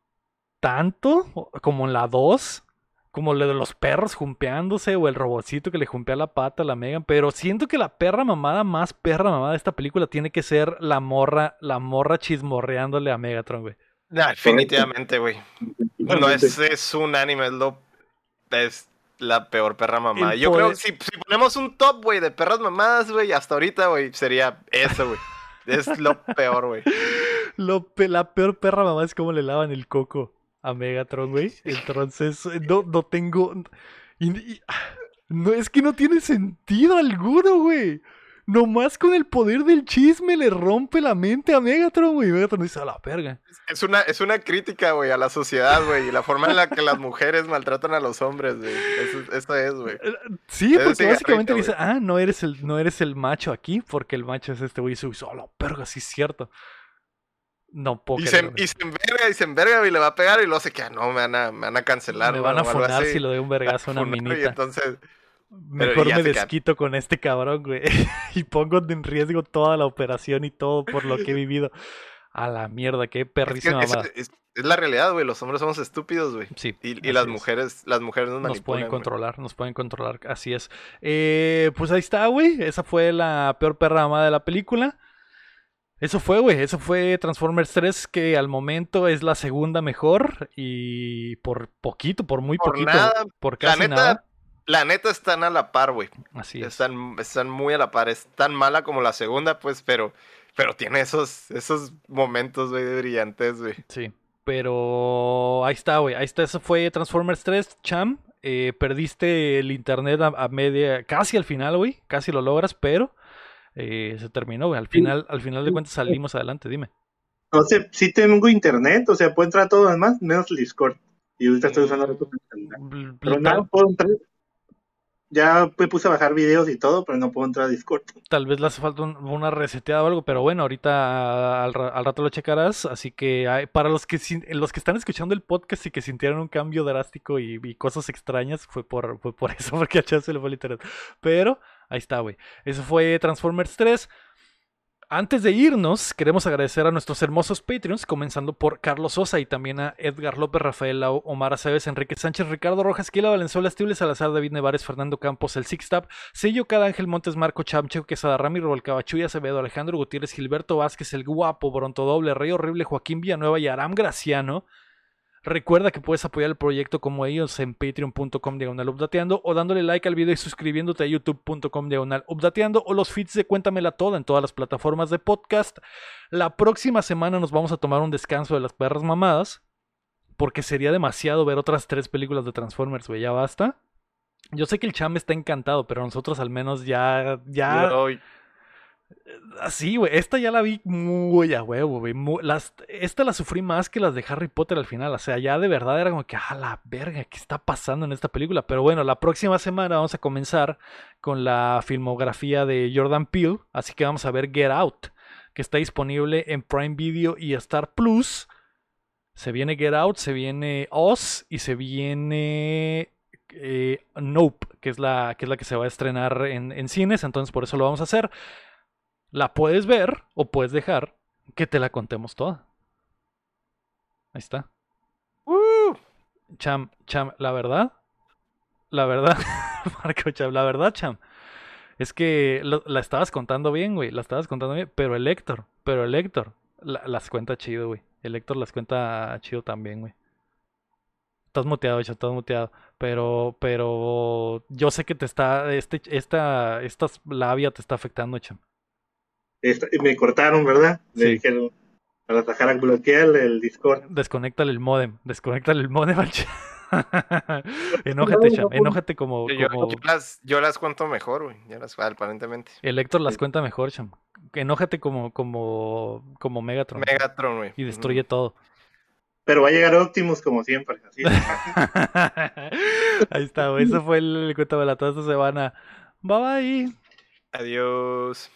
tanto como en la 2 como lo de los perros jumpeándose o el robotcito que le jumpea la pata a la Megan, pero siento que la perra mamada más perra mamada de esta película tiene que ser la morra, la morra chismorreándole a Megatron, güey. definitivamente, güey. No, es, es un anime, es lo es la peor perra mamada. Yo creo que si, si, ponemos un top, güey, de perras mamadas, güey, hasta ahorita, güey, sería eso, güey. es lo peor, güey. la peor perra mamada es como le lavan el coco a Megatron, güey. Entonces, no, no tengo. no, es que no tiene sentido alguno, güey. Nomás con el poder del chisme le rompe la mente a Megatron, güey. Megatron dice a la verga. Es una, es una crítica, güey, a la sociedad, güey. Y la forma en la que las mujeres maltratan a los hombres, güey. Eso, es, güey. Eh, sí, porque básicamente dice, ah, no eres, el, no eres el macho aquí, porque el macho es este güey. Y se dice, a la verga, sí es cierto. No puedo y se, y se enverga y se enverga y le va a pegar y luego se queda, no, me van a, me van a cancelar. Me van a funar si le doy un vergazo a una minita. Y entonces... Mejor me desquito con este cabrón, güey. y pongo en riesgo toda la operación y todo por lo que he vivido. A la mierda, qué perrísima es, es, es, la realidad, güey. Los hombres somos estúpidos, güey. Sí. Y, y las mujeres, las mujeres nos, nos pueden controlar, nos pueden controlar. Así es. Eh, pues ahí está, güey. Esa fue la peor perra de la película. Eso fue, güey. Eso fue Transformers 3, que al momento es la segunda mejor. Y por poquito, por muy poquito. por casi la neta, nada. La neta están a la par, güey. Así es. Están, están muy a la par. Es tan mala como la segunda, pues, pero, pero tiene esos, esos momentos, güey, brillantes, güey. Sí. Pero ahí está, güey. Ahí está. Eso fue Transformers 3, Cham. Eh, perdiste el internet a media, casi al final, güey. Casi lo logras, pero eh, se terminó, Al final, al final de cuentas salimos adelante, dime. O sea, sí tengo internet, o sea, puedo entrar a todo demás, menos el Discord. Y ahorita estoy usando. Bl- Pero no puedo entrar. Ya me puse a bajar videos y todo, pero no puedo entrar a Discord. Tal vez le hace falta un- una reseteada o algo, pero bueno, ahorita al, ra- al rato lo checarás. Así que hay- para los que los que están escuchando el podcast y que sintieron un cambio drástico y, y cosas extrañas, fue por, fue por eso, porque a Chad se le fue el internet. Pero ahí está, güey. Eso fue Transformers 3. Antes de irnos, queremos agradecer a nuestros hermosos Patreons, comenzando por Carlos Sosa y también a Edgar López, Rafael Lau, Omar Aceves, Enrique Sánchez, Ricardo Rojas, Kila Valenzuela, Estible Salazar, David Nevares, Fernando Campos, El Sixtap, Sello Cada Ángel Montes, Marco Chamcheco, Quesada Ramiro, Cabachuya Acevedo, Alejandro Gutiérrez, Gilberto Vázquez, El Guapo, Bronto Doble, Rey Horrible, Joaquín Villanueva y Aram Graciano. Recuerda que puedes apoyar el proyecto como ellos en patreon.com diagonal updateando o dándole like al video y suscribiéndote a youtube.com diagonal updateando o los feeds de Cuéntamela Toda en todas las plataformas de podcast. La próxima semana nos vamos a tomar un descanso de las perras mamadas porque sería demasiado ver otras tres películas de Transformers, güey, ya basta. Yo sé que el cham está encantado, pero nosotros al menos ya, ya, Así, güey. Esta ya la vi muy a huevo, güey. esta la sufrí más que las de Harry Potter al final. O sea, ya de verdad era como que, ah, la verga, ¿qué está pasando en esta película? Pero bueno, la próxima semana vamos a comenzar con la filmografía de Jordan Peele. Así que vamos a ver Get Out, que está disponible en Prime Video y Star Plus. Se viene Get Out, se viene Oz y se viene eh, Nope, que es, la, que es la que se va a estrenar en, en cines. Entonces, por eso lo vamos a hacer. La puedes ver o puedes dejar que te la contemos toda. Ahí está. ¡Uh! Cham, Cham, la verdad, la verdad, Marco Cham, la verdad, Cham, es que lo- la estabas contando bien, güey, la estabas contando bien, pero el Héctor, pero el Héctor la- las cuenta chido, güey. El Héctor las cuenta chido también, güey. Estás muteado, Cham, estás muteado. Pero, pero yo sé que te está, este, esta, esta labia te está afectando, Cham. Esta- me cortaron, ¿verdad? Me Sí. dijeron para sacar a bloquear el Discord. Desconéctale el modem, desconéctale el modem al enójate, Cham, enójate como, Yo, como... yo las, yo las cuento mejor, güey. Ya las aparentemente. El Héctor las Sí. cuenta mejor, Cham. Enójate como, como, como Megatron. Megatron, güey. Y destruye todo. Pero va a llegar Optimus como siempre. Así. Ahí está, güey. Eso fue el, el cuento de la toda esta semana. Bye bye. Adiós.